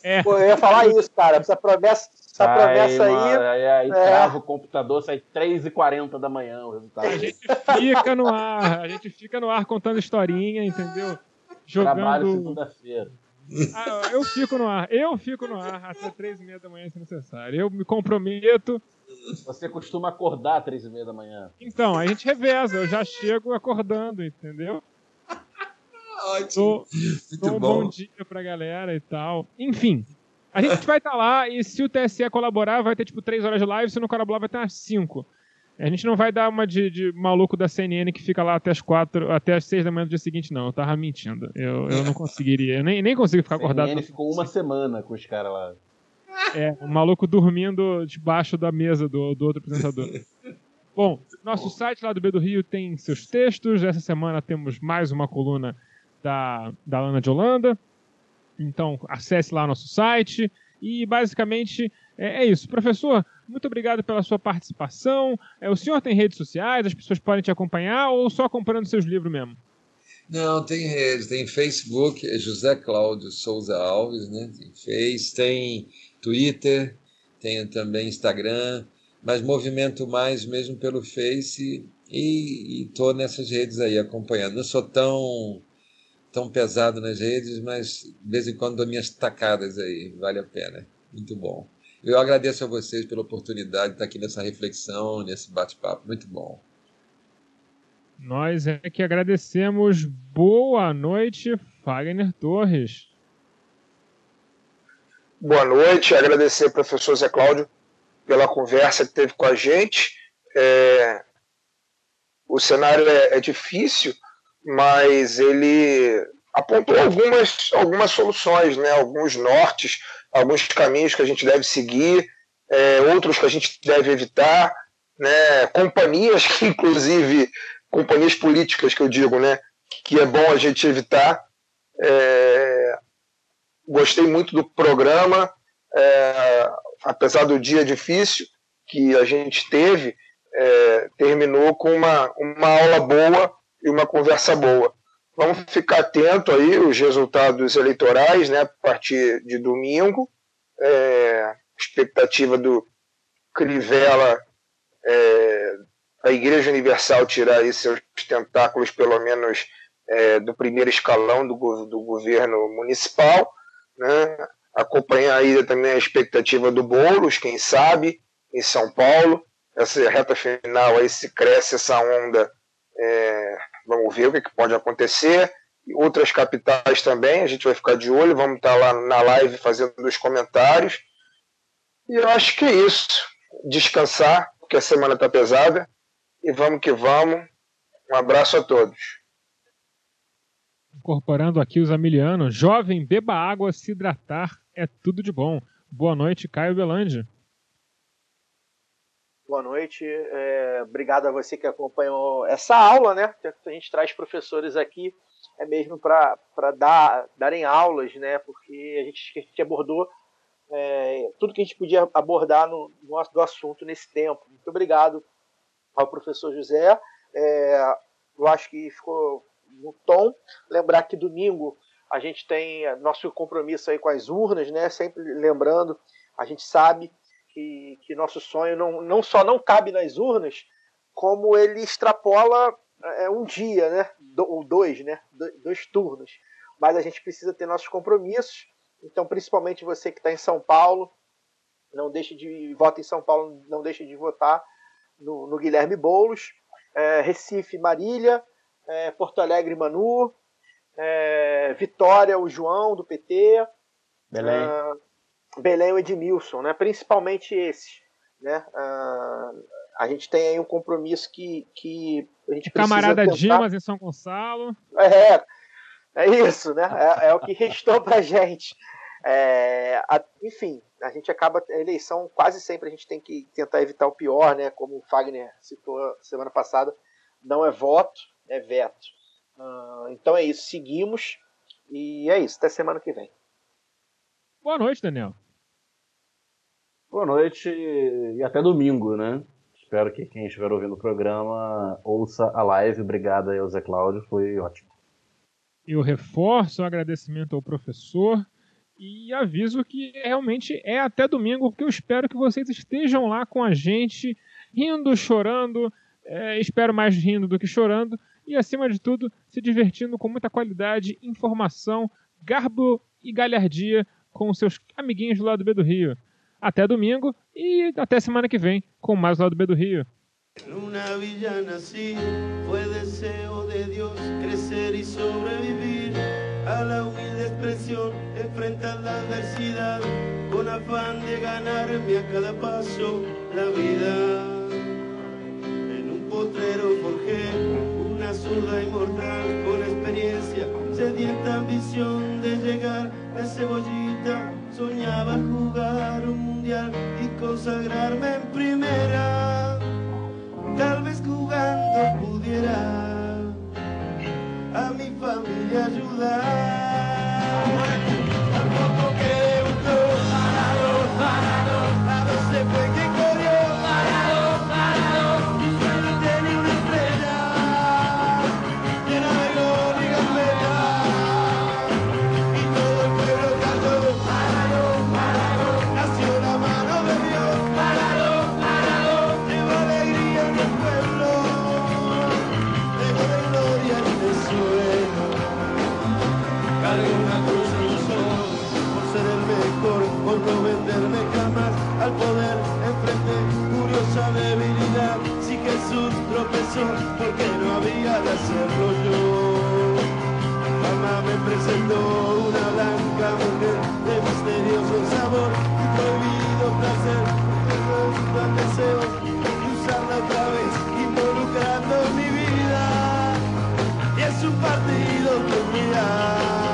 É. Pô, eu ia falar isso, cara. Essa promessa, essa sai, promessa aí. Mano, aí, aí é. trava o computador, sai 3h40 da manhã o resultado. A gente fica no ar, a gente fica no ar contando historinha, entendeu? Jogando. Trabalho segunda-feira. Ah, eu fico no ar, eu fico no ar até três e meia da manhã se necessário. Eu me comprometo. Você costuma acordar às três e meia da manhã? Então, a gente reveza, eu já chego acordando, entendeu? Ótimo. Dou, um bom. bom dia pra galera e tal. Enfim, a gente vai estar tá lá e se o TSE colaborar, vai ter tipo 3 horas de live, se não colaborar, vai ter umas 5. A gente não vai dar uma de, de, maluco da CNN que fica lá até as quatro, até as seis da manhã do dia seguinte, não. Eu tava mentindo. Eu, eu não conseguiria. Eu nem, nem consigo ficar acordado. CNN ficou uma semana com os caras lá. É, o maluco dormindo debaixo da mesa do, do outro apresentador. [laughs] Bom, nosso site lá do B do Rio tem seus textos. Essa semana temos mais uma coluna da, da Lana de Holanda. Então, acesse lá nosso site. E basicamente é, é isso. Professor, muito obrigado pela sua participação. É, o senhor tem redes sociais, as pessoas podem te acompanhar ou só comprando seus livros mesmo? Não, tem rede, tem Facebook, é José Cláudio Souza Alves, né? Tem Face, tem Twitter, tem também Instagram, mas movimento mais mesmo pelo Face e estou nessas redes aí acompanhando. Não sou tão tão pesado nas redes, mas de vez em quando dou minhas tacadas aí, vale a pena. Muito bom. Eu agradeço a vocês pela oportunidade de estar aqui nessa reflexão, nesse bate-papo. Muito bom. Nós é que agradecemos. Boa noite, Fagner Torres. Boa noite, agradecer ao professor Zé Cláudio pela conversa que teve com a gente. É... O cenário é, é difícil, mas ele apontou algumas, algumas soluções, né? alguns nortes, alguns caminhos que a gente deve seguir, é, outros que a gente deve evitar, né? companhias que, inclusive, companhias políticas que eu digo, né? que é bom a gente evitar. É, gostei muito do programa, é, apesar do dia difícil que a gente teve, é, terminou com uma, uma aula boa e uma conversa boa. Vamos ficar atento aí os resultados eleitorais, né, a partir de domingo. É, expectativa do Crivella, é, a Igreja Universal tirar aí seus tentáculos, pelo menos é, do primeiro escalão do, do governo municipal. Né? Acompanhar aí também a expectativa do Boulos, quem sabe, em São Paulo. Essa reta final aí, se cresce essa onda é, vamos ver o que, que pode acontecer. Outras capitais também, a gente vai ficar de olho, vamos estar lá na live fazendo os comentários. E eu acho que é isso. Descansar, porque a semana está pesada. E vamos que vamos. Um abraço a todos. Incorporando aqui os amilianos. Jovem, beba água, se hidratar é tudo de bom. Boa noite, Caio Belandi. Boa noite. É, obrigado a você que acompanhou essa aula, né? A gente traz professores aqui é mesmo para dar, darem aulas, né? Porque a gente, a gente abordou é, tudo que a gente podia abordar no, no, do assunto nesse tempo. Muito obrigado ao professor José. É, eu acho que ficou no tom. Lembrar que domingo a gente tem nosso compromisso aí com as urnas, né? Sempre lembrando, a gente sabe que, que nosso sonho não, não só não cabe nas urnas, como ele extrapola é, um dia, né? Do, ou dois, né? Do, dois turnos. Mas a gente precisa ter nossos compromissos. Então, principalmente você que está em São Paulo, não deixe de vota em São Paulo, não deixe de votar no, no Guilherme Boulos, é, Recife, Marília, é, Porto Alegre, Manu, é, Vitória, o João do PT, Belém. Ah, Belém e Edmilson, né? principalmente esse. Né? Uh, a gente tem aí um compromisso que, que a gente o Camarada tentar... Dimas em São Gonçalo. É, é isso, né? É, é o que [laughs] restou pra gente. É, a, enfim, a gente acaba a eleição quase sempre a gente tem que tentar evitar o pior, né? Como o Fagner citou semana passada, não é voto, é veto. Uh, então é isso, seguimos e é isso. Até semana que vem. Boa noite, Daniel. Boa noite e até domingo, né? Espero que quem estiver ouvindo o programa ouça a live. Obrigado aí ao Zé Cláudio, foi ótimo. Eu reforço o agradecimento ao professor e aviso que realmente é até domingo, porque eu espero que vocês estejam lá com a gente, rindo, chorando. É, espero mais rindo do que chorando e, acima de tudo, se divertindo com muita qualidade, informação, garbo e galhardia com seus amiguinhos do lado B do Rio. Até domingo e até semana que vem com mais lado B do Rio. Una villa nací, fue deseo de Dios crecer y sobrevivir a la humilde expresión, enfrentar la adversidad con afán de ganarme a cada paso la vida. En un potrero forjé una zurda inmortal con experiencia, sedienta ambición de llegar a cebollita soñaba jugar un mundial y consagrarme en primera. Tal vez jugando pudiera a mi familia ayudar. porque no había de hacerlo yo. Mamá me presentó una blanca mujer de misterioso sabor y prohibido placer, que al deseo y usarla otra vez, involucrando mi vida. Y es un partido que mira.